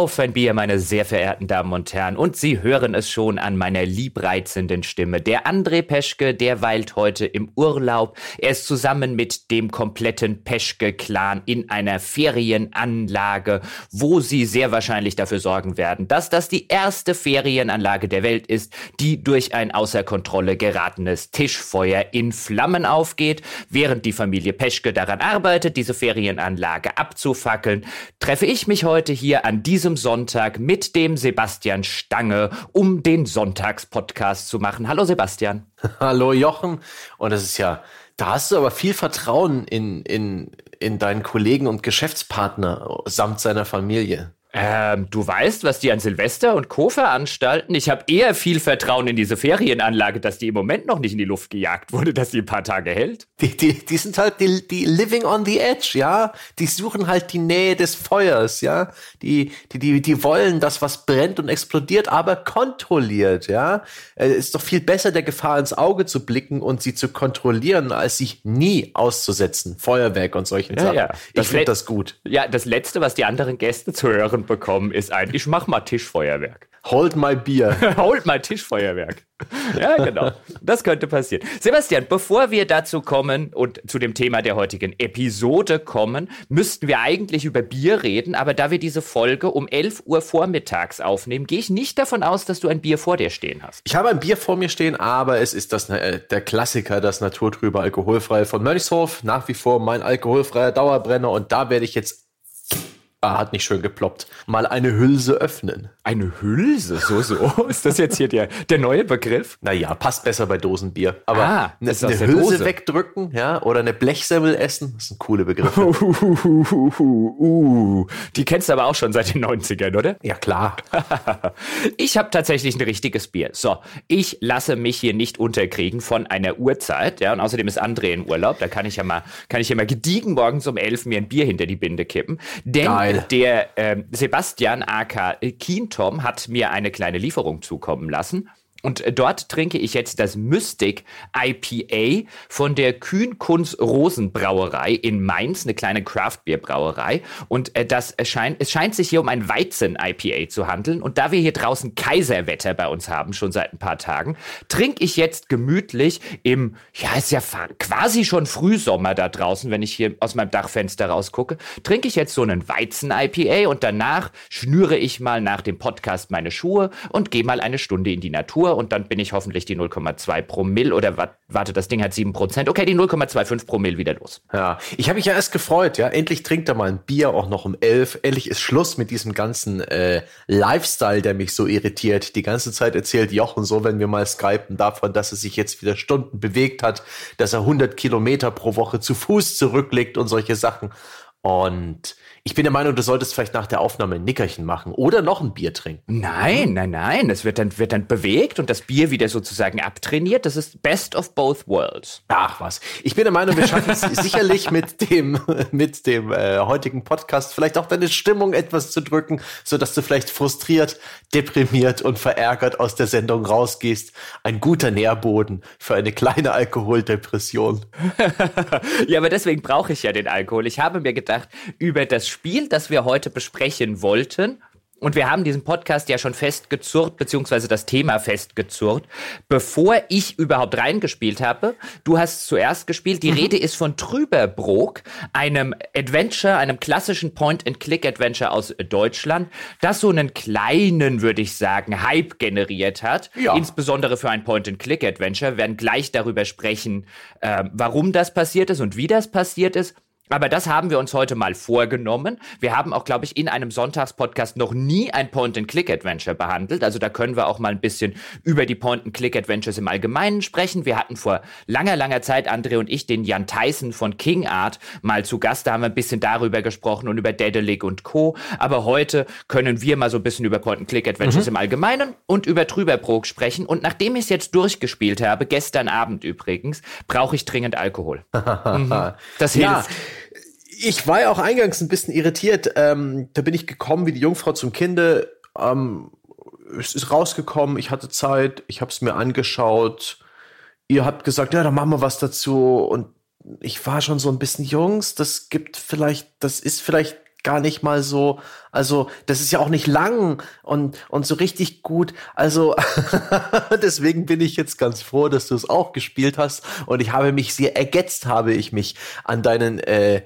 auf ein Bier, meine sehr verehrten Damen und Herren. Und Sie hören es schon an meiner liebreizenden Stimme. Der André Peschke, der weilt heute im Urlaub. Er ist zusammen mit dem kompletten Peschke-Clan in einer Ferienanlage, wo sie sehr wahrscheinlich dafür sorgen werden, dass das die erste Ferienanlage der Welt ist, die durch ein außer Kontrolle geratenes Tischfeuer in Flammen aufgeht. Während die Familie Peschke daran arbeitet, diese Ferienanlage abzufackeln, treffe ich mich heute hier an diesem Sonntag mit dem Sebastian Stange, um den Sonntagspodcast zu machen. Hallo Sebastian. Hallo Jochen. Und es ist ja, da hast du aber viel Vertrauen in, in, in deinen Kollegen und Geschäftspartner samt seiner Familie. Ähm, du weißt, was die an Silvester und Co. veranstalten? Ich habe eher viel Vertrauen in diese Ferienanlage, dass die im Moment noch nicht in die Luft gejagt wurde, dass die ein paar Tage hält. Die, die, die sind halt die, die living on the edge, ja. Die suchen halt die Nähe des Feuers, ja. Die, die, die, die wollen das, was brennt und explodiert, aber kontrolliert, ja. Es ist doch viel besser, der Gefahr ins Auge zu blicken und sie zu kontrollieren, als sich nie auszusetzen. Feuerwerk und solchen ja, Sachen. Ja. Ich finde das gut. Ja, das Letzte, was die anderen Gäste zu hören Abend bekommen, ist ein, ich mach mal Tischfeuerwerk. Hold my beer. Hold my Tischfeuerwerk. Ja, genau. Das könnte passieren. Sebastian, bevor wir dazu kommen und zu dem Thema der heutigen Episode kommen, müssten wir eigentlich über Bier reden, aber da wir diese Folge um 11 Uhr vormittags aufnehmen, gehe ich nicht davon aus, dass du ein Bier vor dir stehen hast. Ich habe ein Bier vor mir stehen, aber es ist das, äh, der Klassiker, das naturtrübe Alkoholfreie von Mönchshof. Nach wie vor mein alkoholfreier Dauerbrenner und da werde ich jetzt Ah, hat nicht schön geploppt. Mal eine Hülse öffnen. Eine Hülse? So, so. Ist das jetzt hier der, der neue Begriff? Naja, passt besser bei Dosenbier. Aber ah, eine, eine Hülse Dose. wegdrücken, ja, oder eine Blechsemmel essen, das sind coole Begriffe. Uh, uh, uh, die kennst du aber auch schon seit den 90ern, oder? Ja, klar. ich habe tatsächlich ein richtiges Bier. So, ich lasse mich hier nicht unterkriegen von einer Uhrzeit, ja, und außerdem ist André in Urlaub, da kann ich ja mal, kann ich ja mal gediegen morgens um elf mir ein Bier hinter die Binde kippen. Denn Geil. Geil. Der äh, Sebastian AK Kientom hat mir eine kleine Lieferung zukommen lassen. Und äh, dort trinke ich jetzt das Mystic IPA von der Kühnkunst Rosenbrauerei in Mainz, eine kleine Craftbeer-Brauerei. Und äh, das scheint, es scheint sich hier um ein Weizen-IPA zu handeln. Und da wir hier draußen Kaiserwetter bei uns haben, schon seit ein paar Tagen, trinke ich jetzt gemütlich im, ja, ist ja quasi schon Frühsommer da draußen, wenn ich hier aus meinem Dachfenster rausgucke, trinke ich jetzt so einen Weizen-IPA und danach schnüre ich mal nach dem Podcast meine Schuhe und gehe mal eine Stunde in die Natur und dann bin ich hoffentlich die 0,2 Promille oder warte, das Ding hat 7 Prozent. Okay, die 0,25 Promille wieder los. Ja, ich habe mich ja erst gefreut, ja. Endlich trinkt er mal ein Bier, auch noch um 11. Endlich ist Schluss mit diesem ganzen äh, Lifestyle, der mich so irritiert. Die ganze Zeit erzählt Jochen so, wenn wir mal skypen, davon, dass er sich jetzt wieder Stunden bewegt hat, dass er 100 Kilometer pro Woche zu Fuß zurücklegt und solche Sachen. Und ich bin der Meinung, du solltest vielleicht nach der Aufnahme ein Nickerchen machen oder noch ein Bier trinken. Nein, nein, nein. Es wird dann, wird dann bewegt und das Bier wieder sozusagen abtrainiert. Das ist best of both worlds. Ach was. Ich bin der Meinung, wir schaffen es sicherlich mit dem, mit dem äh, heutigen Podcast vielleicht auch deine Stimmung etwas zu drücken, sodass du vielleicht frustriert, deprimiert und verärgert aus der Sendung rausgehst. Ein guter Nährboden für eine kleine Alkoholdepression. ja, aber deswegen brauche ich ja den Alkohol. Ich habe mir gedacht, über das Spiel, das wir heute besprechen wollten, und wir haben diesen Podcast ja schon festgezurrt, beziehungsweise das Thema festgezurrt, bevor ich überhaupt reingespielt habe. Du hast zuerst gespielt. Die mhm. Rede ist von Trüberbrook, einem Adventure, einem klassischen Point-and-Click-Adventure aus Deutschland, das so einen kleinen, würde ich sagen, Hype generiert hat. Ja. Insbesondere für ein Point-and-Click-Adventure. Wir werden gleich darüber sprechen, äh, warum das passiert ist und wie das passiert ist. Aber das haben wir uns heute mal vorgenommen. Wir haben auch, glaube ich, in einem Sonntagspodcast noch nie ein Point-and-Click-Adventure behandelt. Also da können wir auch mal ein bisschen über die Point-and-Click-Adventures im Allgemeinen sprechen. Wir hatten vor langer, langer Zeit, André und ich, den Jan Tyson von King Art mal zu Gast. Da haben wir ein bisschen darüber gesprochen und über Dedelic und Co. Aber heute können wir mal so ein bisschen über Point-and-Click-Adventures mhm. im Allgemeinen und über Trüberbrook sprechen. Und nachdem ich es jetzt durchgespielt habe, gestern Abend übrigens, brauche ich dringend Alkohol. mhm. Das hilft. Ja ich war ja auch eingangs ein bisschen irritiert. Ähm, da bin ich gekommen wie die Jungfrau zum Kinde. Ähm, es ist rausgekommen, ich hatte Zeit, ich habe es mir angeschaut. Ihr habt gesagt, ja, dann machen wir was dazu. Und ich war schon so ein bisschen, Jungs, das gibt vielleicht, das ist vielleicht gar nicht mal so, also das ist ja auch nicht lang und, und so richtig gut. Also deswegen bin ich jetzt ganz froh, dass du es auch gespielt hast und ich habe mich sehr ergetzt, habe ich mich an deinen äh,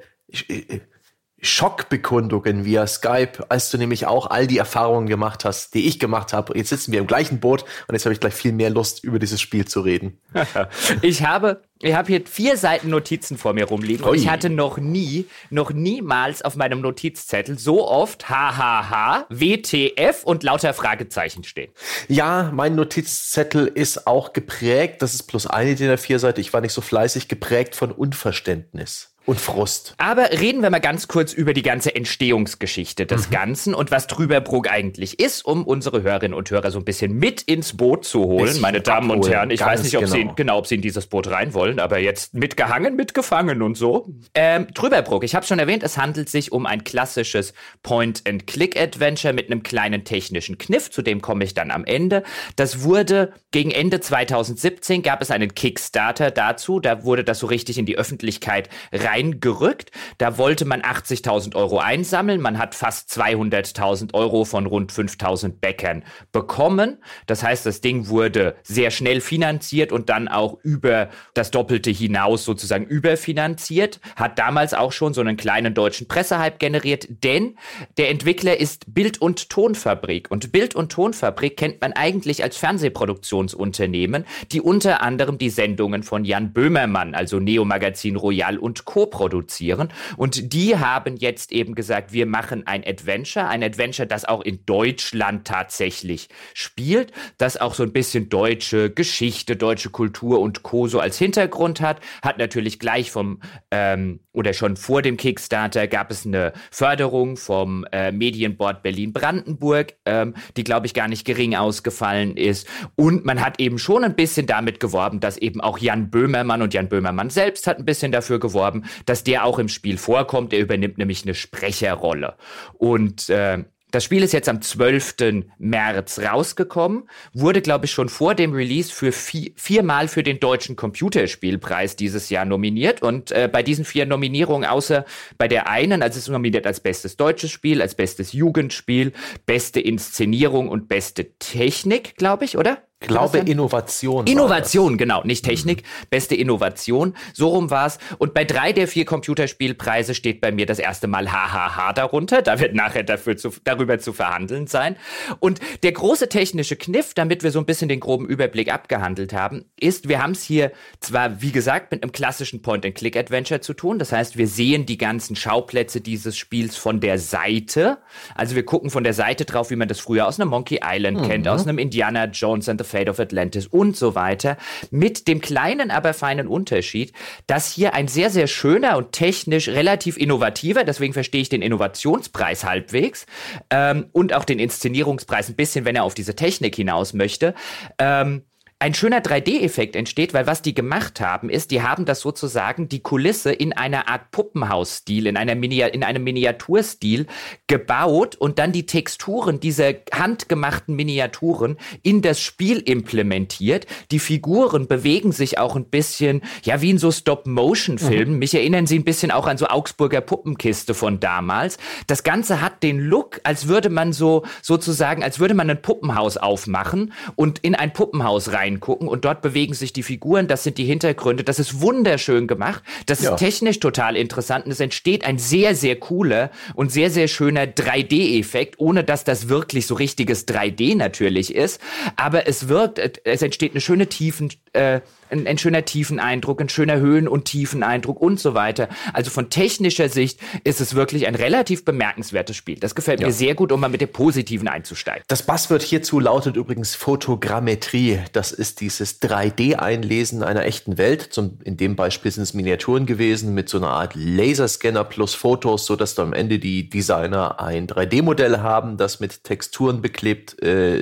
Schockbekundungen via Skype, als du nämlich auch all die Erfahrungen gemacht hast, die ich gemacht habe. Jetzt sitzen wir im gleichen Boot und jetzt habe ich gleich viel mehr Lust, über dieses Spiel zu reden. ich habe, ich habe hier vier Seiten Notizen vor mir rumliegen und ich hatte noch nie, noch niemals auf meinem Notizzettel so oft HHH, WTF und lauter Fragezeichen stehen. Ja, mein Notizzettel ist auch geprägt, das ist plus eine der vier Seiten, ich war nicht so fleißig, geprägt von Unverständnis und Frust. Aber reden wir mal ganz kurz über die ganze Entstehungsgeschichte des mhm. Ganzen und was Trüberbrook eigentlich ist, um unsere Hörerinnen und Hörer so ein bisschen mit ins Boot zu holen. Bisschen Meine Damen abholen. und Herren, ich weiß nicht, ob, genau. Sie, genau, ob Sie in dieses Boot rein wollen, aber jetzt mitgehangen, mitgefangen und so. Ähm, Trüberbrook, ich habe schon erwähnt, es handelt sich um ein klassisches Point-and-Click-Adventure mit einem kleinen technischen Kniff, zu dem komme ich dann am Ende. Das wurde gegen Ende 2017 gab es einen Kickstarter dazu, da wurde das so richtig in die Öffentlichkeit rein reingerückt. Da wollte man 80.000 Euro einsammeln. Man hat fast 200.000 Euro von rund 5.000 Bäckern bekommen. Das heißt, das Ding wurde sehr schnell finanziert und dann auch über das Doppelte hinaus sozusagen überfinanziert. Hat damals auch schon so einen kleinen deutschen Pressehype generiert, denn der Entwickler ist Bild- und Tonfabrik. Und Bild- und Tonfabrik kennt man eigentlich als Fernsehproduktionsunternehmen, die unter anderem die Sendungen von Jan Böhmermann, also Neo Magazin Royal und Co co-produzieren. Und die haben jetzt eben gesagt, wir machen ein Adventure, ein Adventure, das auch in Deutschland tatsächlich spielt, das auch so ein bisschen deutsche Geschichte, deutsche Kultur und Co. so als Hintergrund hat, hat natürlich gleich vom ähm, oder schon vor dem Kickstarter gab es eine Förderung vom äh, Medienboard Berlin-Brandenburg, ähm, die glaube ich gar nicht gering ausgefallen ist. Und man hat eben schon ein bisschen damit geworben, dass eben auch Jan Böhmermann und Jan Böhmermann selbst hat ein bisschen dafür geworben, dass der auch im Spiel vorkommt. Er übernimmt nämlich eine Sprecherrolle. Und äh, das Spiel ist jetzt am 12. März rausgekommen, wurde, glaube ich, schon vor dem Release für vier, viermal für den Deutschen Computerspielpreis dieses Jahr nominiert. Und äh, bei diesen vier Nominierungen, außer bei der einen, also es ist nominiert als bestes deutsches Spiel, als bestes Jugendspiel, beste Inszenierung und beste Technik, glaube ich, oder? Glaube Innovation. Innovation, genau, nicht Technik, mhm. beste Innovation. So rum war's. Und bei drei der vier Computerspielpreise steht bei mir das erste Mal HHH darunter. Da wird nachher dafür zu, darüber zu verhandeln sein. Und der große technische Kniff, damit wir so ein bisschen den groben Überblick abgehandelt haben, ist, wir haben es hier zwar, wie gesagt, mit einem klassischen Point-and-Click-Adventure zu tun. Das heißt, wir sehen die ganzen Schauplätze dieses Spiels von der Seite. Also wir gucken von der Seite drauf, wie man das früher aus einem Monkey Island mhm. kennt, aus einem Indiana Jones and the Fate of Atlantis und so weiter. Mit dem kleinen, aber feinen Unterschied, dass hier ein sehr, sehr schöner und technisch relativ innovativer, deswegen verstehe ich den Innovationspreis halbwegs ähm, und auch den Inszenierungspreis ein bisschen, wenn er auf diese Technik hinaus möchte, ähm, ein schöner 3D-Effekt entsteht, weil was die gemacht haben, ist, die haben das sozusagen die Kulisse in einer Art Puppenhausstil, in, einer in einem Miniaturstil gebaut und dann die Texturen dieser handgemachten Miniaturen in das Spiel implementiert. Die Figuren bewegen sich auch ein bisschen, ja, wie in so Stop-Motion-Filmen. Mhm. Mich erinnern sie ein bisschen auch an so Augsburger Puppenkiste von damals. Das Ganze hat den Look, als würde man so sozusagen, als würde man ein Puppenhaus aufmachen und in ein Puppenhaus rein reingucken und dort bewegen sich die Figuren, das sind die Hintergründe, das ist wunderschön gemacht, das ja. ist technisch total interessant und es entsteht ein sehr, sehr cooler und sehr, sehr schöner 3D-Effekt, ohne dass das wirklich so richtiges 3D natürlich ist, aber es wirkt, es entsteht eine schöne Tiefen, äh, ein, ein schöner Tiefeneindruck, ein schöner Höhen- und Tiefeneindruck und so weiter. Also von technischer Sicht ist es wirklich ein relativ bemerkenswertes Spiel. Das gefällt ja. mir sehr gut, um mal mit dem Positiven einzusteigen. Das Buzzword hierzu lautet übrigens Fotogrammetrie. Das ist dieses 3D-Einlesen einer echten Welt. Zum, in dem Beispiel sind es Miniaturen gewesen mit so einer Art Laserscanner plus Fotos, sodass am Ende die Designer ein 3D-Modell haben, das mit Texturen beklebt äh,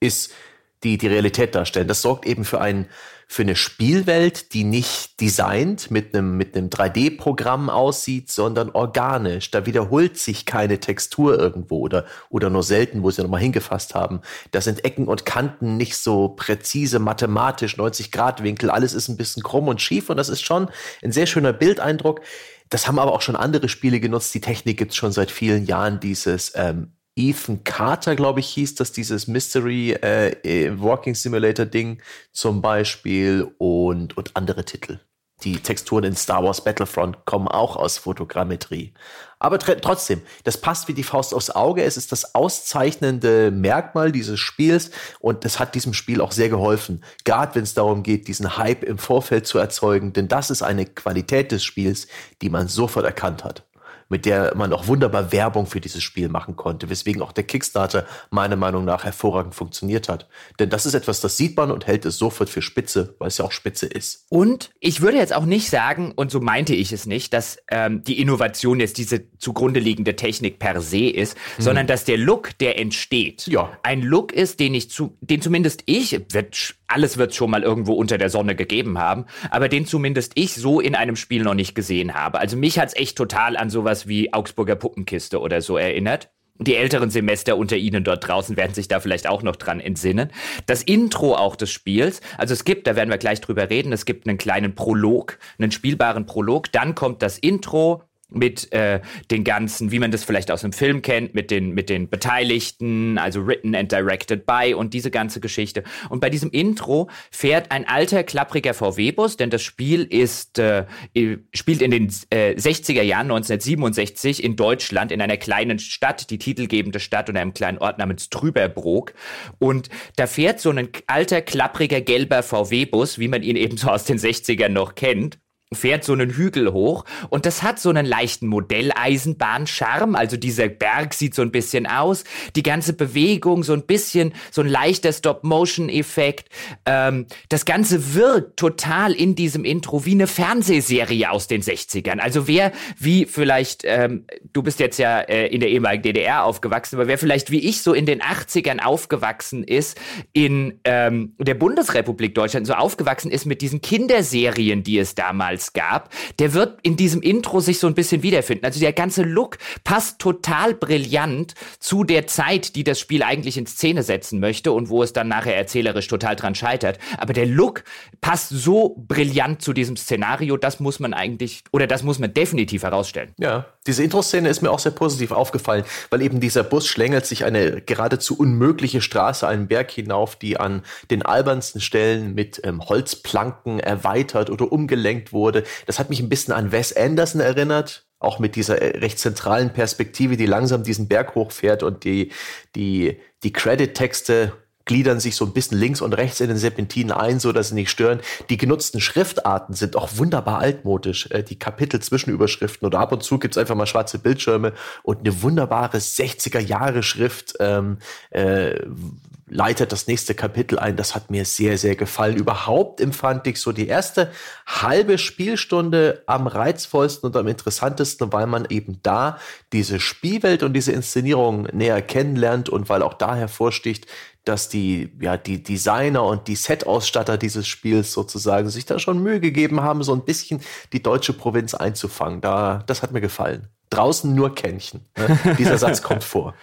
ist, die die Realität darstellen. Das sorgt eben für einen für eine Spielwelt, die nicht designt mit einem, mit einem 3D-Programm aussieht, sondern organisch. Da wiederholt sich keine Textur irgendwo oder, oder nur selten, wo sie nochmal hingefasst haben. Da sind Ecken und Kanten nicht so präzise mathematisch, 90 Grad Winkel. Alles ist ein bisschen krumm und schief und das ist schon ein sehr schöner Bildeindruck. Das haben aber auch schon andere Spiele genutzt. Die Technik gibt's schon seit vielen Jahren, dieses ähm, Ethan Carter, glaube ich, hieß das, dieses Mystery äh, äh, Walking Simulator Ding zum Beispiel und, und andere Titel. Die Texturen in Star Wars Battlefront kommen auch aus Fotogrammetrie. Aber trotzdem, das passt wie die Faust aufs Auge. Es ist das auszeichnende Merkmal dieses Spiels und das hat diesem Spiel auch sehr geholfen. Gerade wenn es darum geht, diesen Hype im Vorfeld zu erzeugen, denn das ist eine Qualität des Spiels, die man sofort erkannt hat mit der man auch wunderbar Werbung für dieses Spiel machen konnte, weswegen auch der Kickstarter meiner Meinung nach hervorragend funktioniert hat. Denn das ist etwas, das sieht man und hält es sofort für Spitze, weil es ja auch Spitze ist. Und ich würde jetzt auch nicht sagen, und so meinte ich es nicht, dass ähm, die Innovation jetzt diese zugrunde liegende Technik per se ist, mhm. sondern dass der Look, der entsteht, ja. ein Look ist, den ich zu, den zumindest ich, wird, alles wird schon mal irgendwo unter der Sonne gegeben haben, aber den zumindest ich so in einem Spiel noch nicht gesehen habe. Also mich hat's echt total an sowas wie Augsburger Puppenkiste oder so erinnert. Die älteren Semester unter Ihnen dort draußen werden sich da vielleicht auch noch dran entsinnen. Das Intro auch des Spiels, also es gibt, da werden wir gleich drüber reden, es gibt einen kleinen Prolog, einen spielbaren Prolog, dann kommt das Intro, mit äh, den ganzen, wie man das vielleicht aus einem Film kennt, mit den, mit den Beteiligten, also written and directed by und diese ganze Geschichte. Und bei diesem Intro fährt ein alter, klappriger VW-Bus, denn das Spiel ist, äh, spielt in den äh, 60er Jahren 1967 in Deutschland, in einer kleinen Stadt, die titelgebende Stadt und einem kleinen Ort namens Trüberbrook. Und da fährt so ein alter, klappriger, gelber VW-Bus, wie man ihn eben so aus den 60ern noch kennt fährt so einen Hügel hoch und das hat so einen leichten Modelleisenbahn-Charme. Also dieser Berg sieht so ein bisschen aus, die ganze Bewegung so ein bisschen, so ein leichter Stop-Motion-Effekt. Ähm, das Ganze wirkt total in diesem Intro wie eine Fernsehserie aus den 60ern. Also wer, wie vielleicht, ähm, du bist jetzt ja äh, in der ehemaligen DDR aufgewachsen, aber wer vielleicht wie ich so in den 80ern aufgewachsen ist, in ähm, der Bundesrepublik Deutschland so aufgewachsen ist mit diesen Kinderserien, die es damals damals gab, der wird in diesem Intro sich so ein bisschen wiederfinden. Also der ganze Look passt total brillant zu der Zeit, die das Spiel eigentlich in Szene setzen möchte und wo es dann nachher erzählerisch total dran scheitert. Aber der Look passt so brillant zu diesem Szenario, das muss man eigentlich, oder das muss man definitiv herausstellen. Ja, diese Intro-Szene ist mir auch sehr positiv aufgefallen, weil eben dieser Bus schlängelt sich eine geradezu unmögliche Straße einen Berg hinauf, die an den albernsten Stellen mit ähm, Holzplanken erweitert oder umgelenkt wurde wurde. Das hat mich ein bisschen an Wes Anderson erinnert, auch mit dieser äh, recht zentralen Perspektive, die langsam diesen Berg hochfährt und die, die, die Credit-Texte gliedern sich so ein bisschen links und rechts in den Serpentinen ein, so dass sie nicht stören. Die genutzten Schriftarten sind auch wunderbar altmodisch. Äh, die Kapitel Zwischenüberschriften oder ab und zu gibt's einfach mal schwarze Bildschirme und eine wunderbare 60er Jahre Schrift ähm, äh, leitet das nächste Kapitel ein. Das hat mir sehr, sehr gefallen. Überhaupt empfand ich so die erste halbe Spielstunde am reizvollsten und am interessantesten, weil man eben da diese Spielwelt und diese Inszenierung näher kennenlernt und weil auch da hervorsticht, dass die, ja, die Designer und die Set-Ausstatter dieses Spiels sozusagen sich da schon Mühe gegeben haben, so ein bisschen die deutsche Provinz einzufangen. Da, das hat mir gefallen. Draußen nur Kännchen. Ne? Dieser Satz kommt vor.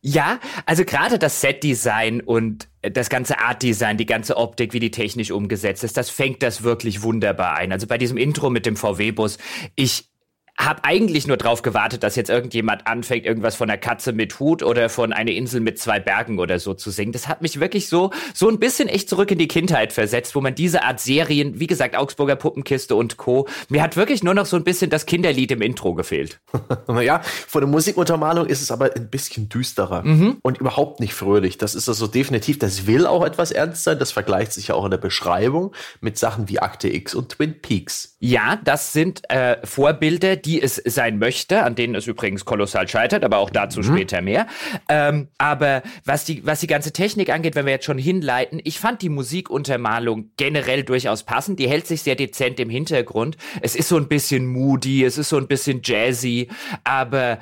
Ja, also gerade das Set-Design und das ganze Art-Design, die ganze Optik, wie die technisch umgesetzt ist, das fängt das wirklich wunderbar ein. Also bei diesem Intro mit dem VW-Bus, ich habe eigentlich nur drauf gewartet, dass jetzt irgendjemand anfängt, irgendwas von einer Katze mit Hut oder von einer Insel mit zwei Bergen oder so zu singen. Das hat mich wirklich so, so ein bisschen echt zurück in die Kindheit versetzt, wo man diese Art Serien, wie gesagt, Augsburger Puppenkiste und Co., mir hat wirklich nur noch so ein bisschen das Kinderlied im Intro gefehlt. naja, von der Musikuntermalung ist es aber ein bisschen düsterer mhm. und überhaupt nicht fröhlich. Das ist also definitiv, das will auch etwas ernst sein. Das vergleicht sich ja auch in der Beschreibung mit Sachen wie Akte X und Twin Peaks. Ja, das sind äh, Vorbilder, die es sein möchte, an denen es übrigens kolossal scheitert, aber auch dazu mhm. später mehr. Ähm, aber was die, was die ganze Technik angeht, wenn wir jetzt schon hinleiten, ich fand die Musikuntermalung generell durchaus passend. Die hält sich sehr dezent im Hintergrund. Es ist so ein bisschen moody, es ist so ein bisschen jazzy, aber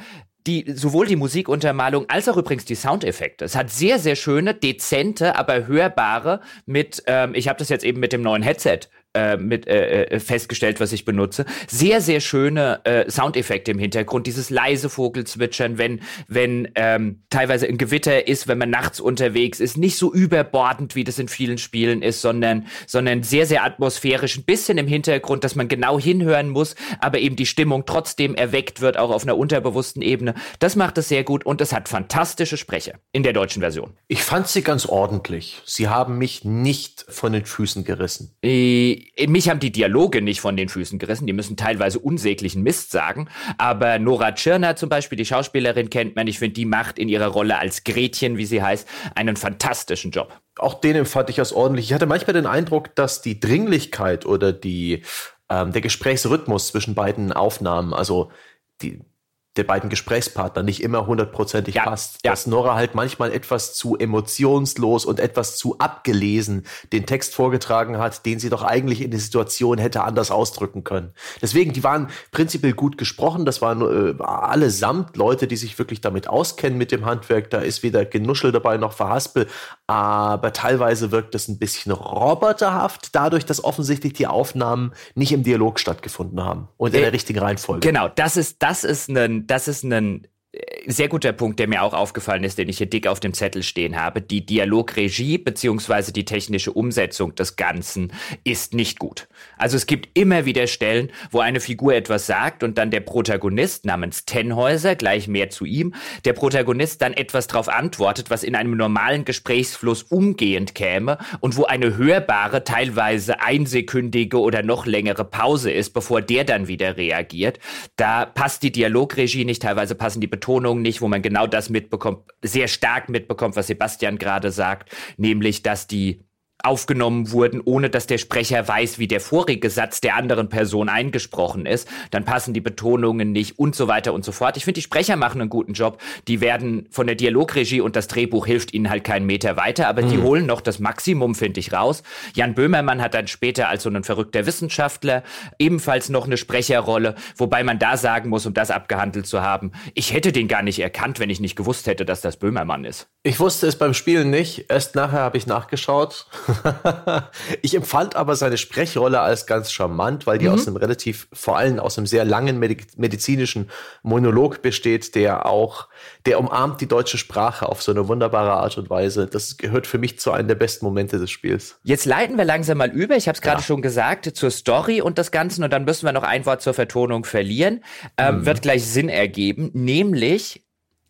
die, sowohl die Musikuntermalung als auch übrigens die Soundeffekte. Es hat sehr, sehr schöne, dezente, aber hörbare mit, ähm, ich habe das jetzt eben mit dem neuen Headset äh, mit äh, äh, festgestellt, was ich benutze. Sehr, sehr schöne äh, Soundeffekte im Hintergrund. Dieses leise Vogelzwitschern, wenn, wenn ähm, teilweise ein Gewitter ist, wenn man nachts unterwegs ist. Nicht so überbordend, wie das in vielen Spielen ist, sondern, sondern sehr, sehr atmosphärisch. Ein bisschen im Hintergrund, dass man genau hinhören muss, aber eben die Stimmung trotzdem erweckt wird, auch auf einer unterbewussten Ebene. Das macht es sehr gut und es hat fantastische Sprecher in der deutschen Version. Ich fand sie ganz ordentlich. Sie haben mich nicht von den Füßen gerissen. Äh, mich haben die Dialoge nicht von den Füßen gerissen, die müssen teilweise unsäglichen Mist sagen, aber Nora Tschirner zum Beispiel, die Schauspielerin kennt man, ich finde, die macht in ihrer Rolle als Gretchen, wie sie heißt, einen fantastischen Job. Auch den empfand ich als ordentlich. Ich hatte manchmal den Eindruck, dass die Dringlichkeit oder die, ähm, der Gesprächsrhythmus zwischen beiden Aufnahmen, also die, der beiden Gesprächspartner nicht immer hundertprozentig ja, passt. Ja. Dass Nora halt manchmal etwas zu emotionslos und etwas zu abgelesen den Text vorgetragen hat, den sie doch eigentlich in der Situation hätte anders ausdrücken können. Deswegen, die waren prinzipiell gut gesprochen. Das waren äh, allesamt Leute, die sich wirklich damit auskennen mit dem Handwerk. Da ist weder Genuschel dabei noch Verhaspel. Aber teilweise wirkt es ein bisschen roboterhaft, dadurch, dass offensichtlich die Aufnahmen nicht im Dialog stattgefunden haben und in der richtigen Reihenfolge. Genau, das ist, das ist ein das ist ein sehr guter Punkt, der mir auch aufgefallen ist, den ich hier dick auf dem Zettel stehen habe. Die Dialogregie beziehungsweise die technische Umsetzung des Ganzen ist nicht gut. Also es gibt immer wieder Stellen, wo eine Figur etwas sagt und dann der Protagonist namens Tenhäuser, gleich mehr zu ihm, der Protagonist dann etwas darauf antwortet, was in einem normalen Gesprächsfluss umgehend käme und wo eine hörbare, teilweise einsekündige oder noch längere Pause ist, bevor der dann wieder reagiert. Da passt die Dialogregie nicht, teilweise passen die Betonungen nicht, wo man genau das mitbekommt, sehr stark mitbekommt, was Sebastian gerade sagt, nämlich, dass die aufgenommen wurden, ohne dass der Sprecher weiß, wie der vorige Satz der anderen Person eingesprochen ist. Dann passen die Betonungen nicht und so weiter und so fort. Ich finde, die Sprecher machen einen guten Job. Die werden von der Dialogregie und das Drehbuch hilft ihnen halt keinen Meter weiter, aber mhm. die holen noch das Maximum, finde ich, raus. Jan Böhmermann hat dann später als so ein verrückter Wissenschaftler ebenfalls noch eine Sprecherrolle, wobei man da sagen muss, um das abgehandelt zu haben, ich hätte den gar nicht erkannt, wenn ich nicht gewusst hätte, dass das Böhmermann ist. Ich wusste es beim Spielen nicht. Erst nachher habe ich nachgeschaut. ich empfand aber seine Sprechrolle als ganz charmant, weil die mhm. aus einem relativ, vor allem aus einem sehr langen medizinischen Monolog besteht, der auch, der umarmt die deutsche Sprache auf so eine wunderbare Art und Weise. Das gehört für mich zu einem der besten Momente des Spiels. Jetzt leiten wir langsam mal über. Ich habe es gerade ja. schon gesagt zur Story und das Ganze und dann müssen wir noch ein Wort zur Vertonung verlieren. Ähm, mhm. Wird gleich Sinn ergeben, nämlich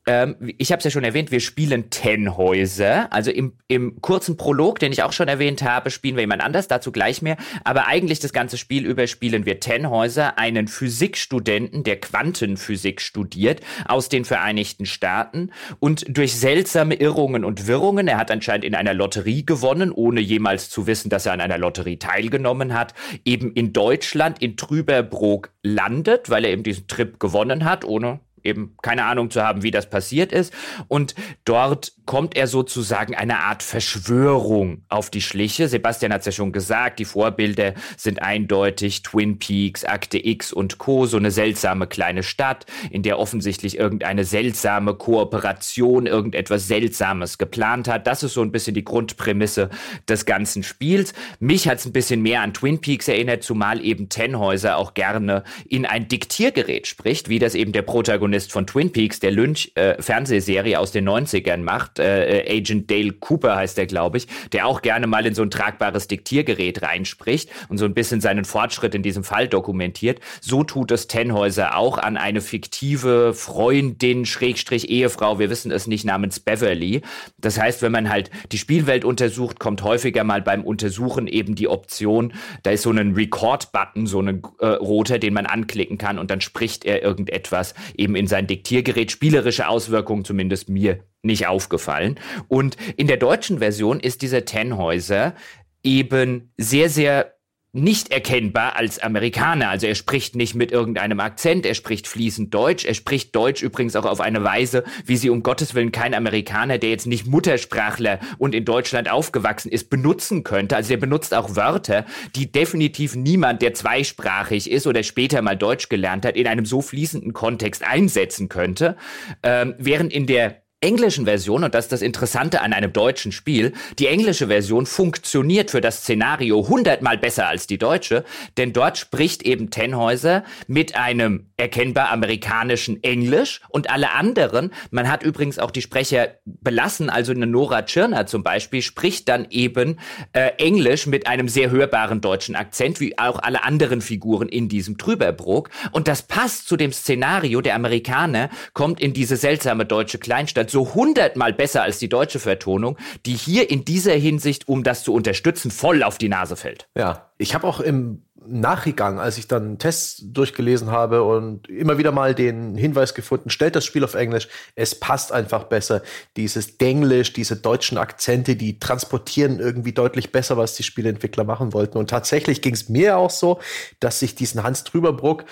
ähm, ich habe es ja schon erwähnt, wir spielen Tenhäuser. Also im, im kurzen Prolog, den ich auch schon erwähnt habe, spielen wir jemand anders, dazu gleich mehr. Aber eigentlich das ganze Spiel über spielen wir Tenhäuser, einen Physikstudenten, der Quantenphysik studiert, aus den Vereinigten Staaten. Und durch seltsame Irrungen und Wirrungen, er hat anscheinend in einer Lotterie gewonnen, ohne jemals zu wissen, dass er an einer Lotterie teilgenommen hat, eben in Deutschland, in Trüberbrook landet, weil er eben diesen Trip gewonnen hat, ohne eben keine Ahnung zu haben, wie das passiert ist. Und dort kommt er sozusagen eine Art Verschwörung auf die Schliche. Sebastian hat es ja schon gesagt, die Vorbilder sind eindeutig Twin Peaks, Akte X und Co. So eine seltsame kleine Stadt, in der offensichtlich irgendeine seltsame Kooperation, irgendetwas Seltsames geplant hat. Das ist so ein bisschen die Grundprämisse des ganzen Spiels. Mich hat es ein bisschen mehr an Twin Peaks erinnert, zumal eben Tenhäuser auch gerne in ein Diktiergerät spricht, wie das eben der Protagonist von Twin Peaks, der Lynch-Fernsehserie äh, aus den 90ern macht macht. Äh, äh, Agent Dale Cooper heißt der, glaube ich, der auch gerne mal in so ein tragbares Diktiergerät reinspricht und so ein bisschen seinen Fortschritt in diesem Fall dokumentiert. So tut es Tenhäuser auch an eine fiktive Freundin, Schrägstrich Ehefrau, wir wissen es nicht, namens Beverly. Das heißt, wenn man halt die Spielwelt untersucht, kommt häufiger mal beim Untersuchen eben die Option, da ist so ein Record-Button, so ein äh, roter, den man anklicken kann und dann spricht er irgendetwas eben in sein Diktiergerät. Spielerische Auswirkungen zumindest mir nicht aufgefallen. Und in der deutschen Version ist dieser Tenhäuser eben sehr, sehr nicht erkennbar als Amerikaner. Also er spricht nicht mit irgendeinem Akzent, er spricht fließend Deutsch. Er spricht Deutsch übrigens auch auf eine Weise, wie sie um Gottes Willen kein Amerikaner, der jetzt nicht Muttersprachler und in Deutschland aufgewachsen ist, benutzen könnte. Also er benutzt auch Wörter, die definitiv niemand, der zweisprachig ist oder später mal Deutsch gelernt hat, in einem so fließenden Kontext einsetzen könnte. Ähm, während in der englischen Version, und das ist das Interessante an einem deutschen Spiel, die englische Version funktioniert für das Szenario hundertmal besser als die deutsche, denn dort spricht eben Tenhäuser mit einem erkennbar amerikanischen Englisch und alle anderen, man hat übrigens auch die Sprecher belassen, also eine Nora Tschirner zum Beispiel, spricht dann eben äh, Englisch mit einem sehr hörbaren deutschen Akzent, wie auch alle anderen Figuren in diesem Trüberbrook. Und das passt zu dem Szenario, der Amerikaner kommt in diese seltsame deutsche Kleinstadt so hundertmal besser als die deutsche Vertonung, die hier in dieser Hinsicht, um das zu unterstützen, voll auf die Nase fällt. Ja, ich habe auch im Nachgang, als ich dann Tests durchgelesen habe und immer wieder mal den Hinweis gefunden, stellt das Spiel auf Englisch, es passt einfach besser. Dieses Denglisch, diese deutschen Akzente, die transportieren irgendwie deutlich besser, was die Spieleentwickler machen wollten. Und tatsächlich ging es mir auch so, dass ich diesen Hans Trüberbruck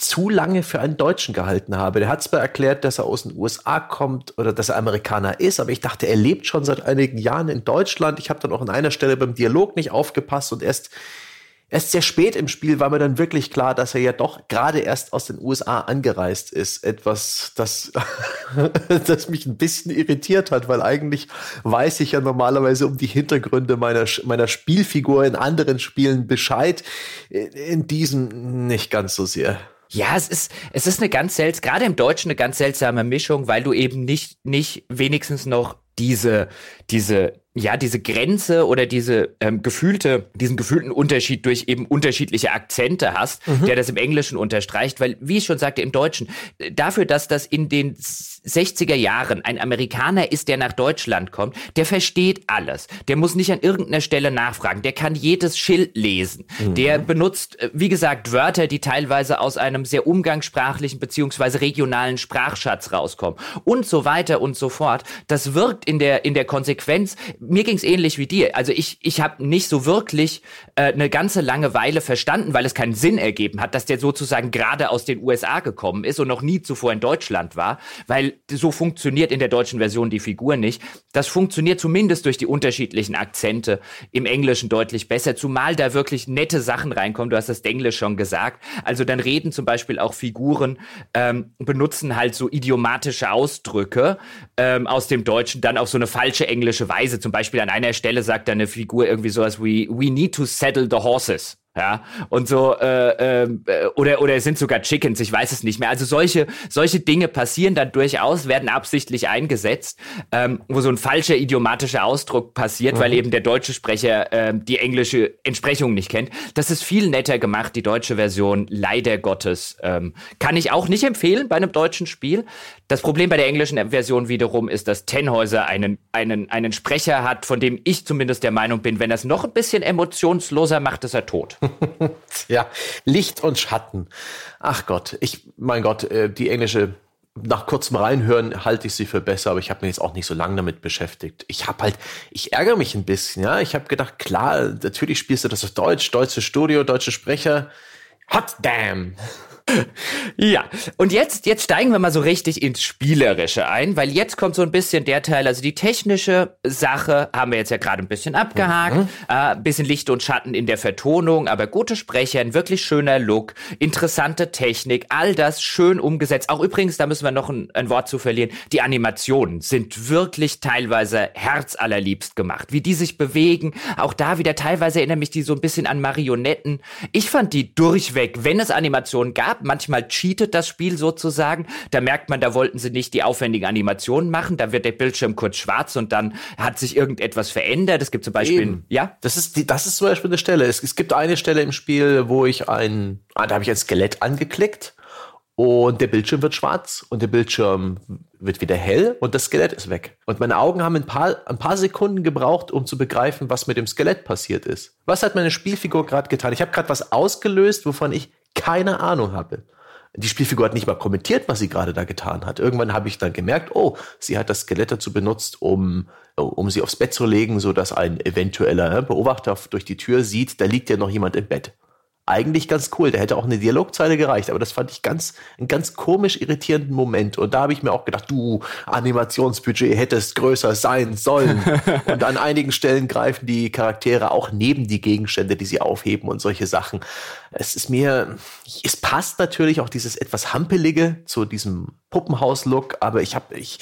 zu lange für einen Deutschen gehalten habe. Der hat zwar erklärt, dass er aus den USA kommt oder dass er Amerikaner ist, aber ich dachte, er lebt schon seit einigen Jahren in Deutschland. Ich habe dann auch an einer Stelle beim Dialog nicht aufgepasst und erst erst sehr spät im Spiel war mir dann wirklich klar, dass er ja doch gerade erst aus den USA angereist ist. Etwas, das, das mich ein bisschen irritiert hat, weil eigentlich weiß ich ja normalerweise um die Hintergründe meiner, meiner Spielfigur in anderen Spielen Bescheid. In diesem nicht ganz so sehr. Ja, es ist, es ist eine ganz seltsame, gerade im Deutschen eine ganz seltsame Mischung, weil du eben nicht, nicht wenigstens noch diese, diese ja, diese Grenze oder diese ähm, gefühlte, diesen gefühlten Unterschied durch eben unterschiedliche Akzente hast, mhm. der das im Englischen unterstreicht, weil, wie ich schon sagte, im Deutschen, dafür, dass das in den 60er Jahren ein Amerikaner ist, der nach Deutschland kommt, der versteht alles. Der muss nicht an irgendeiner Stelle nachfragen. Der kann jedes Schild lesen. Mhm. Der benutzt, äh, wie gesagt, Wörter, die teilweise aus einem sehr umgangssprachlichen beziehungsweise regionalen Sprachschatz rauskommen und so weiter und so fort. Das wirkt in der, in der Konsequenz mir ging's ähnlich wie dir. Also ich, ich habe nicht so wirklich äh, eine ganze lange Weile verstanden, weil es keinen Sinn ergeben hat, dass der sozusagen gerade aus den USA gekommen ist und noch nie zuvor in Deutschland war, weil so funktioniert in der deutschen Version die Figur nicht. Das funktioniert zumindest durch die unterschiedlichen Akzente im Englischen deutlich besser, zumal da wirklich nette Sachen reinkommen. Du hast das Englisch schon gesagt. Also dann reden zum Beispiel auch Figuren, ähm, benutzen halt so idiomatische Ausdrücke ähm, aus dem Deutschen dann auf so eine falsche englische Weise. Zum Beispiel an einer Stelle sagt eine Figur irgendwie sowas wie, we need to settle the horses. Ja, und so, äh, äh, oder, oder es sind sogar Chickens, ich weiß es nicht mehr. Also solche, solche Dinge passieren dann durchaus, werden absichtlich eingesetzt, ähm, wo so ein falscher idiomatischer Ausdruck passiert, mhm. weil eben der deutsche Sprecher äh, die englische Entsprechung nicht kennt. Das ist viel netter gemacht, die deutsche Version, leider Gottes. Ähm, kann ich auch nicht empfehlen bei einem deutschen Spiel. Das Problem bei der englischen Version wiederum ist, dass Tenhäuser einen, einen, einen Sprecher hat, von dem ich zumindest der Meinung bin, wenn er es noch ein bisschen emotionsloser macht, ist er tot. ja, Licht und Schatten. Ach Gott, ich, mein Gott, äh, die englische nach kurzem Reinhören halte ich sie für besser, aber ich habe mir jetzt auch nicht so lange damit beschäftigt. Ich habe halt, ich ärgere mich ein bisschen, ja. Ich habe gedacht, klar, natürlich spielst du das auf Deutsch, deutsche Studio, deutsche Sprecher. Hot damn! Ja, und jetzt, jetzt steigen wir mal so richtig ins Spielerische ein, weil jetzt kommt so ein bisschen der Teil, also die technische Sache haben wir jetzt ja gerade ein bisschen abgehakt, mhm. äh, ein bisschen Licht und Schatten in der Vertonung, aber gute Sprecher, ein wirklich schöner Look, interessante Technik, all das schön umgesetzt. Auch übrigens, da müssen wir noch ein, ein Wort zu verlieren, die Animationen sind wirklich teilweise herzallerliebst gemacht, wie die sich bewegen, auch da wieder teilweise erinnern mich die so ein bisschen an Marionetten. Ich fand die durchweg, wenn es Animationen gab, Manchmal cheatet das Spiel sozusagen. Da merkt man, da wollten sie nicht die aufwendigen Animationen machen. Da wird der Bildschirm kurz schwarz und dann hat sich irgendetwas verändert. Es gibt zum Beispiel, Eben. ja. Das ist die, das ist zum Beispiel eine Stelle. Es, es gibt eine Stelle im Spiel, wo ich ein, ah, da habe ich ein Skelett angeklickt und der Bildschirm wird schwarz und der Bildschirm wird wieder hell und das Skelett ist weg. Und meine Augen haben ein paar, ein paar Sekunden gebraucht, um zu begreifen, was mit dem Skelett passiert ist. Was hat meine Spielfigur gerade getan? Ich habe gerade was ausgelöst, wovon ich keine Ahnung habe. die Spielfigur hat nicht mal kommentiert, was sie gerade da getan hat. Irgendwann habe ich dann gemerkt, oh, sie hat das Skelett dazu benutzt, um, um sie aufs Bett zu legen, so dass ein eventueller Beobachter durch die Tür sieht, da liegt ja noch jemand im Bett eigentlich ganz cool. Da hätte auch eine Dialogzeile gereicht, aber das fand ich ganz, einen ganz komisch irritierenden Moment. Und da habe ich mir auch gedacht, du, Animationsbudget hättest größer sein sollen. und an einigen Stellen greifen die Charaktere auch neben die Gegenstände, die sie aufheben und solche Sachen. Es ist mir, es passt natürlich auch dieses etwas Hampelige zu diesem Puppenhaus-Look, aber ich habe, ich,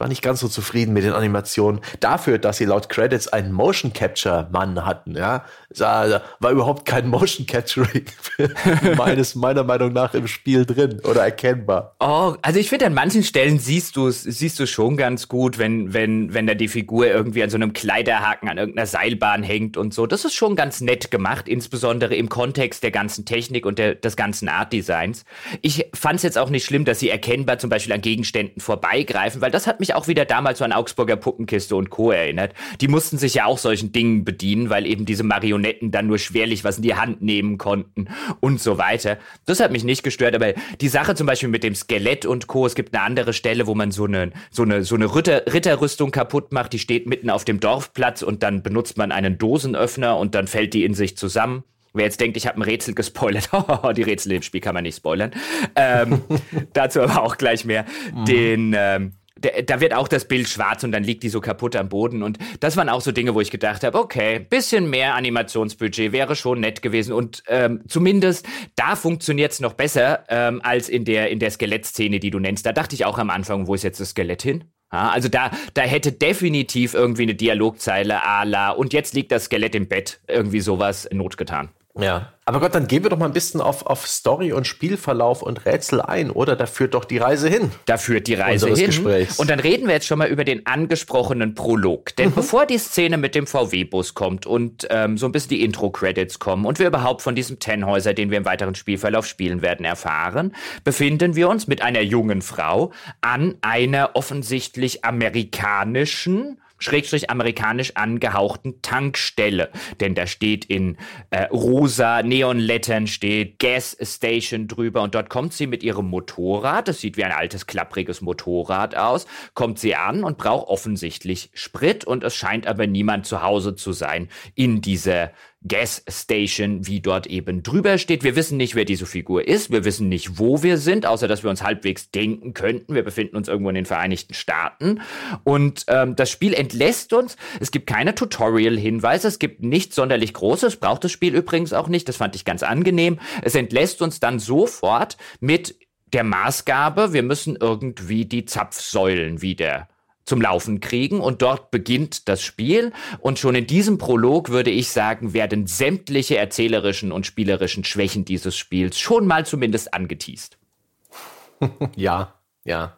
war nicht ganz so zufrieden mit den Animationen. Dafür, dass sie laut Credits einen Motion Capture Mann hatten, ja, war überhaupt kein Motion Capturing meines, meiner Meinung nach im Spiel drin oder erkennbar. Oh, also ich finde, an manchen Stellen siehst du es, siehst du schon ganz gut, wenn, wenn, wenn da die Figur irgendwie an so einem Kleiderhaken an irgendeiner Seilbahn hängt und so. Das ist schon ganz nett gemacht, insbesondere im Kontext der ganzen Technik und der, des ganzen Art Designs. Ich fand es jetzt auch nicht schlimm, dass sie erkennbar zum Beispiel an Gegenständen vorbeigreifen, weil das hat mich mich auch wieder damals so an Augsburger Puppenkiste und Co. erinnert. Die mussten sich ja auch solchen Dingen bedienen, weil eben diese Marionetten dann nur schwerlich was in die Hand nehmen konnten und so weiter. Das hat mich nicht gestört, aber die Sache zum Beispiel mit dem Skelett und Co. Es gibt eine andere Stelle, wo man so eine, so eine, so eine Ritter, Ritterrüstung kaputt macht, die steht mitten auf dem Dorfplatz und dann benutzt man einen Dosenöffner und dann fällt die in sich zusammen. Wer jetzt denkt, ich habe ein Rätsel gespoilert, die Rätsel im Spiel kann man nicht spoilern. Ähm, dazu aber auch gleich mehr. Mhm. Den, ähm, da wird auch das Bild schwarz und dann liegt die so kaputt am Boden. Und das waren auch so Dinge, wo ich gedacht habe, okay, bisschen mehr Animationsbudget wäre schon nett gewesen. Und ähm, zumindest da funktioniert es noch besser ähm, als in der, in der Skelettszene, die du nennst. Da dachte ich auch am Anfang, wo ist jetzt das Skelett hin? Ja, also da, da hätte definitiv irgendwie eine Dialogzeile à la und jetzt liegt das Skelett im Bett irgendwie sowas notgetan. Ja, aber Gott, dann gehen wir doch mal ein bisschen auf, auf Story und Spielverlauf und Rätsel ein, oder? Da führt doch die Reise hin. Da führt die Reise hin. Gesprächs. Und dann reden wir jetzt schon mal über den angesprochenen Prolog. Denn mhm. bevor die Szene mit dem VW-Bus kommt und ähm, so ein bisschen die Intro-Credits kommen und wir überhaupt von diesem Tennhäuser, den wir im weiteren Spielverlauf spielen werden, erfahren, befinden wir uns mit einer jungen Frau an einer offensichtlich amerikanischen schrägstrich amerikanisch angehauchten Tankstelle. Denn da steht in äh, rosa Neonlettern steht Gas Station drüber und dort kommt sie mit ihrem Motorrad, das sieht wie ein altes klappriges Motorrad aus, kommt sie an und braucht offensichtlich Sprit und es scheint aber niemand zu Hause zu sein in dieser Gas Station, wie dort eben drüber steht. Wir wissen nicht, wer diese Figur ist. Wir wissen nicht, wo wir sind, außer dass wir uns halbwegs denken könnten. Wir befinden uns irgendwo in den Vereinigten Staaten. Und ähm, das Spiel entlässt uns. Es gibt keine Tutorial-Hinweise. Es gibt nichts sonderlich Großes. Braucht das Spiel übrigens auch nicht. Das fand ich ganz angenehm. Es entlässt uns dann sofort mit der Maßgabe, wir müssen irgendwie die Zapfsäulen wieder zum Laufen kriegen und dort beginnt das Spiel und schon in diesem Prolog würde ich sagen, werden sämtliche erzählerischen und spielerischen Schwächen dieses Spiels schon mal zumindest angeteased. ja, ja.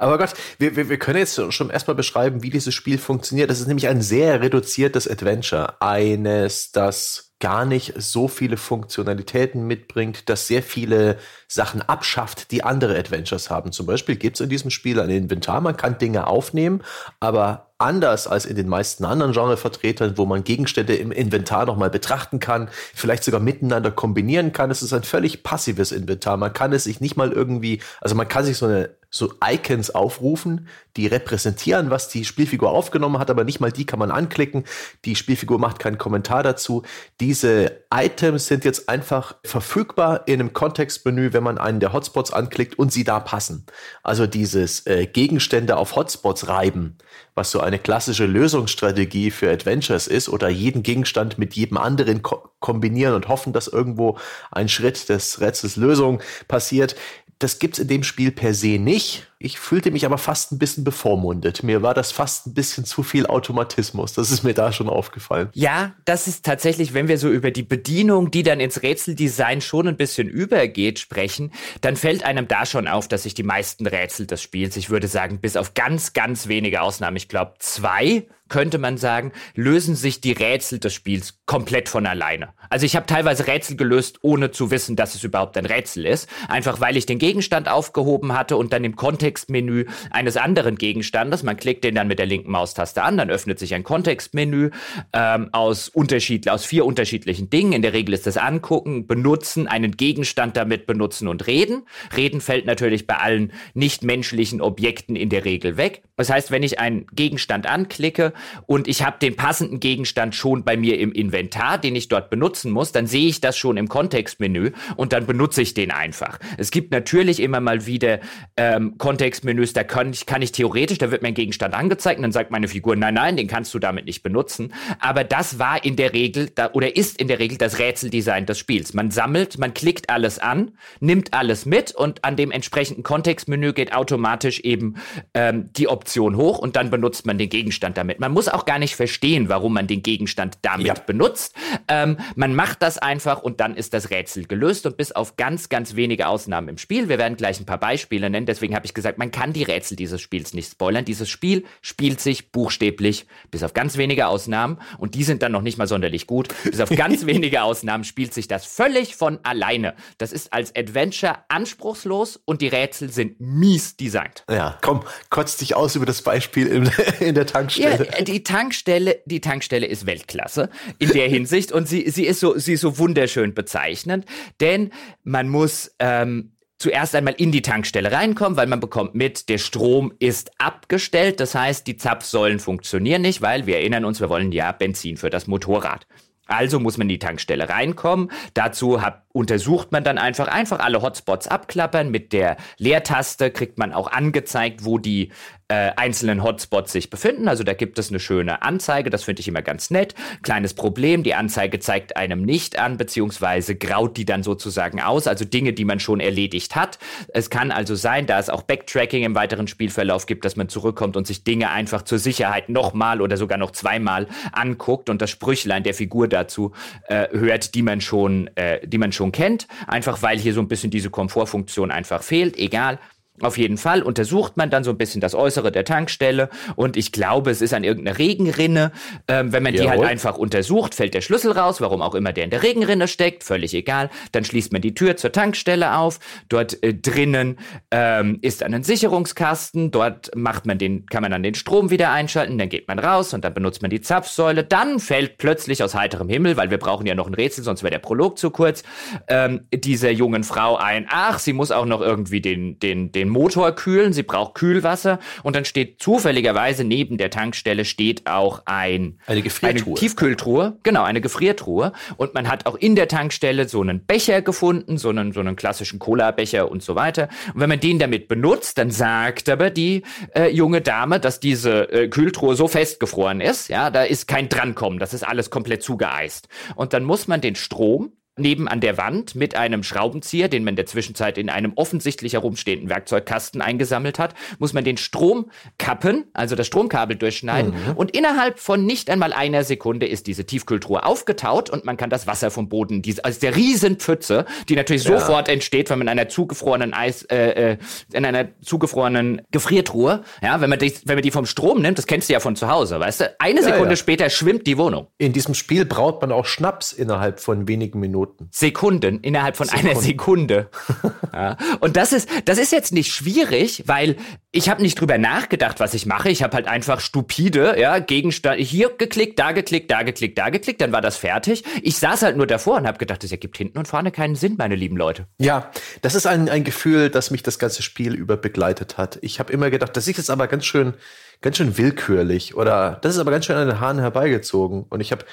Aber Gott, wir, wir, wir können jetzt schon erstmal beschreiben, wie dieses Spiel funktioniert. Das ist nämlich ein sehr reduziertes Adventure. Eines, das gar nicht so viele Funktionalitäten mitbringt, das sehr viele Sachen abschafft, die andere Adventures haben. Zum Beispiel gibt es in diesem Spiel ein Inventar, man kann Dinge aufnehmen, aber anders als in den meisten anderen Genrevertretern, wo man Gegenstände im Inventar nochmal betrachten kann, vielleicht sogar miteinander kombinieren kann. Es ist ein völlig passives Inventar. Man kann es sich nicht mal irgendwie, also man kann sich so eine so Icons aufrufen, die repräsentieren, was die Spielfigur aufgenommen hat, aber nicht mal die kann man anklicken. Die Spielfigur macht keinen Kommentar dazu. Diese Items sind jetzt einfach verfügbar in einem Kontextmenü, wenn man einen der Hotspots anklickt und sie da passen. Also dieses äh, Gegenstände auf Hotspots reiben, was so eine klassische Lösungsstrategie für Adventures ist, oder jeden Gegenstand mit jedem anderen ko kombinieren und hoffen, dass irgendwo ein Schritt des Rätsels Lösung passiert das gibt's in dem Spiel per se nicht. Ich fühlte mich aber fast ein bisschen bevormundet. Mir war das fast ein bisschen zu viel Automatismus. Das ist mir da schon aufgefallen. Ja, das ist tatsächlich, wenn wir so über die Bedienung, die dann ins Rätseldesign schon ein bisschen übergeht, sprechen, dann fällt einem da schon auf, dass sich die meisten Rätsel des Spiels, ich würde sagen, bis auf ganz, ganz wenige Ausnahmen, ich glaube zwei, könnte man sagen, lösen sich die Rätsel des Spiels komplett von alleine. Also ich habe teilweise Rätsel gelöst, ohne zu wissen, dass es überhaupt ein Rätsel ist. Einfach weil ich den Gegenstand aufgehoben hatte und dann im Kontextmenü eines anderen Gegenstandes, man klickt den dann mit der linken Maustaste an, dann öffnet sich ein Kontextmenü ähm, aus, Unterschied, aus vier unterschiedlichen Dingen. In der Regel ist das Angucken, Benutzen, einen Gegenstand damit benutzen und reden. Reden fällt natürlich bei allen nichtmenschlichen Objekten in der Regel weg. Das heißt, wenn ich einen Gegenstand anklicke und ich habe den passenden Gegenstand schon bei mir im Inventar, den ich dort benutzen muss, dann sehe ich das schon im Kontextmenü und dann benutze ich den einfach. Es gibt natürlich immer mal wieder ähm, Kontextmenüs, da kann ich, kann ich theoretisch, da wird mein Gegenstand angezeigt und dann sagt meine Figur, nein, nein, den kannst du damit nicht benutzen. Aber das war in der Regel da, oder ist in der Regel das Rätseldesign des Spiels. Man sammelt, man klickt alles an, nimmt alles mit und an dem entsprechenden Kontextmenü geht automatisch eben ähm, die Option hoch und dann benutzt man den Gegenstand damit. Man muss auch gar nicht verstehen, warum man den Gegenstand damit ja. benutzt. Ähm, man macht das einfach und dann ist das Rätsel gelöst und bis auf ganz, ganz wenige Ausnahmen im Spiel. Wir werden gleich ein paar Beispiele nennen. Deswegen habe ich gesagt, man kann die Rätsel dieses Spiels nicht spoilern. Dieses Spiel spielt sich buchstäblich bis auf ganz wenige Ausnahmen und die sind dann noch nicht mal sonderlich gut. Bis auf ganz wenige Ausnahmen spielt sich das völlig von alleine. Das ist als Adventure anspruchslos und die Rätsel sind mies designt. Ja, komm, kotzt dich aus über das Beispiel in, in der Tankstelle. Die Tankstelle, die Tankstelle ist Weltklasse in der Hinsicht und sie, sie ist so, sie ist so wunderschön bezeichnend, denn man muss ähm, zuerst einmal in die Tankstelle reinkommen, weil man bekommt mit, der Strom ist abgestellt. Das heißt, die Zapfsäulen funktionieren nicht, weil wir erinnern uns, wir wollen ja Benzin für das Motorrad. Also muss man in die Tankstelle reinkommen. Dazu hab, untersucht man dann einfach, einfach alle Hotspots abklappern. Mit der Leertaste kriegt man auch angezeigt, wo die äh, einzelnen Hotspots sich befinden. Also da gibt es eine schöne Anzeige, das finde ich immer ganz nett. Kleines Problem, die Anzeige zeigt einem nicht an, beziehungsweise graut die dann sozusagen aus, also Dinge, die man schon erledigt hat. Es kann also sein, da es auch Backtracking im weiteren Spielverlauf gibt, dass man zurückkommt und sich Dinge einfach zur Sicherheit nochmal oder sogar noch zweimal anguckt und das Sprüchlein der Figur dazu äh, hört, die man schon, äh, die man schon kennt. Einfach weil hier so ein bisschen diese Komfortfunktion einfach fehlt. Egal, auf jeden Fall untersucht man dann so ein bisschen das Äußere der Tankstelle und ich glaube, es ist an irgendeiner Regenrinne. Ähm, wenn man Jawohl. die halt einfach untersucht, fällt der Schlüssel raus, warum auch immer der in der Regenrinne steckt, völlig egal. Dann schließt man die Tür zur Tankstelle auf. Dort äh, drinnen ähm, ist ein Sicherungskasten. Dort macht man den, kann man dann den Strom wieder einschalten. Dann geht man raus und dann benutzt man die Zapfsäule. Dann fällt plötzlich aus heiterem Himmel, weil wir brauchen ja noch ein Rätsel, sonst wäre der Prolog zu kurz, ähm, dieser jungen Frau ein. Ach, sie muss auch noch irgendwie den, den, den den Motor kühlen, sie braucht Kühlwasser und dann steht zufälligerweise neben der Tankstelle steht auch ein, eine, Gefriertruhe. eine Tiefkühltruhe, genau, eine Gefriertruhe und man hat auch in der Tankstelle so einen Becher gefunden, so einen, so einen klassischen Cola-Becher und so weiter. Und wenn man den damit benutzt, dann sagt aber die äh, junge Dame, dass diese äh, Kühltruhe so festgefroren ist, ja, da ist kein Drankommen, das ist alles komplett zugeeist. Und dann muss man den Strom neben an der Wand mit einem Schraubenzieher, den man in der Zwischenzeit in einem offensichtlich herumstehenden Werkzeugkasten eingesammelt hat, muss man den Strom kappen, also das Stromkabel durchschneiden mhm. und innerhalb von nicht einmal einer Sekunde ist diese Tiefkühltruhe aufgetaut und man kann das Wasser vom Boden, diese, also der Riesenpfütze, die natürlich ja. sofort entsteht, wenn man in einer zugefrorenen Eis, äh, äh, in einer zugefrorenen Gefriertruhe, ja, wenn man die, wenn man die vom Strom nimmt, das kennst du ja von zu Hause, weißt du, eine ja, Sekunde ja. später schwimmt die Wohnung. In diesem Spiel braut man auch Schnaps innerhalb von wenigen Minuten. Minuten. Sekunden, innerhalb von Sekunden. einer Sekunde. ja. Und das ist, das ist jetzt nicht schwierig, weil ich habe nicht drüber nachgedacht, was ich mache. Ich habe halt einfach stupide, ja, Gegenstand, hier geklickt, da geklickt, da geklickt, da geklickt, dann war das fertig. Ich saß halt nur davor und habe gedacht, das ergibt hinten und vorne keinen Sinn, meine lieben Leute. Ja, das ist ein, ein Gefühl, das mich das ganze Spiel über begleitet hat. Ich habe immer gedacht, das ist jetzt aber ganz schön, ganz schön willkürlich oder das ist aber ganz schön an den Haaren herbeigezogen. Und ich habe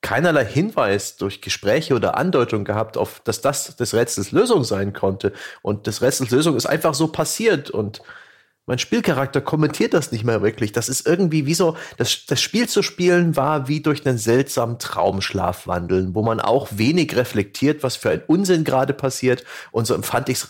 keinerlei Hinweis durch Gespräche oder Andeutung gehabt, auf dass das des Rätsels Lösung sein konnte. Und des Rätsels Lösung ist einfach so passiert und mein Spielcharakter kommentiert das nicht mehr wirklich. Das ist irgendwie wie so, das, das Spiel zu spielen war wie durch einen seltsamen Traumschlaf wandeln, wo man auch wenig reflektiert, was für ein Unsinn gerade passiert. Und so empfand ich es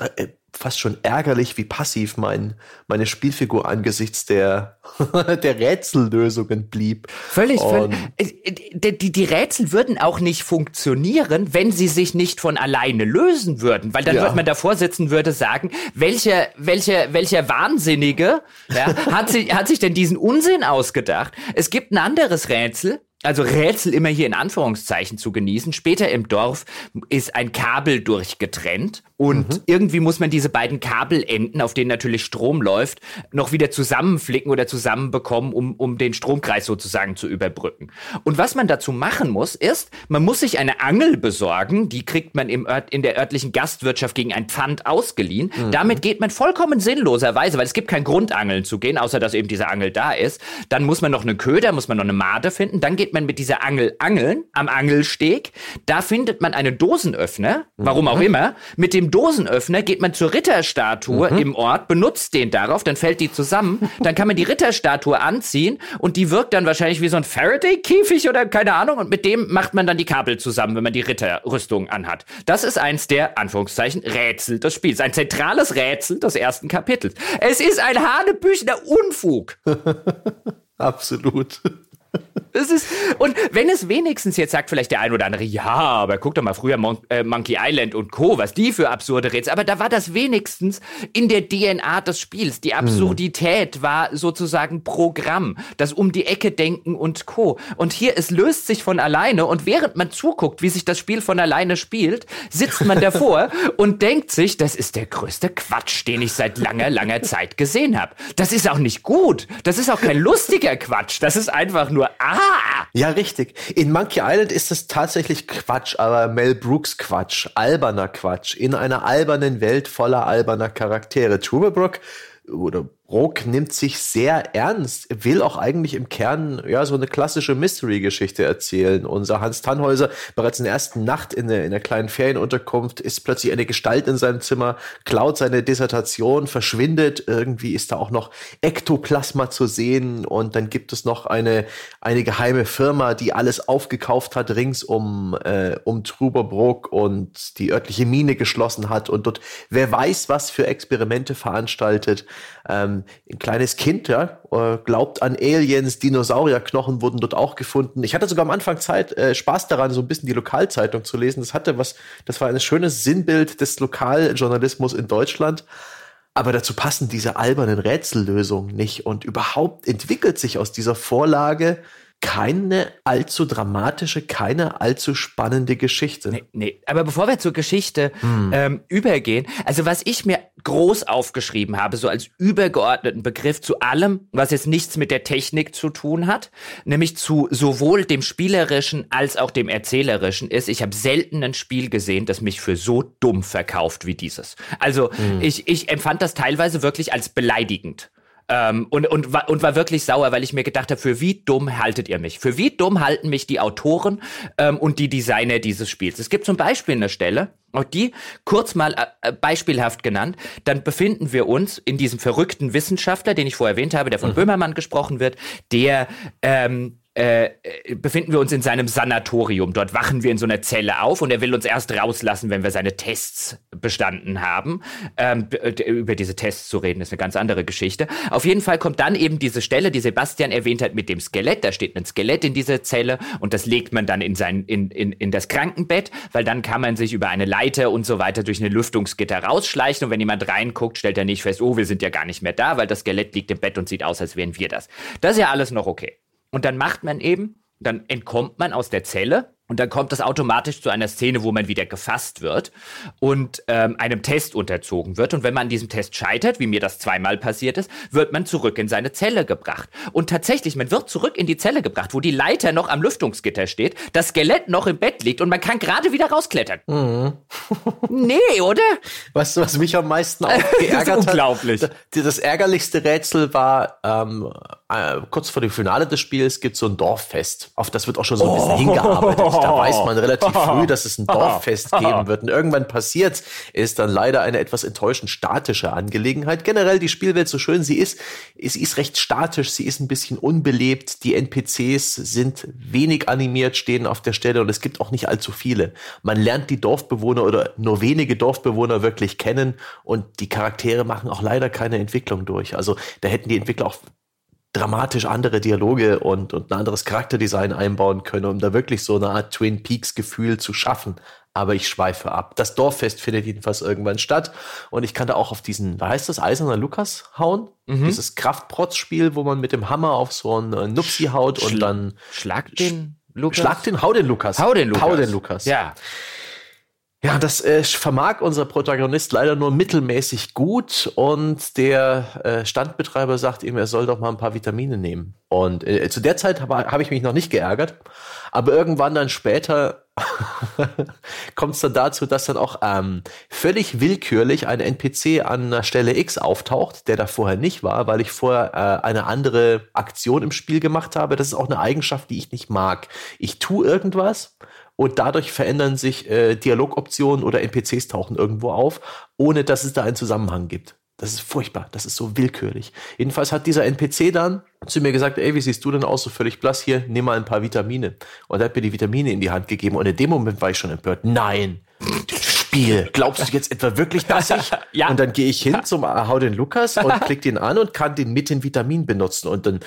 fast schon ärgerlich, wie passiv mein, meine Spielfigur angesichts der, der Rätsellösungen blieb. Völlig, völlig. Äh, die, die Rätsel würden auch nicht funktionieren, wenn sie sich nicht von alleine lösen würden, weil dann ja. würde man davor sitzen, würde sagen, welcher, welcher, welcher Wahnsinnige ja, hat, sich, hat sich denn diesen Unsinn ausgedacht? Es gibt ein anderes Rätsel, also Rätsel immer hier in Anführungszeichen zu genießen. Später im Dorf ist ein Kabel durchgetrennt und mhm. irgendwie muss man diese beiden Kabelenden, auf denen natürlich Strom läuft, noch wieder zusammenflicken oder zusammenbekommen, um, um den Stromkreis sozusagen zu überbrücken. Und was man dazu machen muss, ist, man muss sich eine Angel besorgen, die kriegt man im Ört, in der örtlichen Gastwirtschaft gegen ein Pfand ausgeliehen. Mhm. Damit geht man vollkommen sinnloserweise, weil es gibt keinen Grund, angeln zu gehen, außer dass eben diese Angel da ist. Dann muss man noch eine Köder, muss man noch eine Made finden, dann geht man mit dieser Angel angeln am Angelsteg. Da findet man einen Dosenöffner, warum mhm. auch immer, mit dem Dosenöffner geht man zur Ritterstatue mhm. im Ort, benutzt den darauf, dann fällt die zusammen, dann kann man die Ritterstatue anziehen und die wirkt dann wahrscheinlich wie so ein Faraday-Käfig oder keine Ahnung und mit dem macht man dann die Kabel zusammen, wenn man die Ritterrüstung anhat. Das ist eins der, Anführungszeichen, Rätsel des Spiels. Ein zentrales Rätsel des ersten Kapitels. Es ist ein hanebüchener Unfug. Absolut. Das ist, und wenn es wenigstens jetzt sagt vielleicht der ein oder andere, ja, aber guck doch mal früher Mon äh, Monkey Island und Co., was die für absurde Rätsel, aber da war das wenigstens in der DNA des Spiels. Die Absurdität hm. war sozusagen Programm, das um die Ecke denken und Co. Und hier, es löst sich von alleine und während man zuguckt, wie sich das Spiel von alleine spielt, sitzt man davor und denkt sich, das ist der größte Quatsch, den ich seit langer, langer Zeit gesehen habe. Das ist auch nicht gut. Das ist auch kein lustiger Quatsch. Das ist einfach nur, ah, ja, richtig. In Monkey Island ist es tatsächlich Quatsch, aber Mel Brooks Quatsch, alberner Quatsch, in einer albernen Welt voller alberner Charaktere. Truberbrook oder Rock nimmt sich sehr ernst, will auch eigentlich im Kern ja so eine klassische Mystery-Geschichte erzählen. Unser Hans Tannhäuser bereits in der ersten Nacht in der, in der kleinen Ferienunterkunft ist plötzlich eine Gestalt in seinem Zimmer, klaut seine Dissertation, verschwindet. Irgendwie ist da auch noch Ektoplasma zu sehen und dann gibt es noch eine, eine geheime Firma, die alles aufgekauft hat rings um, äh, um Truberbrook und die örtliche Mine geschlossen hat und dort wer weiß was für Experimente veranstaltet. Ähm, ein kleines Kind, ja, äh, glaubt an Aliens, Dinosaurierknochen wurden dort auch gefunden. Ich hatte sogar am Anfang Zeit, äh, Spaß daran, so ein bisschen die Lokalzeitung zu lesen. Das hatte was, das war ein schönes Sinnbild des Lokaljournalismus in Deutschland. Aber dazu passen diese albernen Rätsellösungen nicht. Und überhaupt entwickelt sich aus dieser Vorlage keine allzu dramatische, keine allzu spannende Geschichte. Nee, nee. aber bevor wir zur Geschichte hm. ähm, übergehen, also was ich mir groß aufgeschrieben habe, so als übergeordneten Begriff zu allem, was jetzt nichts mit der Technik zu tun hat, nämlich zu sowohl dem spielerischen als auch dem erzählerischen, ist, ich habe selten ein Spiel gesehen, das mich für so dumm verkauft wie dieses. Also hm. ich, ich empfand das teilweise wirklich als beleidigend. Ähm, und, und, und war wirklich sauer, weil ich mir gedacht habe, für wie dumm haltet ihr mich? Für wie dumm halten mich die Autoren ähm, und die Designer dieses Spiels? Es gibt zum Beispiel eine Stelle, auch die kurz mal äh, beispielhaft genannt, dann befinden wir uns in diesem verrückten Wissenschaftler, den ich vorher erwähnt habe, der von mhm. Böhmermann gesprochen wird, der ähm, äh, befinden wir uns in seinem Sanatorium. Dort wachen wir in so einer Zelle auf und er will uns erst rauslassen, wenn wir seine Tests bestanden haben. Ähm, über diese Tests zu reden, ist eine ganz andere Geschichte. Auf jeden Fall kommt dann eben diese Stelle, die Sebastian erwähnt hat, mit dem Skelett. Da steht ein Skelett in dieser Zelle und das legt man dann in, sein, in, in, in das Krankenbett, weil dann kann man sich über eine Leiter und so weiter durch eine Lüftungsgitter rausschleichen und wenn jemand reinguckt, stellt er nicht fest, oh, wir sind ja gar nicht mehr da, weil das Skelett liegt im Bett und sieht aus, als wären wir das. Das ist ja alles noch okay. Und dann macht man eben, dann entkommt man aus der Zelle und dann kommt das automatisch zu einer Szene, wo man wieder gefasst wird und ähm, einem Test unterzogen wird. Und wenn man an diesem Test scheitert, wie mir das zweimal passiert ist, wird man zurück in seine Zelle gebracht. Und tatsächlich, man wird zurück in die Zelle gebracht, wo die Leiter noch am Lüftungsgitter steht, das Skelett noch im Bett liegt und man kann gerade wieder rausklettern. Mhm. nee, oder? Weißt du, was mich am meisten auch geärgert das ist unglaublich. hat? Das ärgerlichste Rätsel war, ähm, äh, kurz vor dem Finale des Spiels gibt es so ein Dorffest. Auf das wird auch schon so ein bisschen oh. hingearbeitet. Da weiß man relativ früh, dass es ein Dorffest geben wird. Und irgendwann passiert, ist dann leider eine etwas enttäuschend statische Angelegenheit. Generell die Spielwelt, so schön sie ist, sie ist recht statisch, sie ist ein bisschen unbelebt. Die NPCs sind wenig animiert, stehen auf der Stelle und es gibt auch nicht allzu viele. Man lernt die Dorfbewohner oder nur wenige Dorfbewohner wirklich kennen und die Charaktere machen auch leider keine Entwicklung durch. Also da hätten die Entwickler auch dramatisch andere Dialoge und, und ein anderes Charakterdesign einbauen können, um da wirklich so eine Art Twin Peaks Gefühl zu schaffen. Aber ich schweife ab. Das Dorffest findet jedenfalls irgendwann statt. Und ich kann da auch auf diesen, wie heißt das, Eiserner Lukas hauen. Mhm. Dieses Kraftprotz-Spiel, wo man mit dem Hammer auf so einen äh, Nupsi haut und dann. Schlag den Lukas. Schlag den, hau den Lukas. Hau den Lukas. Hau den Lukas. Ja. Ja, das äh, vermag unser Protagonist leider nur mittelmäßig gut und der äh, Standbetreiber sagt ihm, er soll doch mal ein paar Vitamine nehmen. Und äh, zu der Zeit habe hab ich mich noch nicht geärgert, aber irgendwann dann später kommt es dann dazu, dass dann auch ähm, völlig willkürlich ein NPC an der Stelle X auftaucht, der da vorher nicht war, weil ich vorher äh, eine andere Aktion im Spiel gemacht habe. Das ist auch eine Eigenschaft, die ich nicht mag. Ich tue irgendwas und dadurch verändern sich äh, Dialogoptionen oder NPCs tauchen irgendwo auf, ohne dass es da einen Zusammenhang gibt. Das ist furchtbar, das ist so willkürlich. Jedenfalls hat dieser NPC dann zu mir gesagt, ey, wie siehst du denn aus, so völlig blass hier, nimm mal ein paar Vitamine. Und er hat mir die Vitamine in die Hand gegeben und in dem Moment war ich schon empört. Nein, Spiel. Glaubst du jetzt etwa wirklich, dass ich? ja. Und dann gehe ich hin zum Hau den Lukas und klick den an und kann den mit den Vitamin benutzen. Und dann,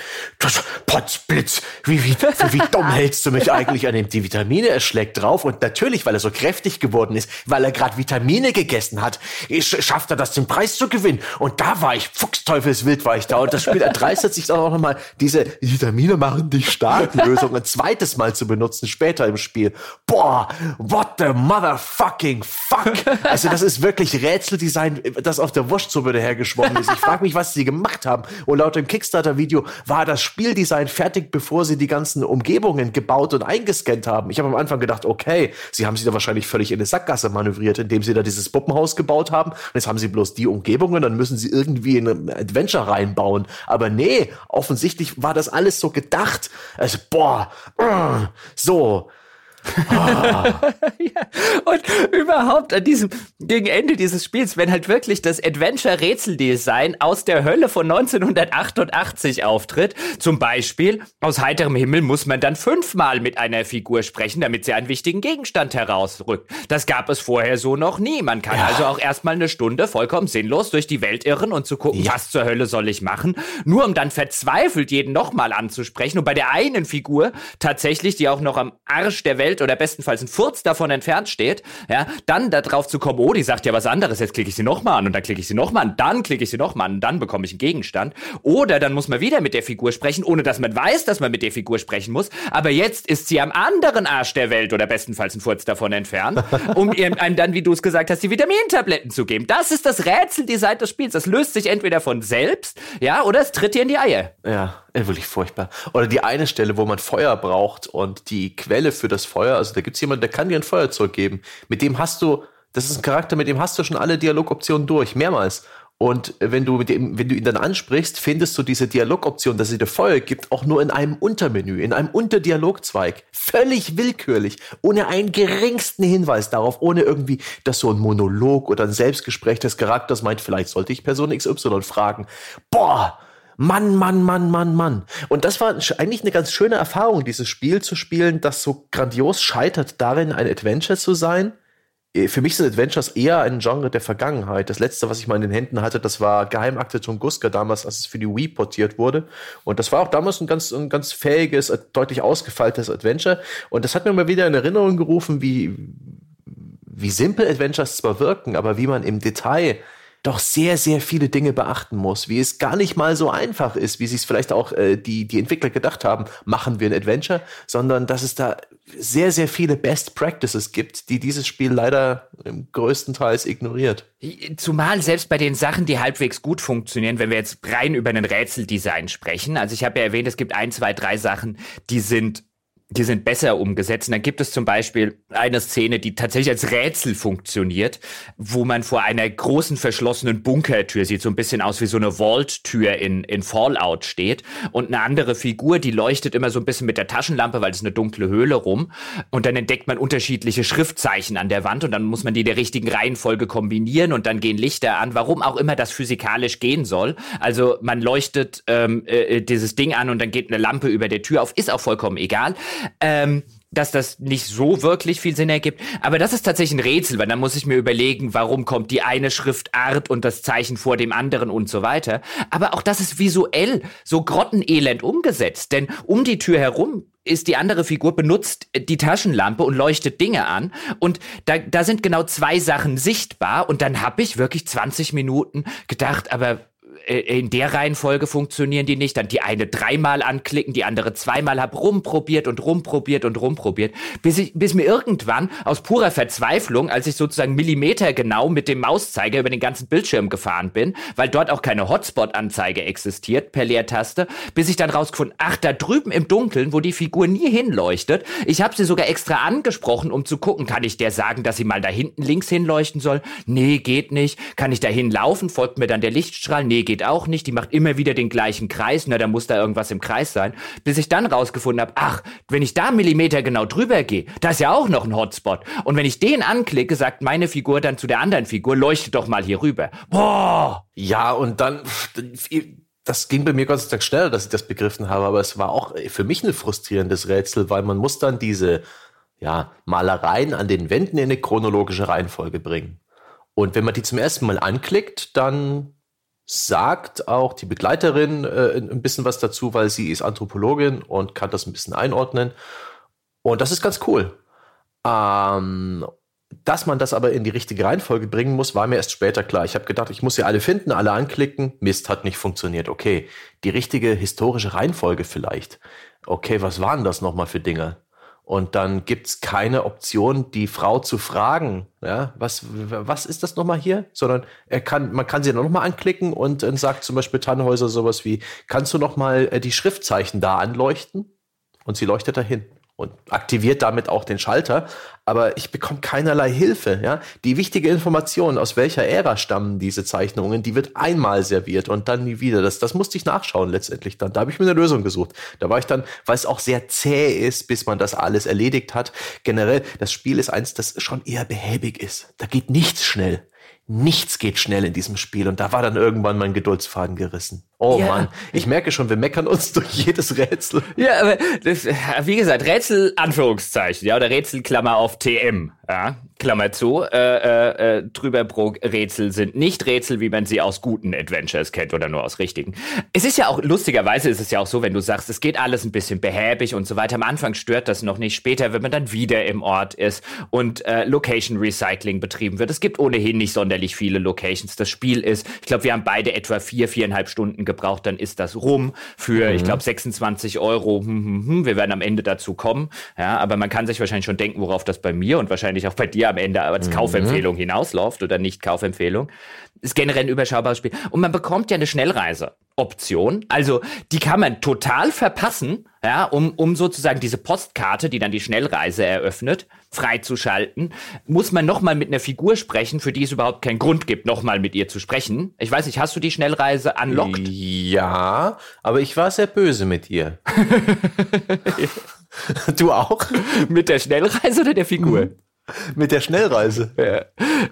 Potzblitz, wie, wie, wie dumm hältst du mich eigentlich an dem die Vitamine? Er schlägt drauf und natürlich, weil er so kräftig geworden ist, weil er gerade Vitamine gegessen hat, schafft er das, den Preis zu gewinnen. Und da war ich, fuchsteufelswild war ich da. Und das Spiel erdreistet sich auch nochmal, diese Vitamine machen dich stark Lösung ein zweites Mal zu benutzen, später im Spiel. Boah, what the motherfucking fuck? Also das ist wirklich Rätseldesign, das auf der Wurstsuppe dahergeschwommen ist. Ich frage mich, was sie gemacht haben. Und laut dem Kickstarter-Video war das Spieldesign fertig, bevor sie die ganzen Umgebungen gebaut und eingescannt haben. Ich habe am Anfang gedacht, okay, sie haben sie da wahrscheinlich völlig in eine Sackgasse manövriert, indem sie da dieses Puppenhaus gebaut haben. Und jetzt haben sie bloß die Umgebungen, dann müssen sie irgendwie in ein Adventure reinbauen. Aber nee, offensichtlich war das alles so gedacht. Also, boah, so. Ah. ja. Und überhaupt an diesem, gegen Ende dieses Spiels, wenn halt wirklich das Adventure-Rätseldesign aus der Hölle von 1988 auftritt, zum Beispiel, aus heiterem Himmel muss man dann fünfmal mit einer Figur sprechen, damit sie einen wichtigen Gegenstand herausrückt. Das gab es vorher so noch nie. Man kann ja. also auch erstmal eine Stunde vollkommen sinnlos durch die Welt irren und zu gucken, ja. was zur Hölle soll ich machen, nur um dann verzweifelt jeden nochmal anzusprechen und bei der einen Figur tatsächlich, die auch noch am Arsch der Welt Welt oder bestenfalls ein Furz davon entfernt steht, ja, dann darauf zu kommen, oh, die sagt ja was anderes, jetzt klicke ich sie nochmal an und dann klicke ich sie nochmal an, dann klicke ich sie nochmal an und dann bekomme ich einen Gegenstand. Oder dann muss man wieder mit der Figur sprechen, ohne dass man weiß, dass man mit der Figur sprechen muss. Aber jetzt ist sie am anderen Arsch der Welt oder bestenfalls ein Furz davon entfernt, um ihr einem dann, wie du es gesagt hast, die Vitamintabletten zu geben. Das ist das Rätseldesign des Spiels. Das löst sich entweder von selbst, ja, oder es tritt dir in die Eier. Ja, wirklich furchtbar. Oder die eine Stelle, wo man Feuer braucht und die Quelle für das Feuer, also da gibt's jemanden, der kann dir ein Feuerzeug geben. Mit dem hast du, das ist ein Charakter, mit dem hast du schon alle Dialogoptionen durch, mehrmals. Und wenn du, mit dem, wenn du ihn dann ansprichst, findest du diese Dialogoption, dass sie dir Feuer gibt, auch nur in einem Untermenü, in einem Unterdialogzweig. Völlig willkürlich, ohne einen geringsten Hinweis darauf, ohne irgendwie, dass so ein Monolog oder ein Selbstgespräch des Charakters meint, vielleicht sollte ich Person XY fragen. Boah! Mann, Mann, Mann, Mann, Mann. Und das war eigentlich eine ganz schöne Erfahrung, dieses Spiel zu spielen, das so grandios scheitert darin, ein Adventure zu sein. Äh, für mich sind Adventures eher ein Genre der Vergangenheit. Das letzte, was ich mal in den Händen hatte, das war Geheimakte Tunguska damals, als es für die Wii portiert wurde. Und das war auch damals ein ganz, ein ganz fähiges, äh, deutlich ausgefeiltes Adventure. Und das hat mir mal wieder in Erinnerung gerufen, wie, wie simpel Adventures zwar wirken, aber wie man im Detail doch sehr, sehr viele Dinge beachten muss, wie es gar nicht mal so einfach ist, wie sie es vielleicht auch äh, die, die Entwickler gedacht haben, machen wir ein Adventure, sondern dass es da sehr, sehr viele Best Practices gibt, die dieses Spiel leider größtenteils ignoriert. Zumal selbst bei den Sachen, die halbwegs gut funktionieren, wenn wir jetzt rein über einen Rätseldesign sprechen. Also ich habe ja erwähnt, es gibt ein, zwei, drei Sachen, die sind die sind besser umgesetzt. Und dann gibt es zum Beispiel eine Szene, die tatsächlich als Rätsel funktioniert, wo man vor einer großen verschlossenen Bunkertür sieht, so ein bisschen aus wie so eine Vault-Tür in, in Fallout steht. Und eine andere Figur, die leuchtet immer so ein bisschen mit der Taschenlampe, weil es eine dunkle Höhle rum. Und dann entdeckt man unterschiedliche Schriftzeichen an der Wand und dann muss man die der richtigen Reihenfolge kombinieren und dann gehen Lichter an, warum auch immer das physikalisch gehen soll. Also man leuchtet ähm, äh, dieses Ding an und dann geht eine Lampe über der Tür auf, ist auch vollkommen egal ähm, dass das nicht so wirklich viel Sinn ergibt. Aber das ist tatsächlich ein Rätsel, weil dann muss ich mir überlegen, warum kommt die eine Schriftart und das Zeichen vor dem anderen und so weiter. Aber auch das ist visuell so grottenelend umgesetzt, denn um die Tür herum ist die andere Figur benutzt die Taschenlampe und leuchtet Dinge an und da, da sind genau zwei Sachen sichtbar und dann habe ich wirklich 20 Minuten gedacht, aber in der Reihenfolge funktionieren die nicht. Dann die eine dreimal anklicken, die andere zweimal hab rumprobiert und rumprobiert und rumprobiert, bis ich, bis mir irgendwann aus purer Verzweiflung, als ich sozusagen Millimeter genau mit dem Mauszeiger über den ganzen Bildschirm gefahren bin, weil dort auch keine Hotspot-Anzeige existiert per Leertaste, bis ich dann rausgefunden, ach, da drüben im Dunkeln, wo die Figur nie hinleuchtet, ich habe sie sogar extra angesprochen, um zu gucken, kann ich der sagen, dass sie mal da hinten links hinleuchten soll? Nee, geht nicht. Kann ich da hinlaufen? Folgt mir dann der Lichtstrahl? Nee, geht auch nicht, die macht immer wieder den gleichen Kreis, na, da muss da irgendwas im Kreis sein, bis ich dann rausgefunden habe, ach, wenn ich da Millimeter genau drüber gehe, da ist ja auch noch ein Hotspot. Und wenn ich den anklicke, sagt meine Figur dann zu der anderen Figur, leuchte doch mal hier rüber. Boah! Ja, und dann, das ging bei mir Gott sei Dank schneller, dass ich das begriffen habe, aber es war auch für mich ein frustrierendes Rätsel, weil man muss dann diese, ja, Malereien an den Wänden in eine chronologische Reihenfolge bringen. Und wenn man die zum ersten Mal anklickt, dann sagt auch die Begleiterin äh, ein bisschen was dazu, weil sie ist Anthropologin und kann das ein bisschen einordnen. Und das ist ganz cool. Ähm, dass man das aber in die richtige Reihenfolge bringen muss, war mir erst später klar. Ich habe gedacht, ich muss sie alle finden, alle anklicken. Mist, hat nicht funktioniert. Okay, die richtige historische Reihenfolge vielleicht. Okay, was waren das nochmal für Dinge? Und dann gibt's keine Option, die Frau zu fragen, ja, was, was ist das nochmal hier? Sondern er kann, man kann sie dann nochmal anklicken und dann sagt zum Beispiel Tannhäuser sowas wie, kannst du nochmal äh, die Schriftzeichen da anleuchten? Und sie leuchtet dahin und aktiviert damit auch den Schalter. Aber ich bekomme keinerlei Hilfe. Ja? Die wichtige Information, aus welcher Ära stammen diese Zeichnungen, die wird einmal serviert und dann nie wieder. Das, das musste ich nachschauen letztendlich dann. Da habe ich mir eine Lösung gesucht. Da war ich dann, weil es auch sehr zäh ist, bis man das alles erledigt hat. Generell, das Spiel ist eins, das schon eher behäbig ist. Da geht nichts schnell. Nichts geht schnell in diesem Spiel und da war dann irgendwann mein Geduldsfaden gerissen. Oh ja. Mann, ich merke schon, wir meckern uns durch jedes Rätsel. Ja, aber das, wie gesagt, Rätsel Anführungszeichen, ja, oder Rätselklammer auf TM, ja, Klammer zu, äh, äh, äh, drüber pro Rätsel sind nicht Rätsel, wie man sie aus guten Adventures kennt oder nur aus richtigen. Es ist ja auch, lustigerweise ist es ja auch so, wenn du sagst, es geht alles ein bisschen behäbig und so weiter. Am Anfang stört das noch nicht, später, wenn man dann wieder im Ort ist und äh, Location Recycling betrieben wird. Es gibt ohnehin nicht sonderlich viele Locations. Das Spiel ist, ich glaube, wir haben beide etwa vier, viereinhalb Stunden gebraucht, dann ist das rum für, mhm. ich glaube, 26 Euro. Hm, hm, hm, wir werden am Ende dazu kommen. Ja, aber man kann sich wahrscheinlich schon denken, worauf das bei mir und wahrscheinlich auch bei dir am Ende als mhm. Kaufempfehlung hinausläuft oder nicht Kaufempfehlung. Ist generell ein überschaubares Spiel. Und man bekommt ja eine Schnellreise. Option. Also die kann man total verpassen, ja, um, um sozusagen diese Postkarte, die dann die Schnellreise eröffnet, freizuschalten, muss man nochmal mit einer Figur sprechen, für die es überhaupt keinen Grund gibt, nochmal mit ihr zu sprechen. Ich weiß nicht, hast du die Schnellreise unlocked? Ja, aber ich war sehr böse mit ihr. du auch? Mit der Schnellreise oder der Figur? Mhm. Mit der Schnellreise.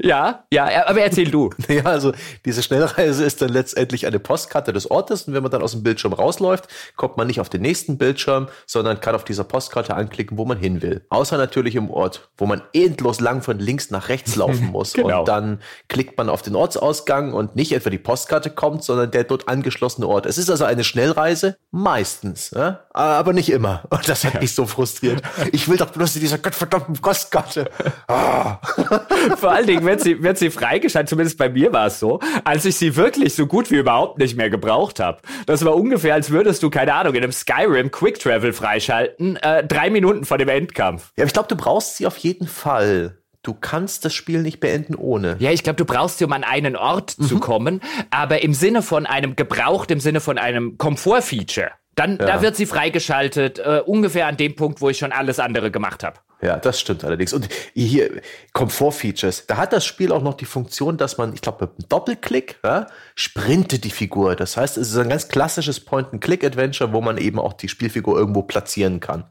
Ja, ja, aber erzähl du. Ja, also diese Schnellreise ist dann letztendlich eine Postkarte des Ortes und wenn man dann aus dem Bildschirm rausläuft, kommt man nicht auf den nächsten Bildschirm, sondern kann auf dieser Postkarte anklicken, wo man hin will. Außer natürlich im Ort, wo man endlos lang von links nach rechts laufen muss. genau. Und dann klickt man auf den Ortsausgang und nicht etwa die Postkarte kommt, sondern der dort angeschlossene Ort. Es ist also eine Schnellreise, meistens, ja? aber nicht immer. Und das hat mich so frustriert. Ich will doch bloß in dieser gottverdammten Postkarte. Ah. Vor allen Dingen wird sie, wird sie freigeschaltet, zumindest bei mir war es so, als ich sie wirklich so gut wie überhaupt nicht mehr gebraucht habe. Das war ungefähr, als würdest du, keine Ahnung, in einem Skyrim Quick Travel freischalten, äh, drei Minuten vor dem Endkampf. Ja, aber ich glaube, du brauchst sie auf jeden Fall. Du kannst das Spiel nicht beenden ohne. Ja, ich glaube, du brauchst sie, um an einen Ort mhm. zu kommen, aber im Sinne von einem gebraucht, im Sinne von einem Komfortfeature Dann ja. da wird sie freigeschaltet, äh, ungefähr an dem Punkt, wo ich schon alles andere gemacht habe. Ja, das stimmt allerdings. Und hier Komfort-Features. Da hat das Spiel auch noch die Funktion, dass man, ich glaube, mit einem Doppelklick ja, sprintet die Figur. Das heißt, es ist ein ganz klassisches Point-and-Click-Adventure, wo man eben auch die Spielfigur irgendwo platzieren kann.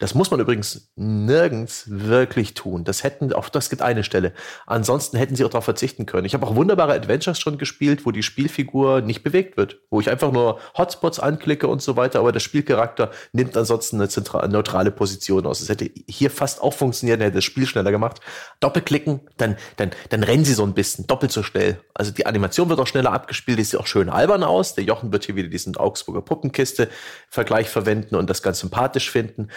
Das muss man übrigens nirgends wirklich tun. Das hätten, auch das gibt eine Stelle. Ansonsten hätten sie auch darauf verzichten können. Ich habe auch wunderbare Adventures schon gespielt, wo die Spielfigur nicht bewegt wird. Wo ich einfach nur Hotspots anklicke und so weiter, aber der Spielcharakter nimmt ansonsten eine zentrale, neutrale Position aus. Das hätte hier fast auch funktioniert, hätte das Spiel schneller gemacht. Doppelklicken, dann, dann, dann rennen sie so ein bisschen, doppelt so schnell. Also die Animation wird auch schneller abgespielt, die sieht auch schön albern aus. Der Jochen wird hier wieder diesen Augsburger Puppenkiste-Vergleich verwenden und das ganz sympathisch finden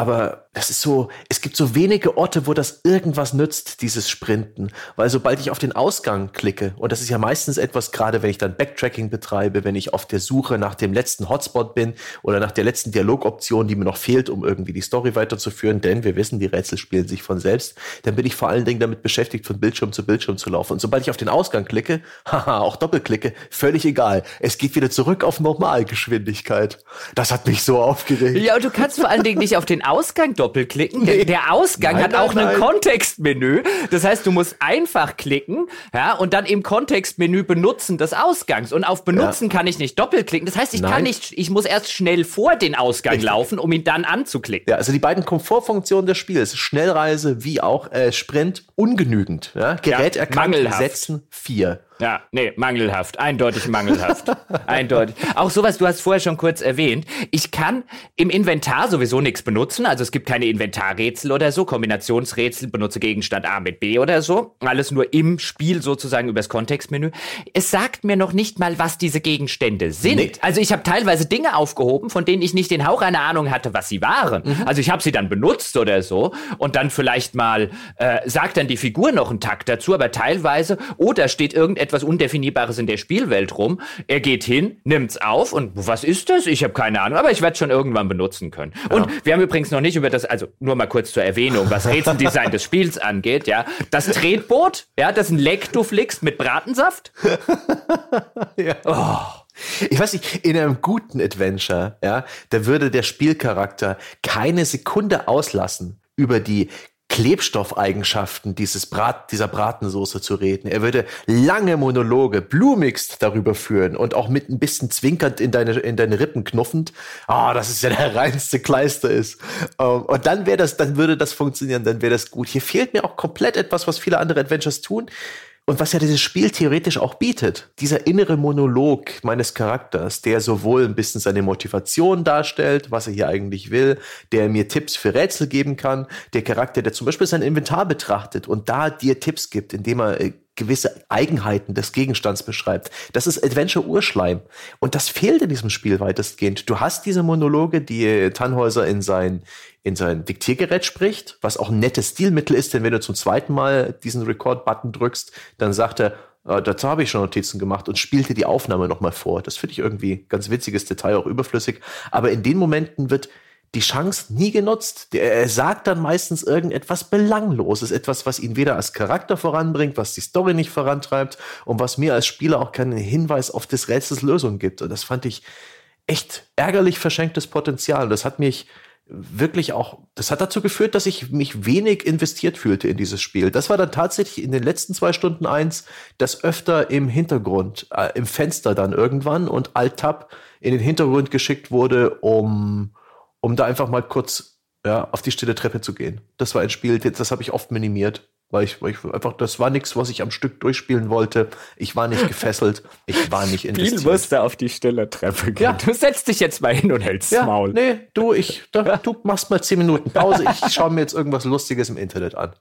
aber das ist so, es gibt so wenige Orte, wo das irgendwas nützt, dieses Sprinten. Weil sobald ich auf den Ausgang klicke, und das ist ja meistens etwas, gerade wenn ich dann Backtracking betreibe, wenn ich auf der Suche nach dem letzten Hotspot bin oder nach der letzten Dialogoption, die mir noch fehlt, um irgendwie die Story weiterzuführen, denn wir wissen, die Rätsel spielen sich von selbst, dann bin ich vor allen Dingen damit beschäftigt, von Bildschirm zu Bildschirm zu laufen. Und sobald ich auf den Ausgang klicke, haha, auch doppelklicke, völlig egal. Es geht wieder zurück auf Normalgeschwindigkeit. Das hat mich so aufgeregt. Ja, und du kannst vor allen Dingen nicht auf den Ausgang doppelklicken. Nee. Der Ausgang nein, hat auch nein, ein Kontextmenü. Das heißt, du musst einfach klicken, ja, und dann im Kontextmenü benutzen des Ausgangs. Und auf benutzen ja. kann ich nicht doppelklicken. Das heißt, ich nein. kann nicht, ich muss erst schnell vor den Ausgang Richtig. laufen, um ihn dann anzuklicken. Ja, also die beiden Komfortfunktionen des Spiels, Schnellreise wie auch äh, Sprint, ungenügend. Ja? Gerät ja, erkannt, setzen vier. Ja, nee, mangelhaft. Eindeutig mangelhaft. Eindeutig. Auch sowas, du hast vorher schon kurz erwähnt. Ich kann im Inventar sowieso nichts benutzen. Also es gibt keine Inventarrätsel oder so. Kombinationsrätsel, benutze Gegenstand A mit B oder so. Alles nur im Spiel sozusagen übers Kontextmenü. Es sagt mir noch nicht mal, was diese Gegenstände sind. Nee. Also ich habe teilweise Dinge aufgehoben, von denen ich nicht den Hauch einer Ahnung hatte, was sie waren. Mhm. Also ich habe sie dann benutzt oder so. Und dann vielleicht mal, äh, sagt dann die Figur noch einen Takt dazu, aber teilweise, oder steht irgendetwas etwas Undefinierbares in der Spielwelt rum. Er geht hin, nimmt's auf und was ist das? Ich habe keine Ahnung, aber ich werde schon irgendwann benutzen können. Ja. Und wir haben übrigens noch nicht über das, also nur mal kurz zur Erwähnung, was Rätseldesign des Spiels angeht, ja. Das Tretboot, ja, das ein Leck du flickst mit Bratensaft. ja. Oh. Ich weiß nicht, in einem guten Adventure, ja, da würde der Spielcharakter keine Sekunde auslassen, über die Klebstoffeigenschaften dieses Brat, dieser Bratensoße zu reden. Er würde lange Monologe, blumigst darüber führen und auch mit ein bisschen zwinkernd in deine, in deine Rippen knuffend. Ah, oh, dass es ja der reinste Kleister ist. Ähm, und dann wäre das, dann würde das funktionieren, dann wäre das gut. Hier fehlt mir auch komplett etwas, was viele andere Adventures tun. Und was ja dieses Spiel theoretisch auch bietet, dieser innere Monolog meines Charakters, der sowohl ein bisschen seine Motivation darstellt, was er hier eigentlich will, der mir Tipps für Rätsel geben kann, der Charakter, der zum Beispiel sein Inventar betrachtet und da dir Tipps gibt, indem er äh, gewisse Eigenheiten des Gegenstands beschreibt. Das ist Adventure Urschleim. Und das fehlt in diesem Spiel weitestgehend. Du hast diese Monologe, die Tannhäuser in sein, in sein Diktiergerät spricht, was auch ein nettes Stilmittel ist, denn wenn du zum zweiten Mal diesen Record-Button drückst, dann sagt er, äh, dazu habe ich schon Notizen gemacht und spielte die Aufnahme nochmal vor. Das finde ich irgendwie ganz witziges Detail, auch überflüssig. Aber in den Momenten wird die Chance nie genutzt. Er sagt dann meistens irgendetwas Belangloses, etwas, was ihn weder als Charakter voranbringt, was die Story nicht vorantreibt und was mir als Spieler auch keinen Hinweis auf des Rätsels Lösung gibt. Und das fand ich echt ärgerlich verschenktes Potenzial. Das hat mich wirklich auch, das hat dazu geführt, dass ich mich wenig investiert fühlte in dieses Spiel. Das war dann tatsächlich in den letzten zwei Stunden eins, das öfter im Hintergrund, äh, im Fenster dann irgendwann und Alt-Tab in den Hintergrund geschickt wurde, um um da einfach mal kurz ja, auf die stille Treppe zu gehen. Das war ein Spiel, das habe ich oft minimiert, weil ich, weil ich einfach, das war nichts, was ich am Stück durchspielen wollte. Ich war nicht gefesselt, ich war nicht investiert. Spiel musste auf die stille Treppe gehen. Ja. Du setzt dich jetzt mal hin und hältst ja, Maul. Nee, du, ich, da, du machst mal zehn Minuten Pause. Ich schaue mir jetzt irgendwas Lustiges im Internet an.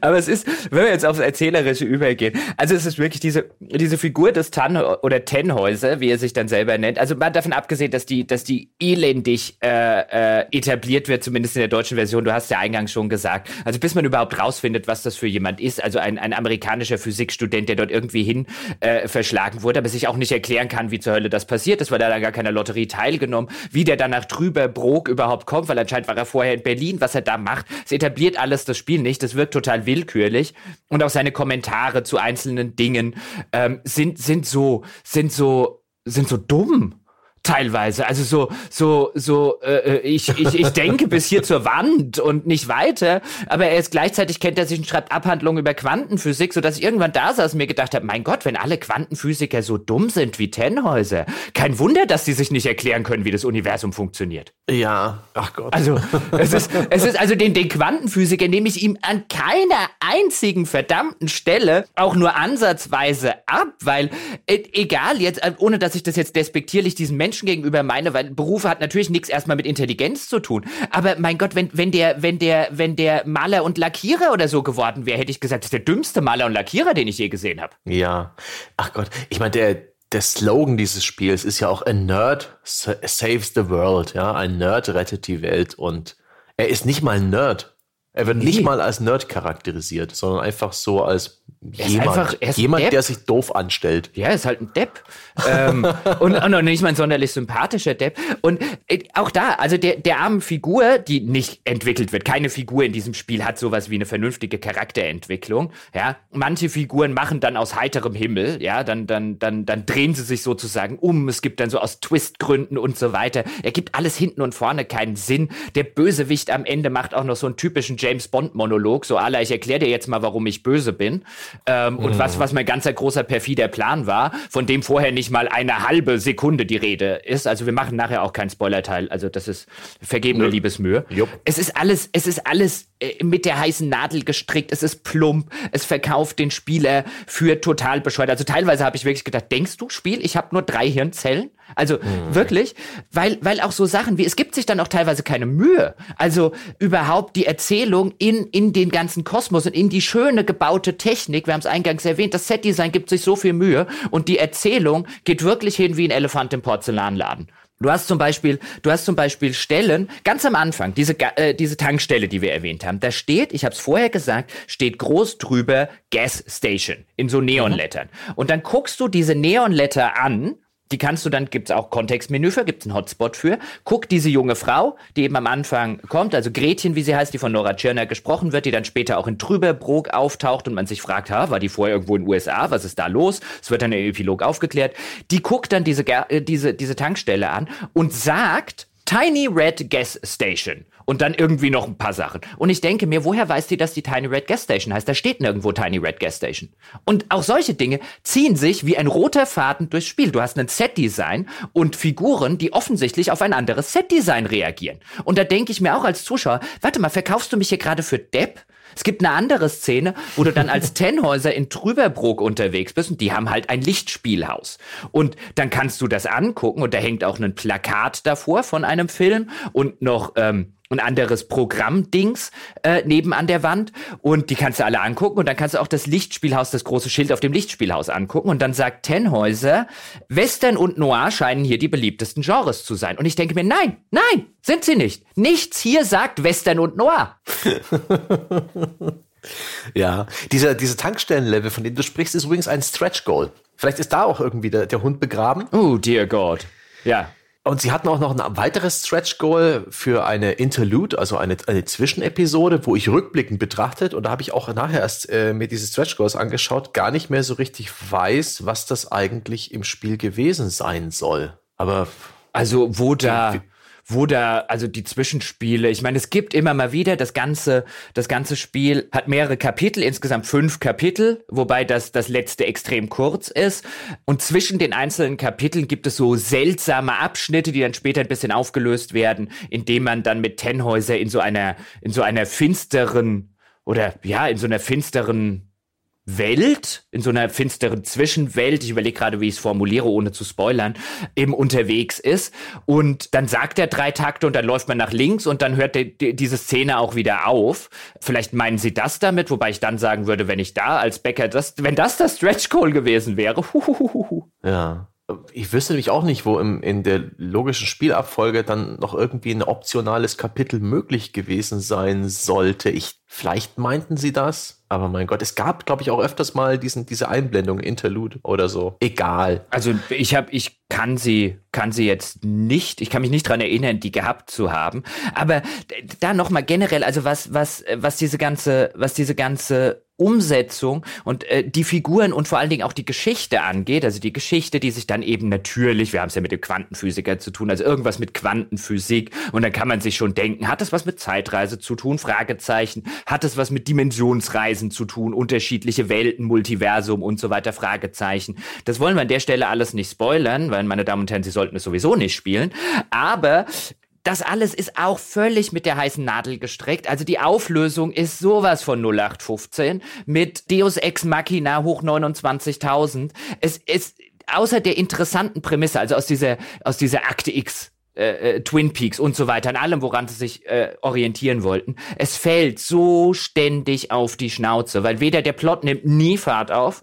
Aber es ist, wenn wir jetzt aufs Erzählerische übergehen, also es ist wirklich diese, diese Figur des Tan oder Tenhäuser, wie er sich dann selber nennt. Also mal davon abgesehen, dass die, dass die elendig äh, äh, etabliert wird, zumindest in der deutschen Version. Du hast ja eingangs schon gesagt. Also bis man überhaupt rausfindet, was das für jemand ist. Also ein, ein amerikanischer Physikstudent, der dort irgendwie hin äh, verschlagen wurde, aber sich auch nicht erklären kann, wie zur Hölle das passiert ist, weil er da gar keiner Lotterie teilgenommen, wie der danach drüber Brok überhaupt kommt, weil anscheinend war er vorher in Berlin, was er da macht. Es etabliert alles das Spiel nicht. Das wirkt total total willkürlich und auch seine Kommentare zu einzelnen Dingen ähm, sind sind so sind so sind so dumm teilweise. Also so, so, so, äh, äh, ich, ich, ich denke bis hier zur Wand und nicht weiter, aber er ist gleichzeitig kennt er sich und schreibt Abhandlungen über Quantenphysik, sodass ich irgendwann da saß und mir gedacht habe, mein Gott, wenn alle Quantenphysiker so dumm sind wie Tennhäuser, kein Wunder, dass sie sich nicht erklären können, wie das Universum funktioniert. Ja, ach Gott. Also, es ist, es ist also den, den Quantenphysiker nehme ich ihm an keiner einzigen verdammten Stelle auch nur ansatzweise ab, weil, äh, egal jetzt, äh, ohne dass ich das jetzt despektierlich diesen Menschen Menschen gegenüber meine, weil Berufe hat natürlich nichts erstmal mit Intelligenz zu tun. Aber mein Gott, wenn, wenn der, wenn der, wenn der Maler und Lackierer oder so geworden wäre, hätte ich gesagt, das ist der dümmste Maler und Lackierer, den ich je gesehen habe. Ja. Ach Gott, ich meine, der, der Slogan dieses Spiels ist ja auch A Nerd saves the world, ja. Ein Nerd rettet die Welt und er ist nicht mal ein Nerd. Er wird nee. nicht mal als Nerd charakterisiert, sondern einfach so als jemand, einfach, jemand der sich doof anstellt. Ja, er ist halt ein Depp. ähm, und, und nicht mal ein sonderlich sympathischer Depp. Und äh, auch da, also der, der armen Figur, die nicht entwickelt wird, keine Figur in diesem Spiel hat sowas wie eine vernünftige Charakterentwicklung. Ja, manche Figuren machen dann aus heiterem Himmel, ja, dann, dann, dann, dann drehen sie sich sozusagen um. Es gibt dann so aus Twistgründen und so weiter. Er gibt alles hinten und vorne keinen Sinn. Der Bösewicht am Ende macht auch noch so einen typischen James Bond-Monolog, so aller, ich erkläre dir jetzt mal, warum ich böse bin. Ähm, mhm. Und was, was mein ganzer großer perfider Plan war, von dem vorher nicht mal eine halbe Sekunde die Rede ist. Also wir machen nachher auch keinen Spoilerteil. Also das ist vergebene Nö. Liebesmühe. Jupp. Es ist alles, es ist alles äh, mit der heißen Nadel gestrickt. Es ist plump. Es verkauft den Spieler für total bescheuert. Also teilweise habe ich wirklich gedacht, denkst du, Spiel, ich habe nur drei Hirnzellen? Also mhm. wirklich, weil, weil auch so Sachen wie, es gibt sich dann auch teilweise keine Mühe. Also überhaupt die Erzählung in, in den ganzen Kosmos und in die schöne gebaute Technik. Wir haben es eingangs erwähnt, das Setdesign gibt sich so viel Mühe und die Erzählung geht wirklich hin wie ein Elefant im Porzellanladen. Du hast zum Beispiel, du hast zum Beispiel Stellen, ganz am Anfang, diese, äh, diese Tankstelle, die wir erwähnt haben, da steht, ich habe es vorher gesagt, steht groß drüber Gas Station in so Neonlettern. Mhm. Und dann guckst du diese Neonletter an die kannst du dann, gibt's auch Kontextmenü für, gibt's einen Hotspot für. Guck diese junge Frau, die eben am Anfang kommt, also Gretchen, wie sie heißt, die von Nora Tschirner gesprochen wird, die dann später auch in Trüberbrook auftaucht und man sich fragt, ha, war die vorher irgendwo in den USA, was ist da los? Es wird dann im Epilog aufgeklärt. Die guckt dann diese, äh, diese, diese Tankstelle an und sagt, Tiny Red Gas Station. Und dann irgendwie noch ein paar Sachen. Und ich denke mir, woher weiß die, dass die Tiny Red Gas Station heißt? Da steht nirgendwo Tiny Red Gas Station. Und auch solche Dinge ziehen sich wie ein roter Faden durchs Spiel. Du hast ein Set-Design und Figuren, die offensichtlich auf ein anderes Set-Design reagieren. Und da denke ich mir auch als Zuschauer, warte mal, verkaufst du mich hier gerade für Depp? Es gibt eine andere Szene, wo du dann als Tenhäuser in Trüberbrook unterwegs bist und die haben halt ein Lichtspielhaus. Und dann kannst du das angucken und da hängt auch ein Plakat davor von einem Film und noch ähm, ein anderes Programmdings äh, neben an der Wand und die kannst du alle angucken und dann kannst du auch das Lichtspielhaus, das große Schild auf dem Lichtspielhaus angucken und dann sagt Tenhäuser, Western und Noir scheinen hier die beliebtesten Genres zu sein. Und ich denke mir, nein, nein, sind sie nicht. Nichts hier sagt Western und Noir. ja, dieser, diese Tankstellenlevel, von dem du sprichst, ist übrigens ein Stretch Goal. Vielleicht ist da auch irgendwie der, der Hund begraben. Oh, dear God. Ja. Und sie hatten auch noch ein weiteres Stretch Goal für eine Interlude, also eine, eine Zwischenepisode, wo ich rückblickend betrachtet und da habe ich auch nachher erst äh, mir diese Stretch Goals angeschaut, gar nicht mehr so richtig weiß, was das eigentlich im Spiel gewesen sein soll. Aber also wo da wo da, also die Zwischenspiele, ich meine, es gibt immer mal wieder, das ganze, das ganze Spiel hat mehrere Kapitel, insgesamt fünf Kapitel, wobei das, das letzte extrem kurz ist. Und zwischen den einzelnen Kapiteln gibt es so seltsame Abschnitte, die dann später ein bisschen aufgelöst werden, indem man dann mit Tenhäuser in so einer, in so einer finsteren, oder ja, in so einer finsteren Welt, in so einer finsteren Zwischenwelt, ich überlege gerade, wie ich es formuliere, ohne zu spoilern, eben unterwegs ist. Und dann sagt er drei Takte und dann läuft man nach links und dann hört die, die, diese Szene auch wieder auf. Vielleicht meinen sie das damit, wobei ich dann sagen würde, wenn ich da als Bäcker, das, wenn das das Stretch Goal gewesen wäre. Huhuhuhu. Ja. Ich wüsste nämlich auch nicht, wo im, in der logischen Spielabfolge dann noch irgendwie ein optionales Kapitel möglich gewesen sein sollte. Ich, vielleicht meinten sie das, aber mein Gott, es gab, glaube ich, auch öfters mal diesen, diese Einblendung, Interlude oder so. Egal. Also ich habe, ich kann sie, kann sie jetzt nicht, ich kann mich nicht dran erinnern, die gehabt zu haben. Aber da nochmal generell, also was, was, was diese ganze, was diese ganze Umsetzung und äh, die Figuren und vor allen Dingen auch die Geschichte angeht, also die Geschichte, die sich dann eben natürlich, wir haben es ja mit dem Quantenphysiker zu tun, also irgendwas mit Quantenphysik und dann kann man sich schon denken, hat es was mit Zeitreise zu tun? Fragezeichen. Hat es was mit Dimensionsreisen zu tun? Unterschiedliche Welten, Multiversum und so weiter? Fragezeichen. Das wollen wir an der Stelle alles nicht spoilern, weil meine Damen und Herren, Sie sollten es sowieso nicht spielen. Aber das alles ist auch völlig mit der heißen Nadel gestreckt. Also die Auflösung ist sowas von 0815 mit Deus Ex Machina hoch 29.000. Es ist außer der interessanten Prämisse, also aus dieser, aus dieser Akte X äh, äh, Twin Peaks und so weiter, an allem, woran sie sich äh, orientieren wollten. Es fällt so ständig auf die Schnauze, weil weder der Plot nimmt nie Fahrt auf,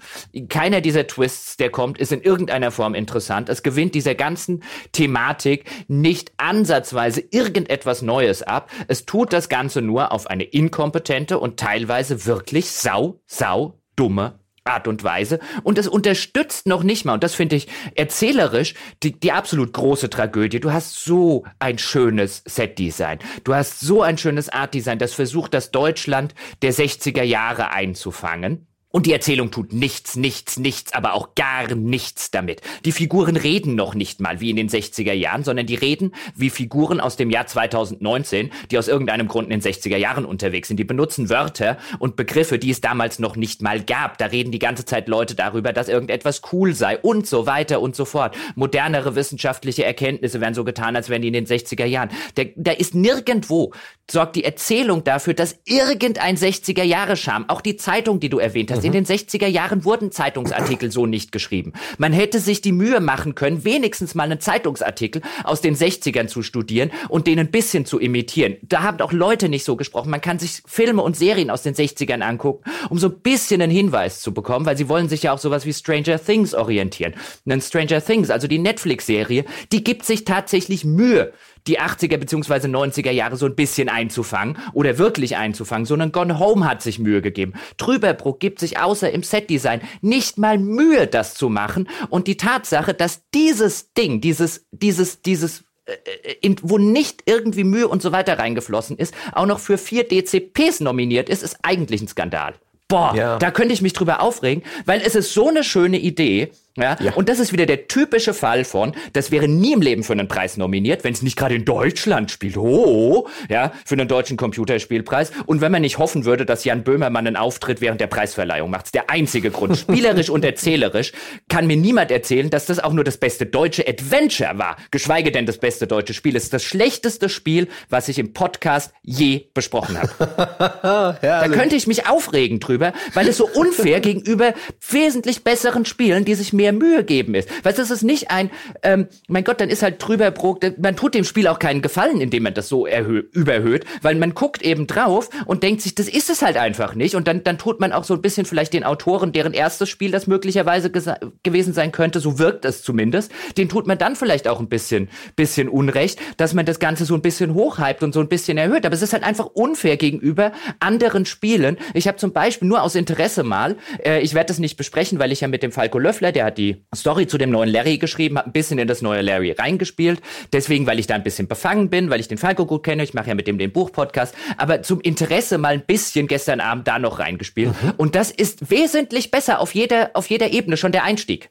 keiner dieser Twists, der kommt, ist in irgendeiner Form interessant. Es gewinnt dieser ganzen Thematik nicht ansatzweise irgendetwas Neues ab. Es tut das Ganze nur auf eine inkompetente und teilweise wirklich sau, sau dumme Art und Weise. Und es unterstützt noch nicht mal, und das finde ich erzählerisch, die, die absolut große Tragödie. Du hast so ein schönes Setdesign. Du hast so ein schönes Artdesign, das versucht, das Deutschland der 60er Jahre einzufangen. Und die Erzählung tut nichts, nichts, nichts, aber auch gar nichts damit. Die Figuren reden noch nicht mal wie in den 60er Jahren, sondern die reden wie Figuren aus dem Jahr 2019, die aus irgendeinem Grund in den 60er Jahren unterwegs sind. Die benutzen Wörter und Begriffe, die es damals noch nicht mal gab. Da reden die ganze Zeit Leute darüber, dass irgendetwas cool sei und so weiter und so fort. Modernere wissenschaftliche Erkenntnisse werden so getan, als wären die in den 60er Jahren. Da ist nirgendwo sorgt die Erzählung dafür, dass irgendein 60er Jahre Charme, auch die Zeitung, die du erwähnt hast. In den 60er Jahren wurden Zeitungsartikel so nicht geschrieben. Man hätte sich die Mühe machen können, wenigstens mal einen Zeitungsartikel aus den 60ern zu studieren und den ein bisschen zu imitieren. Da haben auch Leute nicht so gesprochen. Man kann sich Filme und Serien aus den 60ern angucken, um so ein bisschen einen Hinweis zu bekommen, weil sie wollen sich ja auch sowas wie Stranger Things orientieren. Und Stranger Things, also die Netflix-Serie, die gibt sich tatsächlich Mühe, die 80er bzw. 90er Jahre so ein bisschen einzufangen oder wirklich einzufangen, sondern Gone Home hat sich Mühe gegeben. Trüberbruck gibt sich außer im Setdesign nicht mal Mühe, das zu machen. Und die Tatsache, dass dieses Ding, dieses, dieses, dieses äh, in, wo nicht irgendwie Mühe und so weiter reingeflossen ist, auch noch für vier DCPs nominiert ist, ist eigentlich ein Skandal. Boah, ja. da könnte ich mich drüber aufregen, weil es ist so eine schöne Idee, ja? ja? Und das ist wieder der typische Fall von, das wäre nie im Leben für einen Preis nominiert, wenn es nicht gerade in Deutschland spielt. Oh, ja, für einen deutschen Computerspielpreis. Und wenn man nicht hoffen würde, dass Jan Böhmermann einen Auftritt während der Preisverleihung macht. Der einzige Grund. Spielerisch und erzählerisch kann mir niemand erzählen, dass das auch nur das beste deutsche Adventure war. Geschweige denn das beste deutsche Spiel. Es ist das schlechteste Spiel, was ich im Podcast je besprochen habe. da könnte ich mich aufregen drüber, weil es so unfair gegenüber wesentlich besseren Spielen, die sich mehr mehr Mühe geben ist. Weißt du, das ist nicht ein, ähm, mein Gott, dann ist halt drüber Brok, man tut dem Spiel auch keinen Gefallen, indem man das so überhöht, weil man guckt eben drauf und denkt sich, das ist es halt einfach nicht. Und dann, dann tut man auch so ein bisschen vielleicht den Autoren, deren erstes Spiel das möglicherweise gewesen sein könnte, so wirkt es zumindest, den tut man dann vielleicht auch ein bisschen, bisschen Unrecht, dass man das Ganze so ein bisschen hochhypt und so ein bisschen erhöht. Aber es ist halt einfach unfair gegenüber anderen Spielen. Ich habe zum Beispiel nur aus Interesse mal, äh, ich werde das nicht besprechen, weil ich ja mit dem Falco Löffler, der hat die Story zu dem neuen Larry geschrieben, habe ein bisschen in das neue Larry reingespielt. Deswegen, weil ich da ein bisschen befangen bin, weil ich den Falco gut kenne. Ich mache ja mit dem den Buchpodcast. Aber zum Interesse mal ein bisschen gestern Abend da noch reingespielt. Mhm. Und das ist wesentlich besser auf jeder, auf jeder Ebene schon der Einstieg.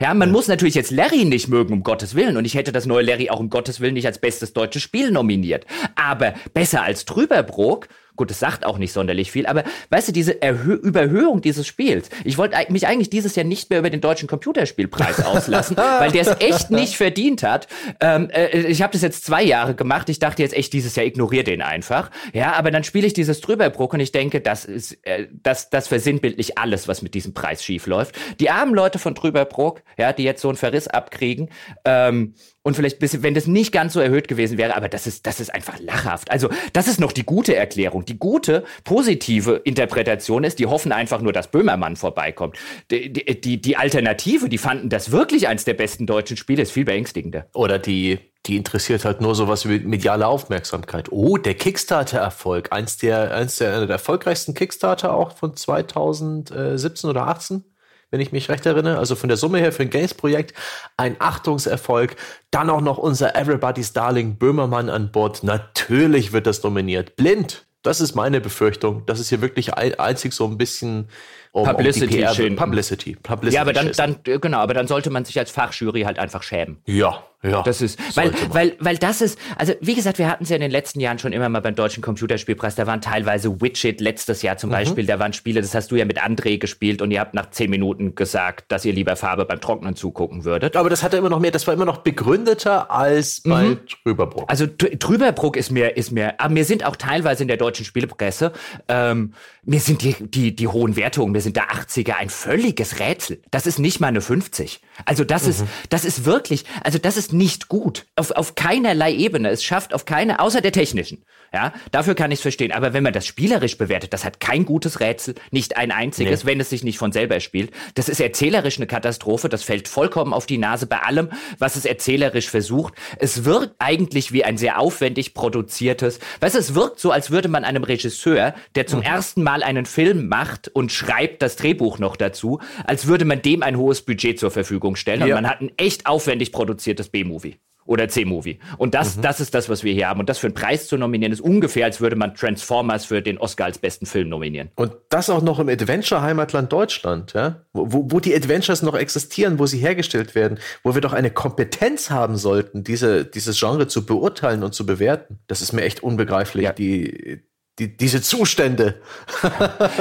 Ja, man ja. muss natürlich jetzt Larry nicht mögen, um Gottes Willen. Und ich hätte das neue Larry auch um Gottes Willen nicht als bestes deutsches Spiel nominiert. Aber besser als Trüberbrook Gut, das sagt auch nicht sonderlich viel, aber weißt du, diese Erhö Überhöhung dieses Spiels, ich wollte mich eigentlich dieses Jahr nicht mehr über den deutschen Computerspielpreis auslassen, weil der es echt nicht verdient hat. Ähm, äh, ich habe das jetzt zwei Jahre gemacht, ich dachte jetzt echt, dieses Jahr ignoriere den einfach. Ja, aber dann spiele ich dieses Drüberbruck und ich denke, das ist, äh, das, das versinnbildlich alles, was mit diesem Preis schief läuft. Die armen Leute von Drüberbruck, ja, die jetzt so einen Verriss abkriegen, ähm, und vielleicht wenn das nicht ganz so erhöht gewesen wäre, aber das ist, das ist einfach lachhaft. Also, das ist noch die gute Erklärung. Die gute, positive Interpretation ist, die hoffen einfach nur, dass Böhmermann vorbeikommt. Die, die, die Alternative, die fanden das wirklich eins der besten deutschen Spiele, ist viel beängstigender. Oder die, die interessiert halt nur sowas wie mediale Aufmerksamkeit. Oh, der Kickstarter-Erfolg. Eins der, eins der, der erfolgreichsten Kickstarter auch von 2017 oder 18 wenn ich mich recht erinnere. Also von der Summe her für ein Games-Projekt ein Achtungserfolg. Dann auch noch unser Everybody's Darling Böhmermann an Bord. Natürlich wird das dominiert. Blind Das ist meine Befürchtung. Das ist hier wirklich ein, einzig so ein bisschen um, Publicity, um Publicity, Publicity. Ja, aber dann, dann, genau, aber dann sollte man sich als Fachjury halt einfach schämen. Ja, ja. Das ist, weil, weil, weil das ist, also wie gesagt, wir hatten es ja in den letzten Jahren schon immer mal beim Deutschen Computerspielpreis, da waren teilweise Widget letztes Jahr zum mhm. Beispiel, da waren Spiele, das hast du ja mit André gespielt und ihr habt nach zehn Minuten gesagt, dass ihr lieber Farbe beim Trocknen zugucken würdet. Aber das hatte immer noch mehr, das war immer noch begründeter als bei mhm. Trüberbruck. Also Trüberbruck ist mir, ist mir, aber mir sind auch teilweise in der deutschen Spielepresse, ähm, mir sind die, die, die hohen Wertungen, mir sind der 80er ein völliges Rätsel. Das ist nicht mal eine 50. Also das mhm. ist, das ist wirklich, also das ist nicht gut. Auf, auf keinerlei Ebene. Es schafft auf keine, außer der technischen. Ja, dafür kann ich es verstehen. Aber wenn man das spielerisch bewertet, das hat kein gutes Rätsel, nicht ein einziges, nee. wenn es sich nicht von selber spielt. Das ist erzählerisch eine Katastrophe. Das fällt vollkommen auf die Nase bei allem, was es erzählerisch versucht. Es wirkt eigentlich wie ein sehr aufwendig produziertes. Weißt es wirkt so, als würde man einem Regisseur, der zum mhm. ersten Mal einen Film macht und schreibt das Drehbuch noch dazu, als würde man dem ein hohes Budget zur Verfügung stellen. Ja. Und man hat ein echt aufwendig produziertes B-Movie oder C-Movie. Und das, mhm. das ist das, was wir hier haben. Und das für einen Preis zu nominieren, ist ungefähr, als würde man Transformers für den Oscar als besten Film nominieren. Und das auch noch im Adventure-Heimatland Deutschland, ja? Wo, wo die Adventures noch existieren, wo sie hergestellt werden, wo wir doch eine Kompetenz haben sollten, diese, dieses Genre zu beurteilen und zu bewerten. Das ist mir echt unbegreiflich. Ja. Die, die, diese Zustände.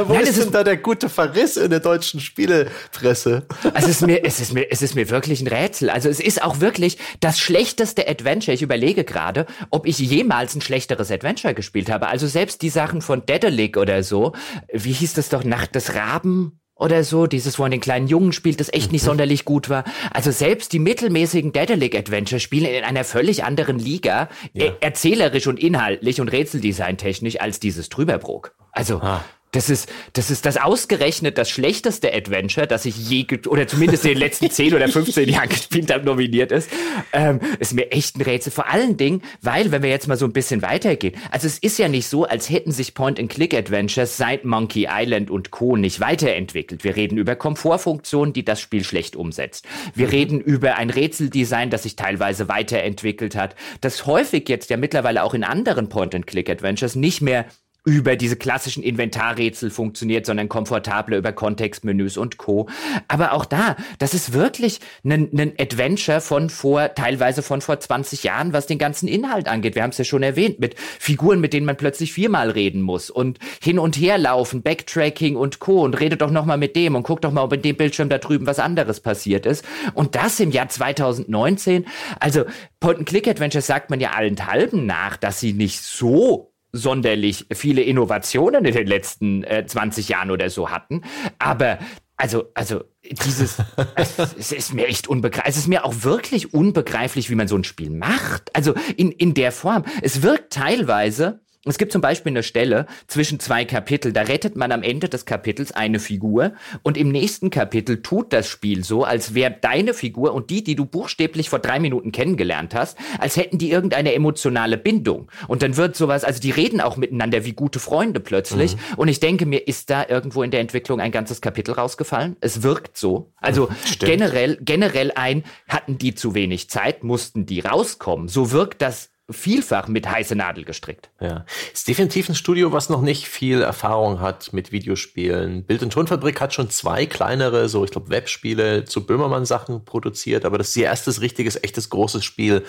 Wo Nein, ist denn da der gute Verriss in der deutschen Spielepresse? Also es ist mir, es ist mir, es ist mir wirklich ein Rätsel. Also es ist auch wirklich das schlechteste Adventure. Ich überlege gerade, ob ich jemals ein schlechteres Adventure gespielt habe. Also selbst die Sachen von Dedelic oder so. Wie hieß das doch? Nacht des Raben? Oder so, dieses, wo man den kleinen Jungen spielt, das echt nicht mhm. sonderlich gut war. Also selbst die mittelmäßigen Daedalic Adventure spielen in einer völlig anderen Liga, ja. er erzählerisch und inhaltlich und Rätseldesign technisch als dieses Trüberbrook. Also, ah. Das ist, das ist das ausgerechnet das schlechteste Adventure, das ich je, oder zumindest in den letzten 10 oder 15 Jahren gespielt habe, nominiert ist. Ähm, ist mir echt ein Rätsel. Vor allen Dingen, weil, wenn wir jetzt mal so ein bisschen weitergehen, also es ist ja nicht so, als hätten sich Point-and-Click-Adventures seit Monkey Island und Co. nicht weiterentwickelt. Wir reden über Komfortfunktionen, die das Spiel schlecht umsetzt. Wir mhm. reden über ein Rätseldesign, das sich teilweise weiterentwickelt hat, das häufig jetzt ja mittlerweile auch in anderen Point-and-Click-Adventures nicht mehr über diese klassischen Inventarrätsel funktioniert, sondern komfortabler über Kontextmenüs und Co. Aber auch da, das ist wirklich ein, ein Adventure von vor, teilweise von vor 20 Jahren, was den ganzen Inhalt angeht. Wir haben es ja schon erwähnt, mit Figuren, mit denen man plötzlich viermal reden muss und hin und her laufen, Backtracking und Co. und redet doch nochmal mit dem und guckt doch mal, ob in dem Bildschirm da drüben was anderes passiert ist. Und das im Jahr 2019. Also Point-and-Click-Adventures sagt man ja allenthalben nach, dass sie nicht so sonderlich viele Innovationen in den letzten äh, 20 Jahren oder so hatten. Aber also, also dieses, es ist mir echt unbegreiflich. Es ist mir auch wirklich unbegreiflich, wie man so ein Spiel macht. Also in, in der Form. Es wirkt teilweise es gibt zum Beispiel eine Stelle zwischen zwei Kapitel, da rettet man am Ende des Kapitels eine Figur und im nächsten Kapitel tut das Spiel so, als wäre deine Figur und die, die du buchstäblich vor drei Minuten kennengelernt hast, als hätten die irgendeine emotionale Bindung. Und dann wird sowas, also die reden auch miteinander wie gute Freunde plötzlich. Mhm. Und ich denke mir, ist da irgendwo in der Entwicklung ein ganzes Kapitel rausgefallen? Es wirkt so. Also Stimmt. generell, generell ein, hatten die zu wenig Zeit, mussten die rauskommen. So wirkt das vielfach mit heiße Nadel gestrickt. Ja, ist definitiv ein Studio, was noch nicht viel Erfahrung hat mit Videospielen. Bild- und Tonfabrik hat schon zwei kleinere, so ich glaube Webspiele zu Böhmermann-Sachen produziert, aber das ist ihr erstes richtiges, echtes großes Spiel.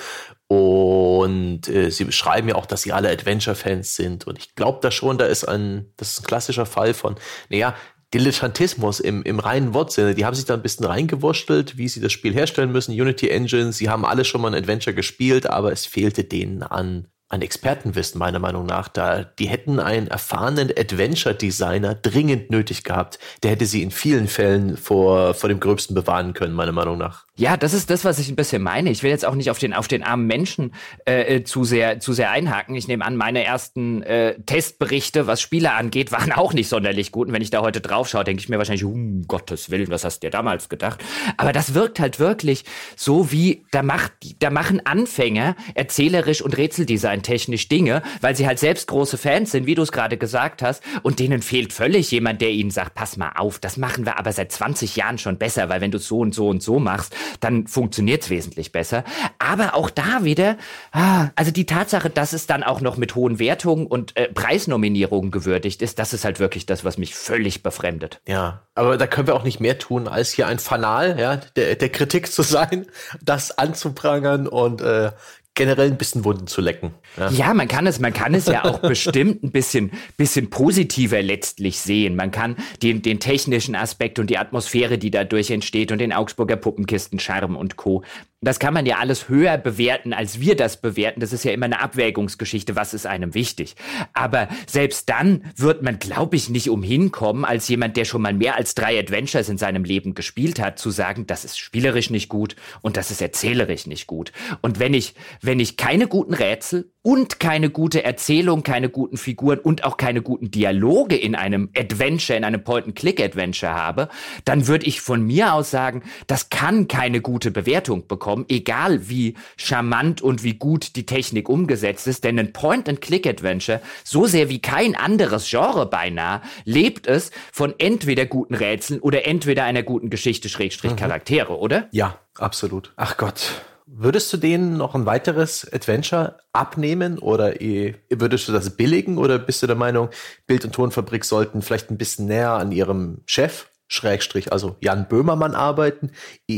Und äh, sie beschreiben ja auch, dass sie alle Adventure-Fans sind. Und ich glaube da schon, da ist ein, das ist ein klassischer Fall von, naja, Dilettantismus im, im reinen Wortsinne. Die haben sich da ein bisschen reingewurschtelt, wie sie das Spiel herstellen müssen. Unity Engine, sie haben alle schon mal ein Adventure gespielt, aber es fehlte denen an an Expertenwissen, meiner Meinung nach. Da, die hätten einen erfahrenen Adventure-Designer dringend nötig gehabt. Der hätte sie in vielen Fällen vor, vor dem Gröbsten bewahren können, meiner Meinung nach. Ja, das ist das, was ich ein bisschen meine. Ich will jetzt auch nicht auf den, auf den armen Menschen äh, äh zu, sehr, zu sehr einhaken. Ich nehme an, meine ersten äh, Testberichte, was Spiele angeht, waren auch nicht sonderlich gut. Und wenn ich da heute drauf schaue, denke ich mir wahrscheinlich, um Gottes Willen, was hast du dir damals gedacht? Aber das wirkt halt wirklich so wie, da, macht, da machen Anfänger erzählerisch und Rätseldesign technisch Dinge, weil sie halt selbst große Fans sind, wie du es gerade gesagt hast, und denen fehlt völlig jemand, der ihnen sagt, pass mal auf, das machen wir aber seit 20 Jahren schon besser, weil wenn du so und so und so machst, dann funktioniert es wesentlich besser. Aber auch da wieder, ah, also die Tatsache, dass es dann auch noch mit hohen Wertungen und äh, Preisnominierungen gewürdigt ist, das ist halt wirklich das, was mich völlig befremdet. Ja, aber da können wir auch nicht mehr tun, als hier ein Fanal ja, der, der Kritik zu sein, das anzuprangern und äh, generell ein bisschen Wunden zu lecken. Ja. ja, man kann es, man kann es ja auch bestimmt ein bisschen, bisschen positiver letztlich sehen. Man kann den, den technischen Aspekt und die Atmosphäre, die dadurch entsteht und den Augsburger Puppenkisten, Charme und Co. Das kann man ja alles höher bewerten, als wir das bewerten. Das ist ja immer eine Abwägungsgeschichte, was ist einem wichtig. Aber selbst dann wird man, glaube ich, nicht umhin kommen, als jemand, der schon mal mehr als drei Adventures in seinem Leben gespielt hat, zu sagen, das ist spielerisch nicht gut und das ist erzählerisch nicht gut. Und wenn ich, wenn ich keine guten Rätsel und keine gute Erzählung, keine guten Figuren und auch keine guten Dialoge in einem Adventure, in einem Point-and-Click-Adventure habe, dann würde ich von mir aus sagen, das kann keine gute Bewertung bekommen, egal wie charmant und wie gut die Technik umgesetzt ist, denn ein Point-and-Click-Adventure, so sehr wie kein anderes Genre beinahe, lebt es von entweder guten Rätseln oder entweder einer guten Geschichte, Schrägstrich, mhm. Charaktere, oder? Ja, absolut. Ach Gott. Würdest du denen noch ein weiteres Adventure abnehmen oder würdest du das billigen oder bist du der Meinung, Bild- und Tonfabrik sollten vielleicht ein bisschen näher an ihrem Chef, Schrägstrich, also Jan Böhmermann arbeiten,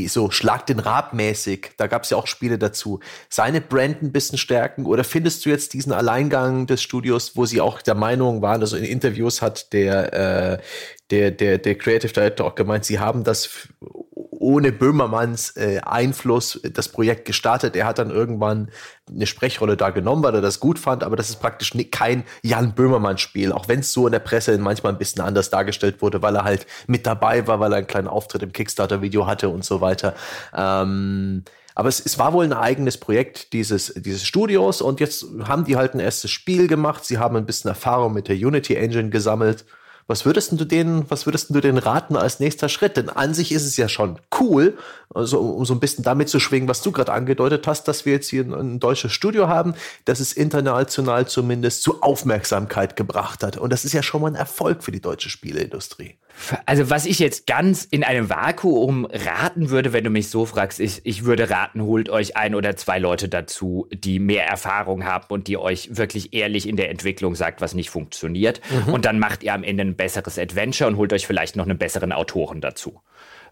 so Schlag den Rab mäßig, da gab es ja auch Spiele dazu, seine Brand ein bisschen stärken oder findest du jetzt diesen Alleingang des Studios, wo sie auch der Meinung waren, also in Interviews hat der, äh, der, der, der Creative Director auch gemeint, sie haben das ohne Böhmermanns äh, Einfluss das Projekt gestartet. Er hat dann irgendwann eine Sprechrolle da genommen, weil er das gut fand, aber das ist praktisch kein Jan Böhmermann-Spiel, auch wenn es so in der Presse manchmal ein bisschen anders dargestellt wurde, weil er halt mit dabei war, weil er einen kleinen Auftritt im Kickstarter-Video hatte und so weiter. Ähm, aber es, es war wohl ein eigenes Projekt dieses, dieses Studios und jetzt haben die halt ein erstes Spiel gemacht. Sie haben ein bisschen Erfahrung mit der Unity Engine gesammelt was würdest du denen, was würdest du denen raten als nächster Schritt? Denn an sich ist es ja schon cool, also um so ein bisschen damit zu schwingen, was du gerade angedeutet hast, dass wir jetzt hier ein, ein, deutsches Studio haben, das es international zumindest zu Aufmerksamkeit gebracht hat. Und das ist ja schon mal ein Erfolg für die deutsche Spieleindustrie. Also was ich jetzt ganz in einem Vakuum raten würde, wenn du mich so fragst, ist, ich würde raten, holt euch ein oder zwei Leute dazu, die mehr Erfahrung haben und die euch wirklich ehrlich in der Entwicklung sagt, was nicht funktioniert. Mhm. Und dann macht ihr am Ende ein besseres Adventure und holt euch vielleicht noch einen besseren Autoren dazu.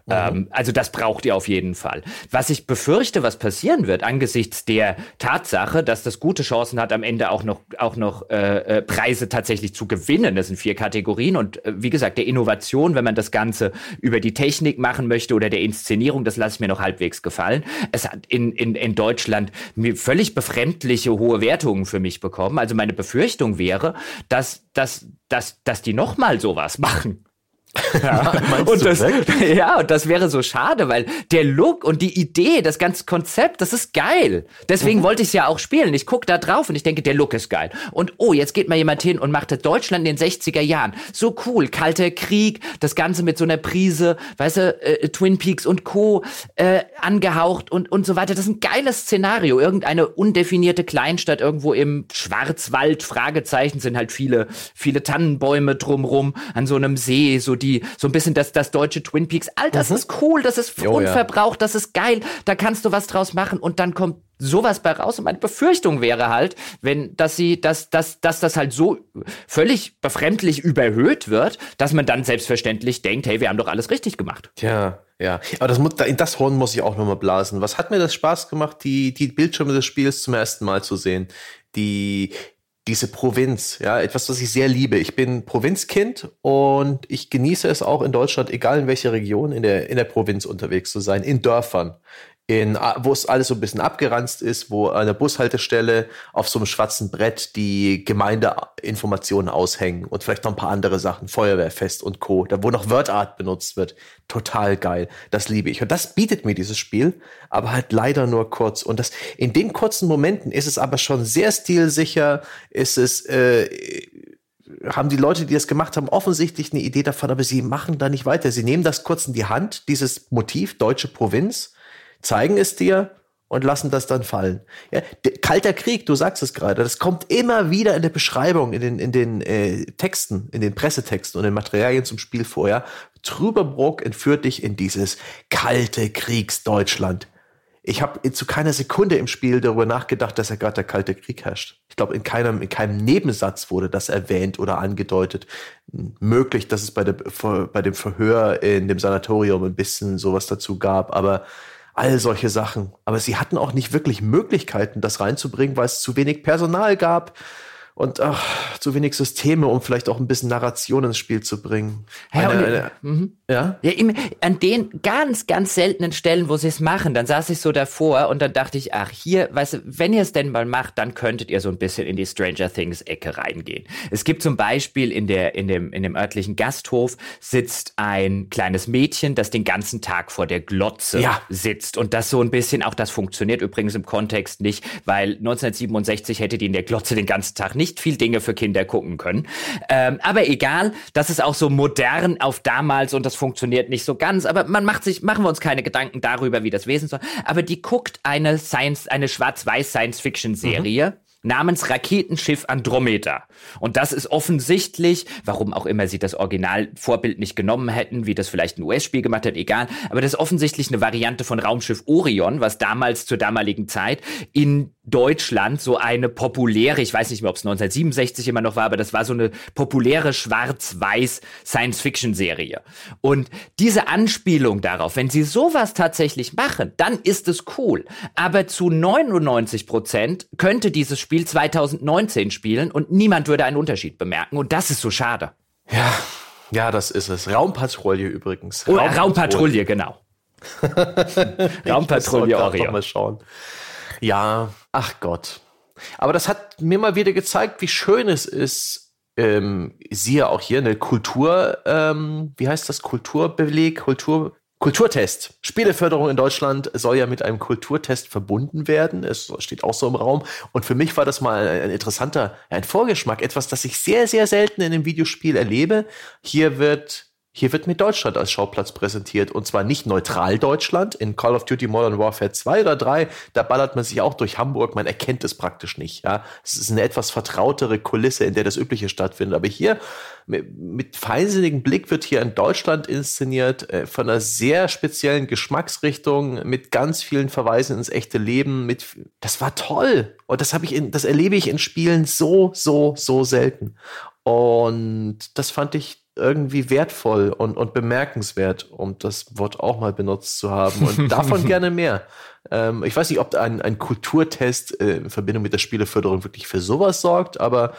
Mhm. Ähm, also das braucht ihr auf jeden Fall. Was ich befürchte, was passieren wird, angesichts der Tatsache, dass das gute Chancen hat, am Ende auch noch, auch noch äh, äh, Preise tatsächlich zu gewinnen. Das sind vier Kategorien und äh, wie gesagt, der Innovation, wenn man das Ganze über die Technik machen möchte oder der Inszenierung, das lasse ich mir noch halbwegs gefallen. Es hat in, in, in Deutschland völlig befremdliche hohe Wertungen für mich bekommen. Also meine Befürchtung wäre, dass, dass, dass, dass die nochmal sowas machen. Ja, und das, ja, und das wäre so schade, weil der Look und die Idee, das ganze Konzept, das ist geil. Deswegen mhm. wollte ich es ja auch spielen. Ich gucke da drauf und ich denke, der Look ist geil. Und oh, jetzt geht mal jemand hin und macht das Deutschland in den 60er Jahren. So cool, kalter Krieg, das Ganze mit so einer Prise, weißt du, äh, Twin Peaks und Co. Äh, angehaucht und, und so weiter. Das ist ein geiles Szenario. Irgendeine undefinierte Kleinstadt irgendwo im Schwarzwald, Fragezeichen, sind halt viele, viele Tannenbäume drumrum, an so einem See, so die, so ein bisschen das, das deutsche Twin Peaks. Alter, das mhm. ist cool, das ist oh, unverbraucht, ja. das ist geil, da kannst du was draus machen und dann kommt sowas bei raus. Und meine Befürchtung wäre halt, wenn, dass sie, dass, dass, dass das halt so völlig befremdlich überhöht wird, dass man dann selbstverständlich denkt, hey, wir haben doch alles richtig gemacht. Tja, ja. Aber das, in das Horn muss ich auch nochmal blasen. Was hat mir das Spaß gemacht, die, die Bildschirme des Spiels zum ersten Mal zu sehen? Die, diese Provinz, ja, etwas, was ich sehr liebe. Ich bin Provinzkind und ich genieße es auch in Deutschland, egal in welcher Region, in der, in der Provinz unterwegs zu sein, in Dörfern in, wo es alles so ein bisschen abgeranzt ist, wo an der Bushaltestelle auf so einem schwarzen Brett die Gemeindeinformationen aushängen und vielleicht noch ein paar andere Sachen, Feuerwehrfest und Co., da wo noch Wordart benutzt wird. Total geil. Das liebe ich. Und das bietet mir dieses Spiel, aber halt leider nur kurz. Und das, in den kurzen Momenten ist es aber schon sehr stilsicher, ist es, äh, haben die Leute, die das gemacht haben, offensichtlich eine Idee davon, aber sie machen da nicht weiter. Sie nehmen das kurz in die Hand, dieses Motiv, deutsche Provinz, zeigen es dir und lassen das dann fallen. Ja, Kalter Krieg, du sagst es gerade, das kommt immer wieder in der Beschreibung, in den, in den äh, Texten, in den Pressetexten und den Materialien zum Spiel vorher. Trüberbrock entführt dich in dieses kalte Kriegsdeutschland. Ich habe zu keiner Sekunde im Spiel darüber nachgedacht, dass ja gerade der Kalte Krieg herrscht. Ich glaube, in keinem, in keinem Nebensatz wurde das erwähnt oder angedeutet. Möglich, dass es bei, der, bei dem Verhör in dem Sanatorium ein bisschen sowas dazu gab, aber all solche Sachen. Aber sie hatten auch nicht wirklich Möglichkeiten, das reinzubringen, weil es zu wenig Personal gab und ach, zu wenig Systeme, um vielleicht auch ein bisschen Narration ins Spiel zu bringen. Ja, eine, eine, mhm. ja? ja im, an den ganz, ganz seltenen Stellen, wo sie es machen, dann saß ich so davor und dann dachte ich, ach, hier, weißt du, wenn ihr es denn mal macht, dann könntet ihr so ein bisschen in die Stranger Things Ecke reingehen. Es gibt zum Beispiel in der, in dem, in dem örtlichen Gasthof sitzt ein kleines Mädchen, das den ganzen Tag vor der Glotze ja. sitzt und das so ein bisschen, auch das funktioniert übrigens im Kontext nicht, weil 1967 hätte die in der Glotze den ganzen Tag nicht nicht viel Dinge für Kinder gucken können. Ähm, aber egal, das ist auch so modern auf damals und das funktioniert nicht so ganz. Aber man macht sich, machen wir uns keine Gedanken darüber, wie das Wesen soll. Aber die guckt eine Science, eine schwarz-weiß Science-Fiction-Serie. Mhm namens Raketenschiff Andromeda. Und das ist offensichtlich, warum auch immer sie das Originalvorbild nicht genommen hätten, wie das vielleicht ein US-Spiel gemacht hat, egal. Aber das ist offensichtlich eine Variante von Raumschiff Orion, was damals zur damaligen Zeit in Deutschland so eine populäre, ich weiß nicht mehr, ob es 1967 immer noch war, aber das war so eine populäre schwarz-weiß Science-Fiction-Serie. Und diese Anspielung darauf, wenn sie sowas tatsächlich machen, dann ist es cool. Aber zu 99 Prozent könnte dieses Spiel 2019 spielen und niemand würde einen Unterschied bemerken. Und das ist so schade. Ja, ja, das ist es. Raumpatrouille übrigens. Oh, Raumpatrouille, Raumpatrouille genau. Raumpatrouille Orion. Mal schauen. Ja, ach Gott. Aber das hat mir mal wieder gezeigt, wie schön es ist, ähm, siehe auch hier eine Kultur, ähm, wie heißt das, Kulturbeleg, Kultur, Kulturtest. Spieleförderung in Deutschland soll ja mit einem Kulturtest verbunden werden. Es steht auch so im Raum. Und für mich war das mal ein interessanter, ein Vorgeschmack, etwas, das ich sehr, sehr selten in einem Videospiel erlebe. Hier wird hier wird mir Deutschland als Schauplatz präsentiert. Und zwar nicht neutral Deutschland. In Call of Duty Modern Warfare 2 oder 3, da ballert man sich auch durch Hamburg. Man erkennt es praktisch nicht. Ja, Es ist eine etwas vertrautere Kulisse, in der das Übliche stattfindet. Aber hier, mit, feinsinnigem Blick wird hier in Deutschland inszeniert, äh, von einer sehr speziellen Geschmacksrichtung, mit ganz vielen Verweisen ins echte Leben. Mit, das war toll. Und das ich in, das erlebe ich in Spielen so, so, so selten. Und das fand ich irgendwie wertvoll und, und bemerkenswert, um das Wort auch mal benutzt zu haben. Und davon gerne mehr. Ähm, ich weiß nicht, ob ein, ein Kulturtest äh, in Verbindung mit der Spieleförderung wirklich für sowas sorgt, aber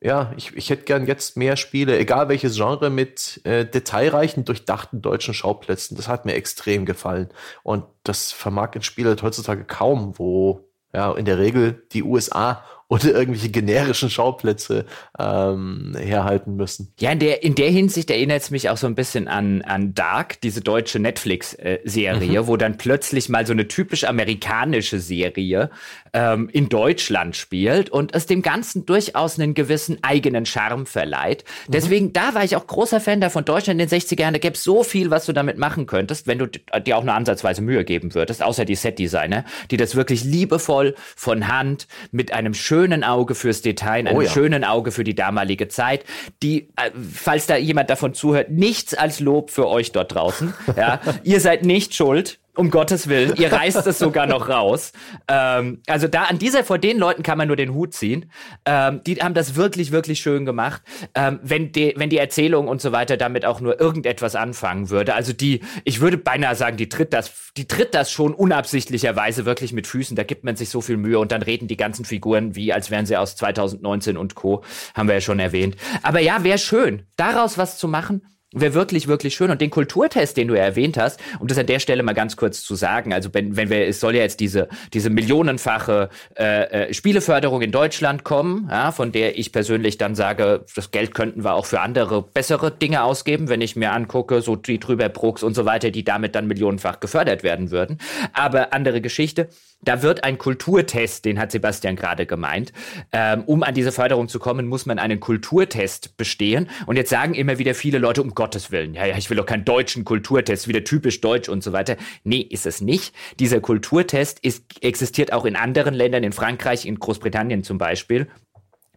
ja, ich, ich hätte gern jetzt mehr Spiele, egal welches Genre, mit äh, detailreichen, durchdachten deutschen Schauplätzen. Das hat mir extrem gefallen. Und das vermag ein Spiel halt heutzutage kaum, wo ja in der Regel die USA oder irgendwelche generischen Schauplätze ähm, herhalten müssen. Ja, in der, in der Hinsicht erinnert es mich auch so ein bisschen an, an Dark, diese deutsche Netflix-Serie, mhm. wo dann plötzlich mal so eine typisch amerikanische Serie ähm, in Deutschland spielt und es dem Ganzen durchaus einen gewissen eigenen Charme verleiht. Mhm. Deswegen, da war ich auch großer Fan davon. Deutschland in den 60er Jahren, da gäbe es so viel, was du damit machen könntest, wenn du dir auch nur ansatzweise Mühe geben würdest, außer die Setdesigner, die das wirklich liebevoll von Hand mit einem schönen schönen Auge fürs Detail, einem oh ja. schönen Auge für die damalige Zeit, die, äh, falls da jemand davon zuhört, nichts als Lob für euch dort draußen. Ja, ihr seid nicht schuld um Gottes Willen, ihr reißt es sogar noch raus. Ähm, also da an dieser, vor den Leuten kann man nur den Hut ziehen. Ähm, die haben das wirklich, wirklich schön gemacht. Ähm, wenn, die, wenn die Erzählung und so weiter damit auch nur irgendetwas anfangen würde. Also die, ich würde beinahe sagen, die tritt das, die tritt das schon unabsichtlicherweise wirklich mit Füßen. Da gibt man sich so viel Mühe und dann reden die ganzen Figuren wie, als wären sie aus 2019 und Co. Haben wir ja schon erwähnt. Aber ja, wäre schön, daraus was zu machen Wäre wirklich, wirklich schön. Und den Kulturtest, den du ja erwähnt hast, um das an der Stelle mal ganz kurz zu sagen, also wenn, wenn wir, es soll ja jetzt diese, diese millionenfache äh, äh, Spieleförderung in Deutschland kommen, ja, von der ich persönlich dann sage, das Geld könnten wir auch für andere bessere Dinge ausgeben, wenn ich mir angucke, so die drüber Brooks und so weiter, die damit dann millionenfach gefördert werden würden. Aber andere Geschichte. Da wird ein Kulturtest, den hat Sebastian gerade gemeint. Ähm, um an diese Förderung zu kommen, muss man einen Kulturtest bestehen. Und jetzt sagen immer wieder viele Leute, um Gott Gottes Willen, ja, ja, ich will doch keinen deutschen Kulturtest, wieder typisch deutsch und so weiter. Nee, ist es nicht. Dieser Kulturtest ist, existiert auch in anderen Ländern, in Frankreich, in Großbritannien zum Beispiel.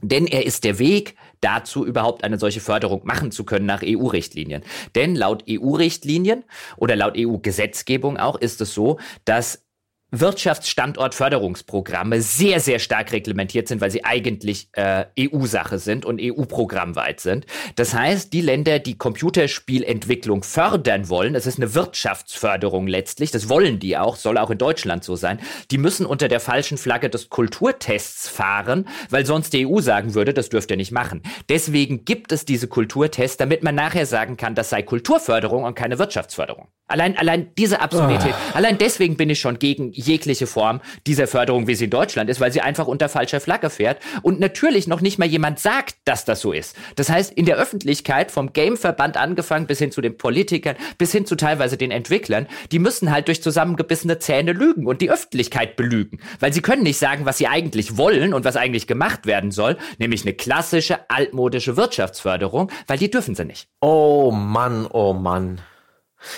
Denn er ist der Weg dazu, überhaupt eine solche Förderung machen zu können nach EU-Richtlinien. Denn laut EU-Richtlinien oder laut EU-Gesetzgebung auch ist es so, dass Wirtschaftsstandortförderungsprogramme sehr, sehr stark reglementiert sind, weil sie eigentlich äh, EU-Sache sind und EU-programmweit sind. Das heißt, die Länder, die Computerspielentwicklung fördern wollen, das ist eine Wirtschaftsförderung letztlich, das wollen die auch, soll auch in Deutschland so sein, die müssen unter der falschen Flagge des Kulturtests fahren, weil sonst die EU sagen würde, das dürft ihr nicht machen. Deswegen gibt es diese Kulturtests, damit man nachher sagen kann, das sei Kulturförderung und keine Wirtschaftsförderung. Allein, allein diese Absurdität, oh. allein deswegen bin ich schon gegen jegliche Form dieser Förderung, wie sie in Deutschland ist, weil sie einfach unter falscher Flagge fährt und natürlich noch nicht mal jemand sagt, dass das so ist. Das heißt, in der Öffentlichkeit, vom Gameverband angefangen bis hin zu den Politikern, bis hin zu teilweise den Entwicklern, die müssen halt durch zusammengebissene Zähne lügen und die Öffentlichkeit belügen, weil sie können nicht sagen, was sie eigentlich wollen und was eigentlich gemacht werden soll, nämlich eine klassische altmodische Wirtschaftsförderung, weil die dürfen sie nicht. Oh Mann, oh Mann.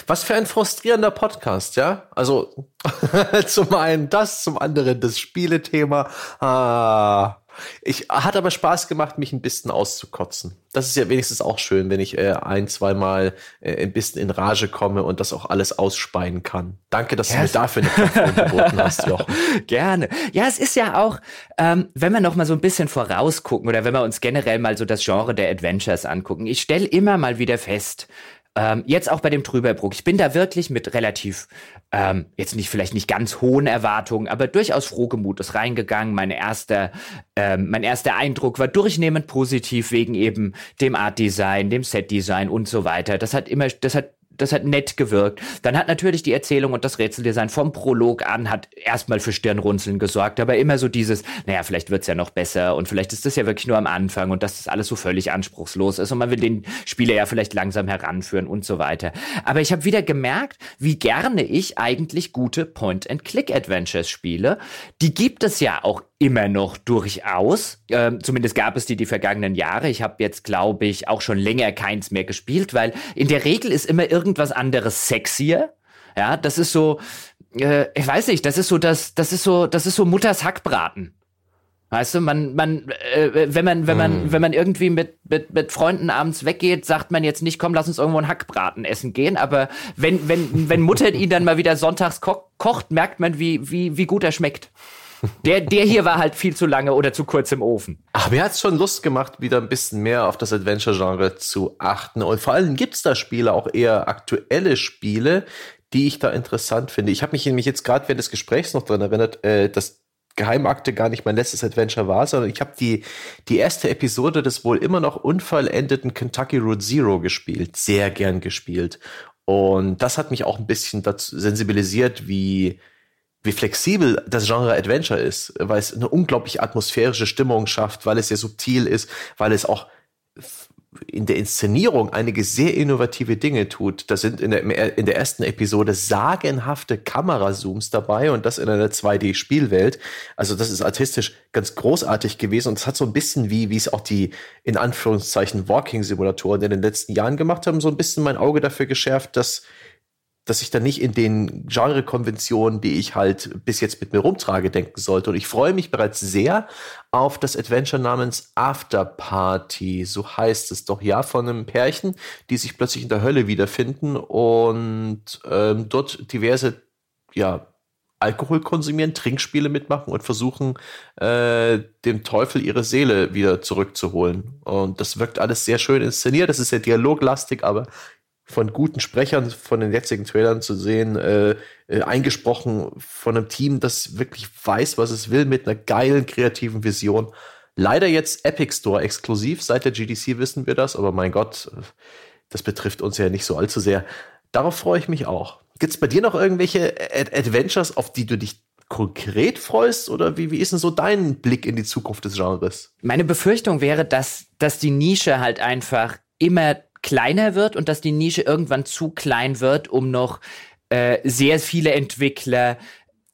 Was für ein frustrierender Podcast, ja? Also zum einen das, zum anderen das Spielethema. Ah, ich hat aber Spaß gemacht, mich ein bisschen auszukotzen. Das ist ja wenigstens auch schön, wenn ich äh, ein, zweimal äh, ein bisschen in Rage komme und das auch alles ausspeien kann. Danke, dass ja, du mir dafür eine Plattform geboten hast, Jochen. Gerne. Ja, es ist ja auch, ähm, wenn wir noch mal so ein bisschen vorausgucken oder wenn wir uns generell mal so das Genre der Adventures angucken. Ich stelle immer mal wieder fest, ähm, jetzt auch bei dem Trüberbruck. Ich bin da wirklich mit relativ, ähm, jetzt nicht vielleicht nicht ganz hohen Erwartungen, aber durchaus frohgemutes reingegangen. Meine erste, ähm, mein erster Eindruck war durchnehmend positiv wegen eben dem Art Design, dem Set Design und so weiter. Das hat immer, das hat das hat nett gewirkt. Dann hat natürlich die Erzählung und das Rätseldesign vom Prolog an hat erstmal für Stirnrunzeln gesorgt, aber immer so dieses, naja, vielleicht wird's ja noch besser und vielleicht ist das ja wirklich nur am Anfang und dass das alles so völlig anspruchslos ist und man will den Spieler ja vielleicht langsam heranführen und so weiter. Aber ich habe wieder gemerkt, wie gerne ich eigentlich gute Point-and-Click-Adventures spiele. Die gibt es ja auch immer noch durchaus. Ähm, zumindest gab es die die vergangenen Jahre. Ich habe jetzt, glaube ich, auch schon länger keins mehr gespielt, weil in der Regel ist immer irgendwas anderes sexier. Ja, das ist so, äh, ich weiß nicht, das ist so das, das ist so, das ist so Mutters Hackbraten. Weißt du, man, man, äh, wenn man, wenn man, mm. wenn man irgendwie mit, mit, mit Freunden abends weggeht, sagt man jetzt nicht, komm, lass uns irgendwo einen Hackbraten essen gehen. Aber wenn, wenn, wenn Mutter ihn dann mal wieder sonntags ko kocht, merkt man, wie, wie, wie gut er schmeckt. Der, der hier war halt viel zu lange oder zu kurz im Ofen. Ach, mir hat's schon Lust gemacht, wieder ein bisschen mehr auf das Adventure-Genre zu achten. Und vor allem gibt's da Spiele, auch eher aktuelle Spiele, die ich da interessant finde. Ich habe mich nämlich jetzt gerade während des Gesprächs noch dran erinnert, äh, dass Geheimakte gar nicht mein letztes Adventure war, sondern ich habe die, die erste Episode des wohl immer noch unvollendeten Kentucky Road Zero gespielt. Sehr gern gespielt. Und das hat mich auch ein bisschen dazu sensibilisiert, wie wie flexibel das Genre Adventure ist, weil es eine unglaublich atmosphärische Stimmung schafft, weil es sehr subtil ist, weil es auch in der Inszenierung einige sehr innovative Dinge tut. Da sind in der, in der ersten Episode sagenhafte Kamerazooms dabei und das in einer 2D-Spielwelt. Also das ist artistisch ganz großartig gewesen und es hat so ein bisschen wie, wie es auch die in Anführungszeichen Walking-Simulatoren in den letzten Jahren gemacht haben, so ein bisschen mein Auge dafür geschärft, dass dass ich da nicht in den Genre-Konventionen, die ich halt bis jetzt mit mir rumtrage, denken sollte. Und ich freue mich bereits sehr auf das Adventure namens After Party. So heißt es doch, ja, von einem Pärchen, die sich plötzlich in der Hölle wiederfinden und ähm, dort diverse, ja, Alkohol konsumieren, Trinkspiele mitmachen und versuchen, äh, dem Teufel ihre Seele wieder zurückzuholen. Und das wirkt alles sehr schön inszeniert. Das ist sehr dialoglastig, aber von guten Sprechern von den jetzigen Trailern zu sehen, äh, äh, eingesprochen von einem Team, das wirklich weiß, was es will, mit einer geilen, kreativen Vision. Leider jetzt Epic Store exklusiv. Seit der GDC wissen wir das, aber mein Gott, das betrifft uns ja nicht so allzu sehr. Darauf freue ich mich auch. Gibt es bei dir noch irgendwelche Ad Adventures, auf die du dich konkret freust? Oder wie, wie ist denn so dein Blick in die Zukunft des Genres? Meine Befürchtung wäre, dass, dass die Nische halt einfach immer kleiner wird und dass die Nische irgendwann zu klein wird, um noch äh, sehr viele Entwickler,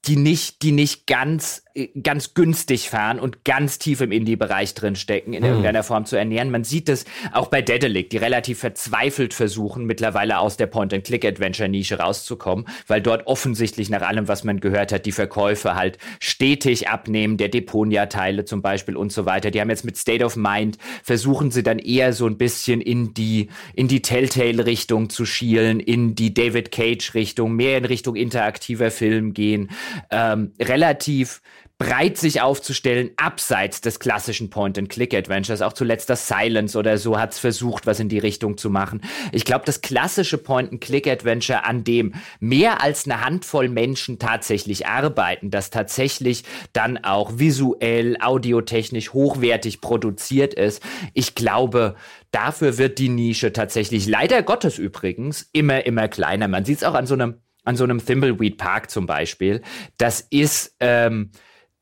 die nicht, die nicht ganz ganz günstig fahren und ganz tief im Indie-Bereich drin stecken, in hm. irgendeiner Form zu ernähren. Man sieht es auch bei Dedelic, die relativ verzweifelt versuchen, mittlerweile aus der Point-and-Click-Adventure-Nische rauszukommen, weil dort offensichtlich nach allem, was man gehört hat, die Verkäufe halt stetig abnehmen, der Deponia-Teile zum Beispiel und so weiter. Die haben jetzt mit State of Mind versuchen sie dann eher so ein bisschen in die, in die Telltale-Richtung zu schielen, in die David Cage-Richtung, mehr in Richtung interaktiver Film gehen. Ähm, relativ breit sich aufzustellen, abseits des klassischen Point-and-Click-Adventures. Auch zuletzt das Silence oder so hat es versucht, was in die Richtung zu machen. Ich glaube, das klassische Point-and-Click-Adventure, an dem mehr als eine Handvoll Menschen tatsächlich arbeiten, das tatsächlich dann auch visuell, audiotechnisch hochwertig produziert ist, ich glaube, dafür wird die Nische tatsächlich, leider Gottes übrigens, immer, immer kleiner. Man sieht es auch an so einem an so einem Thimbleweed Park zum Beispiel. Das ist ähm,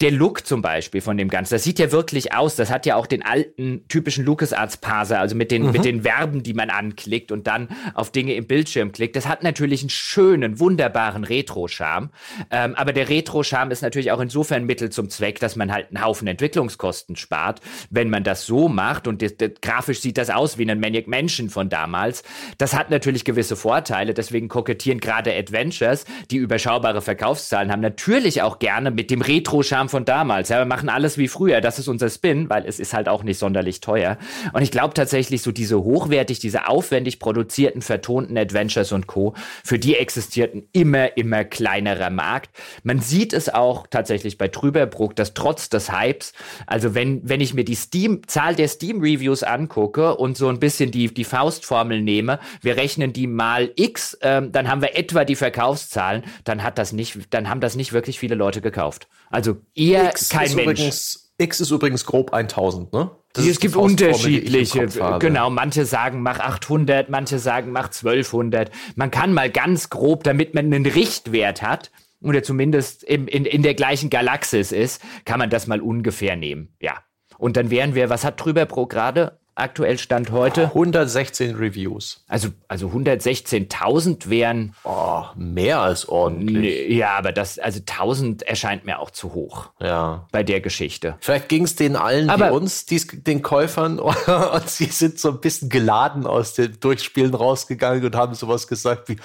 der Look zum Beispiel von dem Ganzen, das sieht ja wirklich aus. Das hat ja auch den alten typischen LucasArts-Parser, also mit den, mhm. mit den Verben, die man anklickt und dann auf Dinge im Bildschirm klickt. Das hat natürlich einen schönen, wunderbaren Retro-Charme. Ähm, aber der Retro-Charme ist natürlich auch insofern Mittel zum Zweck, dass man halt einen Haufen Entwicklungskosten spart, wenn man das so macht. Und das, das, grafisch sieht das aus wie ein Maniac Mansion von damals. Das hat natürlich gewisse Vorteile. Deswegen kokettieren gerade Adventures, die überschaubare Verkaufszahlen haben, natürlich auch gerne mit dem Retro-Charme Kram von damals. Ja, wir machen alles wie früher. Das ist unser Spin, weil es ist halt auch nicht sonderlich teuer. Und ich glaube tatsächlich, so diese hochwertig, diese aufwendig produzierten, vertonten Adventures und Co., für die existiert ein immer, immer kleinerer Markt. Man sieht es auch tatsächlich bei Trüberbruck, dass trotz des Hypes, also wenn, wenn ich mir die Steam, Zahl der Steam-Reviews angucke und so ein bisschen die, die Faustformel nehme, wir rechnen die mal X, ähm, dann haben wir etwa die Verkaufszahlen, dann hat das nicht, dann haben das nicht wirklich viele Leute gekauft. Also eher X kein Mensch. Übrigens, X ist übrigens grob 1000, ne? Das es gibt unterschiedliche, genau, manche sagen mach 800, manche sagen mach 1200. Man kann mal ganz grob, damit man einen Richtwert hat, oder zumindest im, in, in der gleichen Galaxis ist, kann man das mal ungefähr nehmen, ja. Und dann wären wir, was hat drüber pro gerade? Aktuell Stand heute? 116 Reviews. Also, also 116.000 wären. Oh, mehr als ordentlich. Ja, aber das, also 1000 erscheint mir auch zu hoch. Ja. Bei der Geschichte. Vielleicht ging es denen allen aber, wie uns, dies, den Käufern, und sie sind so ein bisschen geladen aus den Durchspielen rausgegangen und haben sowas gesagt wie,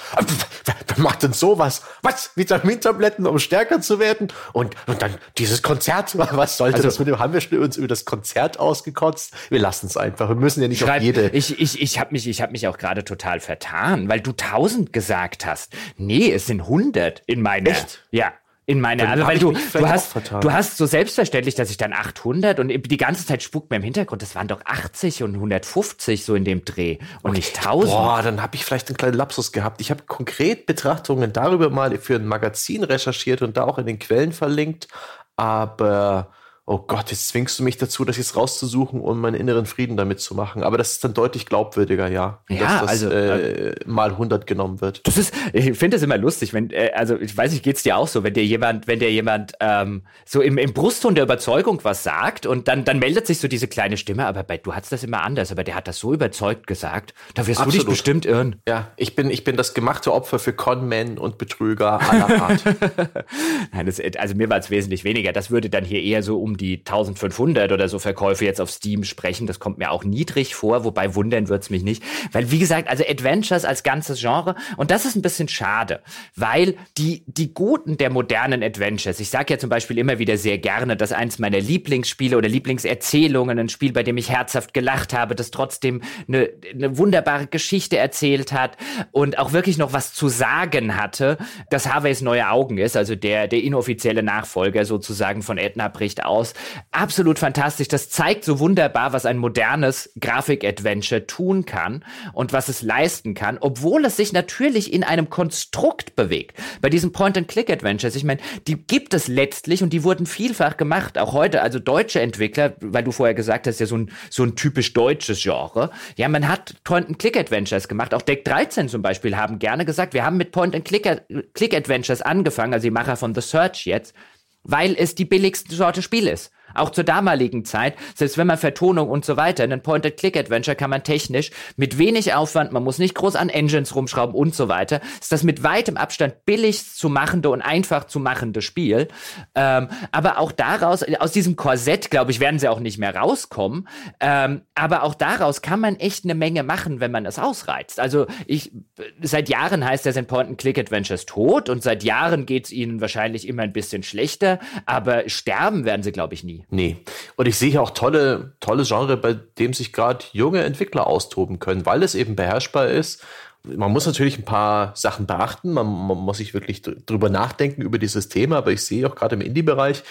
wer macht denn sowas? Was? Vitamintabletten, um stärker zu werden? Und, und dann dieses Konzert, was sollte also, das mit dem? Haben wir uns über das Konzert ausgekotzt? Wir lassen es einfach einfach. Wir müssen ja nicht Schreib, auf jede. Ich, ich, ich habe mich, ich hab mich auch gerade total vertan, weil du 1000 gesagt hast. Nee, es sind 100 in meiner. Echt? Ja. In meiner, also, weil du, du hast, du hast so selbstverständlich, dass ich dann 800 und die ganze Zeit spuckt mir im Hintergrund, das waren doch 80 und 150 so in dem Dreh und nicht 1000. Boah, dann habe ich vielleicht einen kleinen Lapsus gehabt. Ich habe konkret Betrachtungen darüber mal für ein Magazin recherchiert und da auch in den Quellen verlinkt, aber oh Gott, jetzt zwingst du mich dazu, das jetzt rauszusuchen und meinen inneren Frieden damit zu machen. Aber das ist dann deutlich glaubwürdiger, ja. Ja, dass das also äh, mal 100 genommen wird. Das ist, ich finde das immer lustig, wenn, äh, also ich weiß nicht, geht's dir auch so, wenn dir jemand, wenn dir jemand ähm, so im, im Brustton der Überzeugung was sagt und dann, dann meldet sich so diese kleine Stimme, aber bei, du hattest das immer anders, aber der hat das so überzeugt gesagt, da wirst Absolut. du dich bestimmt irren. Ja, ich bin, ich bin das gemachte Opfer für Conmen und Betrüger aller Art. Nein, das, also mir war es wesentlich weniger. Das würde dann hier eher so um die 1500 oder so Verkäufe jetzt auf Steam sprechen. Das kommt mir auch niedrig vor, wobei wundern wird's mich nicht. Weil, wie gesagt, also Adventures als ganzes Genre, und das ist ein bisschen schade, weil die, die Guten der modernen Adventures, ich sage ja zum Beispiel immer wieder sehr gerne, dass eins meiner Lieblingsspiele oder Lieblingserzählungen, ein Spiel, bei dem ich herzhaft gelacht habe, das trotzdem eine, eine wunderbare Geschichte erzählt hat und auch wirklich noch was zu sagen hatte, dass Harveys Neue Augen ist, also der, der inoffizielle Nachfolger sozusagen von Edna bricht aus absolut fantastisch. Das zeigt so wunderbar, was ein modernes Grafik-Adventure tun kann und was es leisten kann, obwohl es sich natürlich in einem Konstrukt bewegt. Bei diesen Point-and-Click-Adventures, ich meine, die gibt es letztlich und die wurden vielfach gemacht. Auch heute, also deutsche Entwickler, weil du vorher gesagt hast, ja so ein, so ein typisch deutsches Genre. Ja, man hat Point-and-Click-Adventures gemacht. Auch Deck 13 zum Beispiel haben gerne gesagt, wir haben mit Point-and-Click-Adventures angefangen, also die Macher von The Search jetzt, weil es die billigste Sorte Spiel ist. Auch zur damaligen Zeit, selbst wenn man Vertonung und so weiter, ein Point-and-Click-Adventure kann man technisch mit wenig Aufwand, man muss nicht groß an Engines rumschrauben und so weiter, ist das mit weitem Abstand billigst zu machende und einfach zu machende Spiel. Ähm, aber auch daraus, aus diesem Korsett, glaube ich, werden sie auch nicht mehr rauskommen. Ähm, aber auch daraus kann man echt eine Menge machen, wenn man es ausreizt. Also ich, seit Jahren heißt in Point-and-Click-Adventures tot und seit Jahren geht es ihnen wahrscheinlich immer ein bisschen schlechter, aber sterben werden sie, glaube ich, nie. Nee. Und ich sehe auch tolle, tolle Genre, bei dem sich gerade junge Entwickler austoben können, weil es eben beherrschbar ist. Man muss natürlich ein paar Sachen beachten, man, man muss sich wirklich drüber nachdenken über dieses Thema, aber ich sehe auch gerade im Indie-Bereich,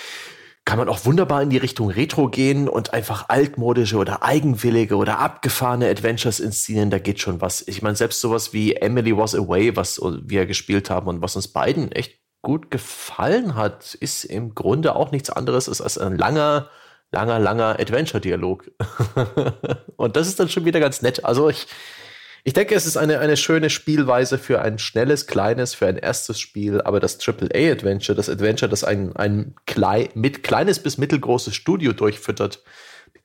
kann man auch wunderbar in die Richtung Retro gehen und einfach altmodische oder eigenwillige oder abgefahrene Adventures inszenieren. Da geht schon was. Ich meine, selbst sowas wie Emily Was Away, was wir gespielt haben und was uns beiden echt gut gefallen hat, ist im Grunde auch nichts anderes als ein langer, langer, langer Adventure-Dialog. und das ist dann schon wieder ganz nett. Also ich, ich denke, es ist eine, eine schöne Spielweise für ein schnelles, kleines, für ein erstes Spiel, aber das AAA-Adventure, das Adventure, das ein, ein klein, mit kleines bis mittelgroßes Studio durchfüttert,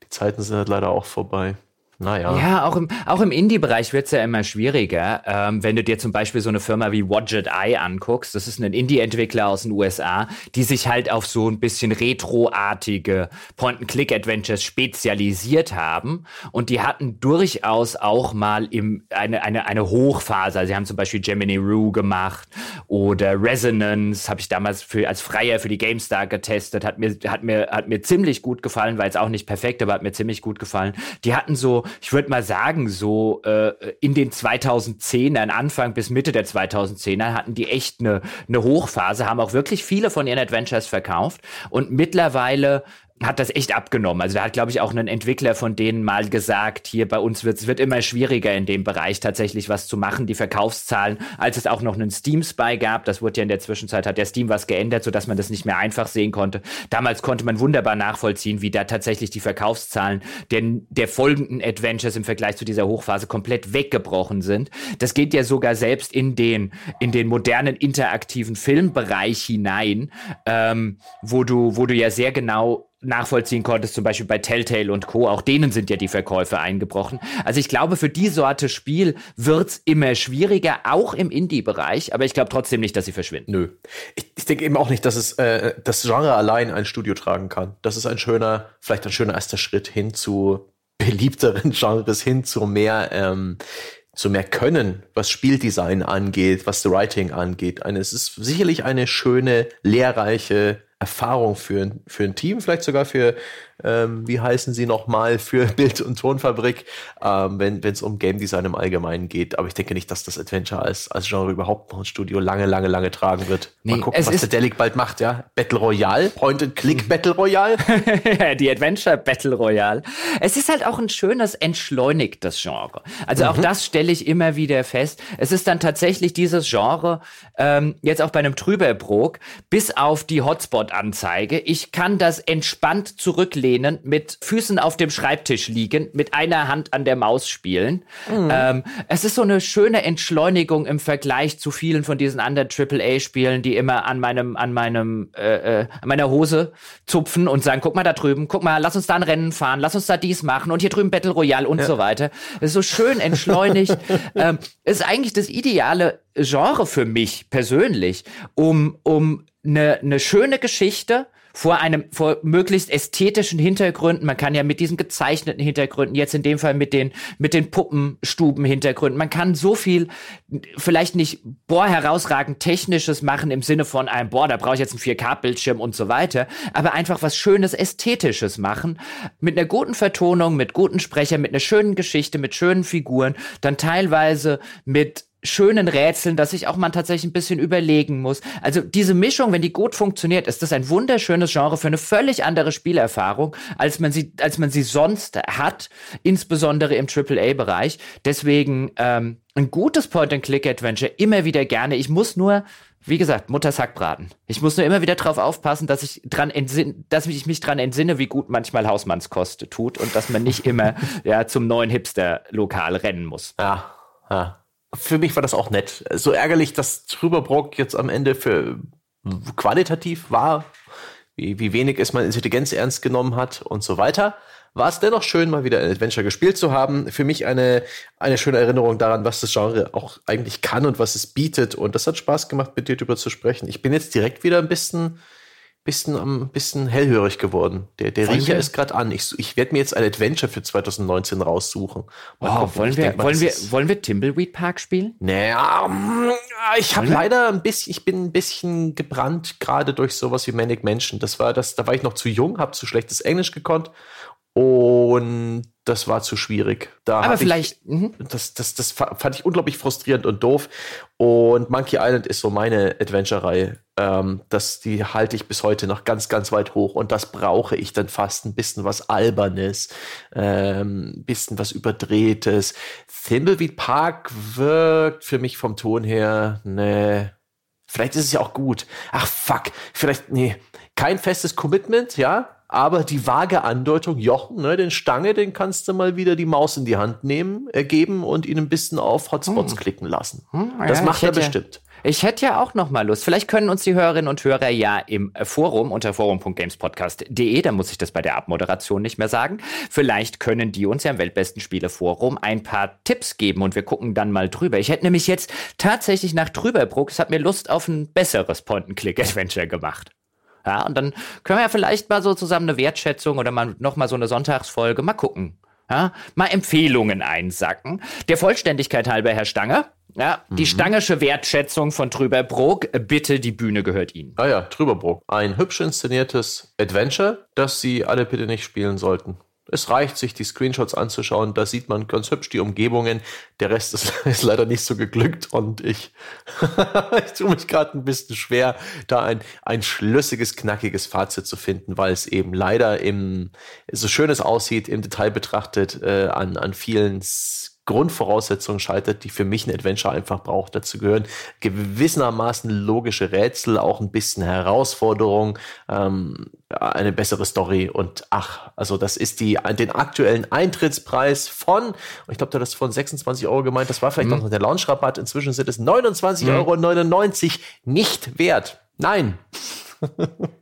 die Zeiten sind halt leider auch vorbei. Naja. Ja, auch im, auch im Indie-Bereich wird es ja immer schwieriger. Ähm, wenn du dir zum Beispiel so eine Firma wie Wadget Eye anguckst, das ist ein Indie-Entwickler aus den USA, die sich halt auf so ein bisschen retroartige Point-and-Click-Adventures spezialisiert haben. Und die hatten durchaus auch mal im, eine, eine, eine Hochphase. Also sie haben zum Beispiel Gemini Rue gemacht oder Resonance, habe ich damals für, als Freier für die GameStar getestet. Hat mir, hat, mir, hat mir ziemlich gut gefallen, war jetzt auch nicht perfekt, aber hat mir ziemlich gut gefallen. Die hatten so ich würde mal sagen, so äh, in den 2010ern, Anfang bis Mitte der 2010er, hatten die echt eine, eine Hochphase, haben auch wirklich viele von ihren Adventures verkauft. Und mittlerweile hat das echt abgenommen. Also da hat, glaube ich, auch ein Entwickler von denen mal gesagt, hier bei uns wird es wird immer schwieriger in dem Bereich tatsächlich was zu machen. Die Verkaufszahlen, als es auch noch einen Steam-Spy gab, das wurde ja in der Zwischenzeit, hat der Steam was geändert, sodass man das nicht mehr einfach sehen konnte. Damals konnte man wunderbar nachvollziehen, wie da tatsächlich die Verkaufszahlen der, der folgenden Adventures im Vergleich zu dieser Hochphase komplett weggebrochen sind. Das geht ja sogar selbst in den, in den modernen interaktiven Filmbereich hinein, ähm, wo du, wo du ja sehr genau nachvollziehen konntest, zum Beispiel bei Telltale und Co. Auch denen sind ja die Verkäufe eingebrochen. Also ich glaube, für die Sorte Spiel wird's immer schwieriger, auch im Indie-Bereich, aber ich glaube trotzdem nicht, dass sie verschwinden. Nö. Ich, ich denke eben auch nicht, dass es äh, das Genre allein ein Studio tragen kann. Das ist ein schöner, vielleicht ein schöner erster Schritt hin zu beliebteren Genres, hin zu mehr ähm, zu mehr Können, was Spieldesign angeht, was Writing angeht. Eine, es ist sicherlich eine schöne, lehrreiche Erfahrung für, ein, für ein Team, vielleicht sogar für, ähm, wie heißen sie nochmal, für Bild- und Tonfabrik, ähm, wenn es um Game Design im Allgemeinen geht. Aber ich denke nicht, dass das Adventure als, als Genre überhaupt noch ein Studio lange, lange, lange tragen wird. Nee, Mal gucken, was der Delic bald macht, ja. Battle Royale, Point-and-Click Battle Royale. Die Adventure Battle Royale. Es ist halt auch ein schönes, entschleunigtes Genre. Also mhm. auch das stelle ich immer wieder fest. Es ist dann tatsächlich dieses Genre, ähm, jetzt auch bei einem Trüberbrook, bis auf die Hotspot-Anzeige. Ich kann das entspannt zurücklegen zurücklehnen, mit Füßen auf dem Schreibtisch liegen, mit einer Hand an der Maus spielen. Mhm. Ähm, es ist so eine schöne Entschleunigung im Vergleich zu vielen von diesen anderen AAA-Spielen, die immer an meinem, an meinem, äh, äh, an meiner Hose zupfen und sagen, guck mal da drüben, guck mal, lass uns da ein Rennen fahren, lass uns da dies machen und hier drüben Battle Royale und ja. so weiter. Es ist so schön entschleunigt. ähm, ist eigentlich das ideale Genre für mich persönlich, um, um eine, eine schöne Geschichte vor einem, vor möglichst ästhetischen Hintergründen. Man kann ja mit diesen gezeichneten Hintergründen, jetzt in dem Fall mit den, mit den Puppenstuben-Hintergründen, man kann so viel, vielleicht nicht, boah, herausragend Technisches machen im Sinne von einem, boah, da brauche ich jetzt einen 4K-Bildschirm und so weiter, aber einfach was Schönes, Ästhetisches machen. Mit einer guten Vertonung, mit guten Sprechern, mit einer schönen Geschichte, mit schönen Figuren, dann teilweise mit schönen Rätseln, dass ich auch mal tatsächlich ein bisschen überlegen muss. Also diese Mischung, wenn die gut funktioniert, ist das ein wunderschönes Genre für eine völlig andere Spielerfahrung, als man sie, als man sie sonst hat, insbesondere im AAA-Bereich. Deswegen ähm, ein gutes Point-and-Click-Adventure immer wieder gerne. Ich muss nur wie gesagt, Mutters Hackbraten. Ich muss nur immer wieder darauf aufpassen, dass ich dran entsinne, dass ich mich dran entsinne, wie gut manchmal Hausmannskost tut und dass man nicht immer ja zum neuen Hipster-Lokal rennen muss. Ja, ja für mich war das auch nett. So ärgerlich, dass Trüberbrock jetzt am Ende für qualitativ war wie, wie wenig es meine Intelligenz ernst genommen hat und so weiter, war es dennoch schön, mal wieder ein Adventure gespielt zu haben. Für mich eine, eine schöne Erinnerung daran, was das Genre auch eigentlich kann und was es bietet. Und das hat Spaß gemacht, mit dir darüber zu sprechen. Ich bin jetzt direkt wieder ein bisschen bisschen am bisschen hellhörig geworden. Der, der Riecher ist gerade an. Ich, ich werde mir jetzt ein Adventure für 2019 raussuchen. Mal oh, gucken, wollen wir, denk, wollen wir, wollen wir Timbleweed Park spielen? Naja, mm, ich habe leider ein bisschen, ich bin ein bisschen gebrannt, gerade durch sowas wie Manic Mansion. Das war das, da war ich noch zu jung, habe zu schlechtes Englisch gekonnt und das war zu schwierig. Da Aber vielleicht. Ich, mhm. das, das, das fand ich unglaublich frustrierend und doof. Und Monkey Island ist so meine Adventure-Reihe. Ähm, das, die halte ich bis heute noch ganz, ganz weit hoch. Und das brauche ich dann fast ein bisschen was Albernes, ähm, ein bisschen was Überdrehtes. Thimbleweed Park wirkt für mich vom Ton her, ne. Vielleicht ist es ja auch gut. Ach fuck, vielleicht, nee. Kein festes Commitment, ja, aber die vage Andeutung, Jochen, ne, den Stange, den kannst du mal wieder die Maus in die Hand nehmen, ergeben äh, und ihn ein bisschen auf Hotspots hm. klicken lassen. Hm, das ja, macht er bestimmt. Ich hätte ja auch noch mal Lust. Vielleicht können uns die Hörerinnen und Hörer ja im Forum unter forum.gamespodcast.de, da muss ich das bei der Abmoderation nicht mehr sagen. Vielleicht können die uns ja im Weltbesten Spiele Forum ein paar Tipps geben und wir gucken dann mal drüber. Ich hätte nämlich jetzt tatsächlich nach Drüberbruck, es hat mir Lust auf ein besseres Point-and-Click-Adventure gemacht. Ja, und dann können wir ja vielleicht mal so zusammen eine Wertschätzung oder mal noch mal so eine Sonntagsfolge mal gucken. Ja, mal Empfehlungen einsacken. Der Vollständigkeit halber, Herr Stange. Ja, mhm. die stangische Wertschätzung von Trüberbrook. Bitte, die Bühne gehört Ihnen. Ah ja, Trüberbrook. Ein hübsch inszeniertes Adventure, das Sie alle bitte nicht spielen sollten. Es reicht, sich die Screenshots anzuschauen. Da sieht man ganz hübsch die Umgebungen. Der Rest ist, ist leider nicht so geglückt und ich, ich tue mich gerade ein bisschen schwer, da ein, ein schlüssiges, knackiges Fazit zu finden, weil es eben leider im, so schön es aussieht, im Detail betrachtet, äh, an, an vielen Grundvoraussetzungen scheitert, die für mich ein Adventure einfach braucht. Dazu gehören gewissermaßen logische Rätsel, auch ein bisschen Herausforderung, ähm, eine bessere Story und ach, also das ist die, den aktuellen Eintrittspreis von, ich glaube, du hast von 26 Euro gemeint, das war vielleicht mhm. noch der Launchrabatt, inzwischen sind es 29,99 mhm. Euro nicht wert. Nein.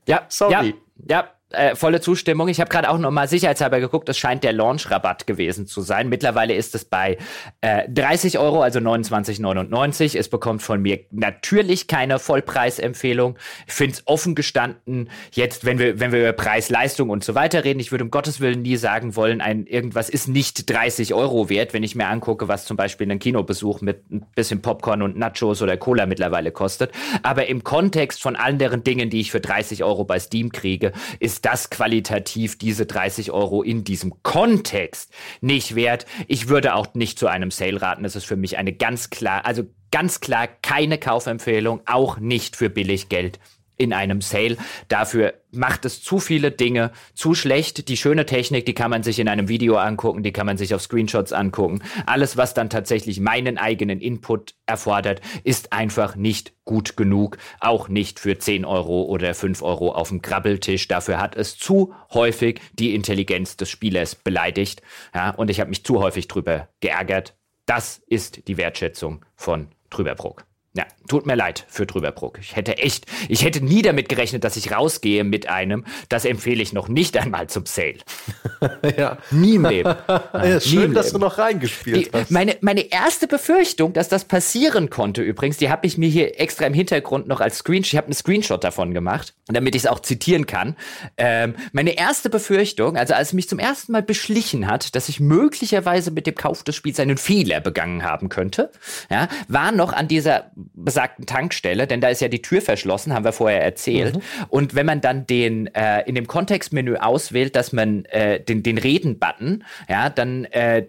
ja, sorry. Ja, ja äh, volle Zustimmung. Ich habe gerade auch noch mal sicherheitshalber geguckt, es scheint der Launch-Rabatt gewesen zu sein. Mittlerweile ist es bei äh, 30 Euro, also 29,99. Es bekommt von mir natürlich keine Vollpreisempfehlung. Ich finde es offen gestanden, jetzt, wenn wir, wenn wir über Preis, Leistung und so weiter reden, ich würde um Gottes Willen nie sagen wollen, ein irgendwas ist nicht 30 Euro wert, wenn ich mir angucke, was zum Beispiel ein Kinobesuch mit ein bisschen Popcorn und Nachos oder Cola mittlerweile kostet. Aber im Kontext von anderen Dingen, die ich für 30 Euro bei Steam kriege, ist das qualitativ diese 30 Euro in diesem Kontext nicht wert. Ich würde auch nicht zu einem Sale raten. Das ist für mich eine ganz klar, also ganz klar keine Kaufempfehlung, auch nicht für billig Geld in einem Sale. Dafür macht es zu viele Dinge zu schlecht. Die schöne Technik, die kann man sich in einem Video angucken, die kann man sich auf Screenshots angucken. Alles, was dann tatsächlich meinen eigenen Input erfordert, ist einfach nicht gut genug. Auch nicht für 10 Euro oder 5 Euro auf dem Krabbeltisch. Dafür hat es zu häufig die Intelligenz des Spielers beleidigt. Ja, und ich habe mich zu häufig drüber geärgert. Das ist die Wertschätzung von Trüberbrook. Ja, tut mir leid für Drüberbruck. Ich hätte echt, ich hätte nie damit gerechnet, dass ich rausgehe mit einem. Das empfehle ich noch nicht einmal zum Sale. ja. Nie im Leben. ja, schön, dass du noch reingespielt die, hast. Meine, meine erste Befürchtung, dass das passieren konnte übrigens, die habe ich mir hier extra im Hintergrund noch als Screenshot, ich habe einen Screenshot davon gemacht, damit ich es auch zitieren kann. Ähm, meine erste Befürchtung, also als es mich zum ersten Mal beschlichen hat, dass ich möglicherweise mit dem Kauf des Spiels einen Fehler begangen haben könnte, ja, war noch an dieser besagten Tankstelle, denn da ist ja die Tür verschlossen, haben wir vorher erzählt. Mhm. Und wenn man dann den äh, in dem Kontextmenü auswählt, dass man äh, den, den Reden-Button, ja, dann äh,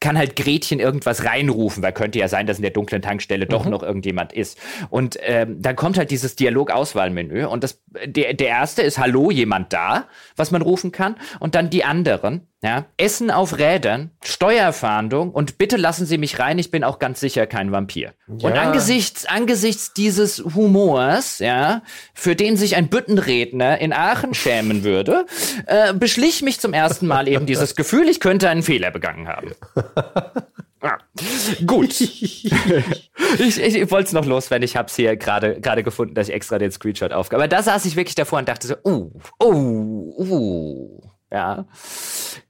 kann halt Gretchen irgendwas reinrufen, weil könnte ja sein, dass in der dunklen Tankstelle mhm. doch noch irgendjemand ist. Und ähm, dann kommt halt dieses Dialog-Auswahlmenü und das der, der erste ist Hallo, jemand da, was man rufen kann. Und dann die anderen, ja, Essen auf Rädern, Steuerfahndung und bitte lassen Sie mich rein, ich bin auch ganz sicher kein Vampir. Ja. Und angesichts, angesichts dieses Humors, ja, für den sich ein Büttenredner in Aachen schämen würde, äh, beschlich mich zum ersten Mal eben dieses Gefühl, ich könnte einen Fehler begangen haben. Ja, Gut. ich ich, wollte es noch loswerden. Ich habe es hier gerade gerade gefunden, dass ich extra den Screenshot aufgab. Aber da saß ich wirklich davor und dachte so, uh, uh, uh. Ja.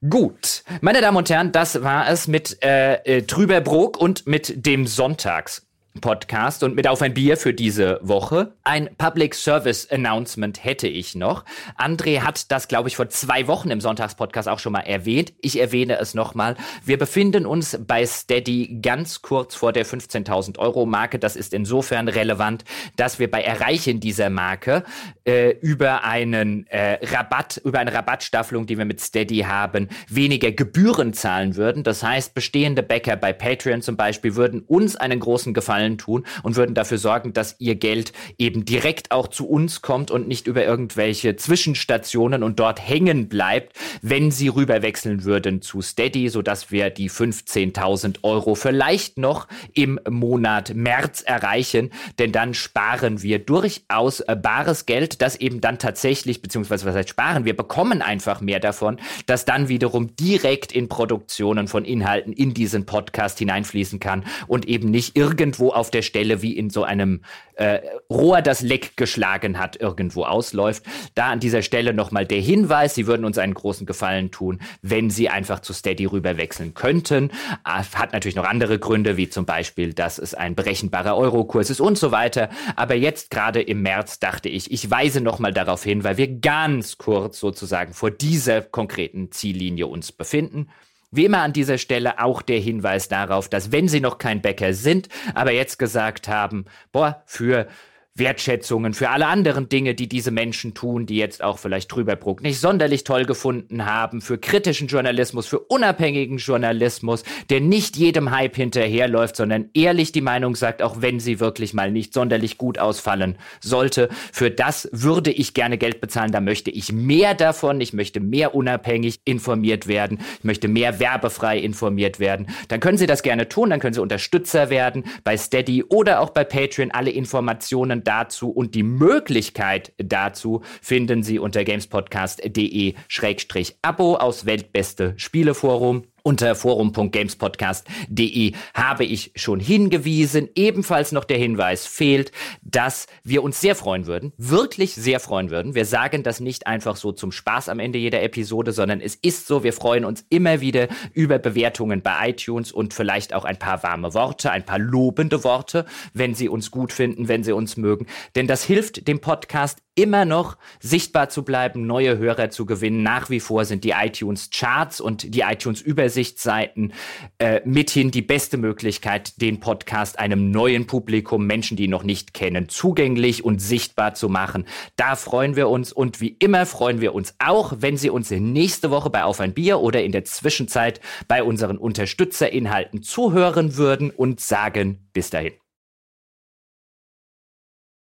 Gut. Meine Damen und Herren, das war es mit äh, äh, Trüberbrook und mit dem Sonntags. Podcast und mit auf ein Bier für diese Woche. Ein Public Service Announcement hätte ich noch. André hat das, glaube ich, vor zwei Wochen im Sonntagspodcast auch schon mal erwähnt. Ich erwähne es nochmal. Wir befinden uns bei Steady ganz kurz vor der 15.000 Euro Marke. Das ist insofern relevant, dass wir bei Erreichen dieser Marke äh, über einen äh, Rabatt, über eine Rabattstaffelung, die wir mit Steady haben, weniger Gebühren zahlen würden. Das heißt, bestehende Bäcker bei Patreon zum Beispiel würden uns einen großen Gefallen Gefallen tun und würden dafür sorgen, dass ihr Geld eben direkt auch zu uns kommt und nicht über irgendwelche Zwischenstationen und dort hängen bleibt, wenn sie rüberwechseln würden zu Steady, sodass wir die 15.000 Euro vielleicht noch im Monat März erreichen, denn dann sparen wir durchaus äh, bares Geld, das eben dann tatsächlich, beziehungsweise was heißt sparen, wir bekommen einfach mehr davon, das dann wiederum direkt in Produktionen von Inhalten in diesen Podcast hineinfließen kann und eben nicht irgendwo auf der Stelle wie in so einem äh, Rohr, das Leck geschlagen hat, irgendwo ausläuft. Da an dieser Stelle nochmal der Hinweis, Sie würden uns einen großen Gefallen tun, wenn Sie einfach zu Steady rüberwechseln könnten. Ah, hat natürlich noch andere Gründe, wie zum Beispiel, dass es ein berechenbarer Eurokurs ist und so weiter. Aber jetzt gerade im März dachte ich, ich weise nochmal darauf hin, weil wir ganz kurz sozusagen vor dieser konkreten Ziellinie uns befinden. Wie immer an dieser Stelle auch der Hinweis darauf, dass wenn Sie noch kein Bäcker sind, aber jetzt gesagt haben, boah, für Wertschätzungen für alle anderen Dinge, die diese Menschen tun, die jetzt auch vielleicht Trüberbrook nicht sonderlich toll gefunden haben, für kritischen Journalismus, für unabhängigen Journalismus, der nicht jedem Hype hinterherläuft, sondern ehrlich die Meinung sagt, auch wenn sie wirklich mal nicht sonderlich gut ausfallen sollte. Für das würde ich gerne Geld bezahlen, da möchte ich mehr davon, ich möchte mehr unabhängig informiert werden, ich möchte mehr werbefrei informiert werden. Dann können Sie das gerne tun, dann können Sie Unterstützer werden bei Steady oder auch bei Patreon. Alle Informationen dazu und die Möglichkeit dazu finden Sie unter gamespodcast.de-abo aus Weltbeste Spieleforum. Unter forum.gamespodcast.de habe ich schon hingewiesen. Ebenfalls noch der Hinweis fehlt, dass wir uns sehr freuen würden, wirklich sehr freuen würden. Wir sagen das nicht einfach so zum Spaß am Ende jeder Episode, sondern es ist so, wir freuen uns immer wieder über Bewertungen bei iTunes und vielleicht auch ein paar warme Worte, ein paar lobende Worte, wenn Sie uns gut finden, wenn Sie uns mögen. Denn das hilft dem Podcast immer noch sichtbar zu bleiben, neue Hörer zu gewinnen. Nach wie vor sind die iTunes Charts und die iTunes Übersichtsseiten äh, mithin die beste Möglichkeit, den Podcast einem neuen Publikum, Menschen, die ihn noch nicht kennen, zugänglich und sichtbar zu machen. Da freuen wir uns und wie immer freuen wir uns auch, wenn Sie uns nächste Woche bei Auf ein Bier oder in der Zwischenzeit bei unseren Unterstützerinhalten zuhören würden und sagen bis dahin.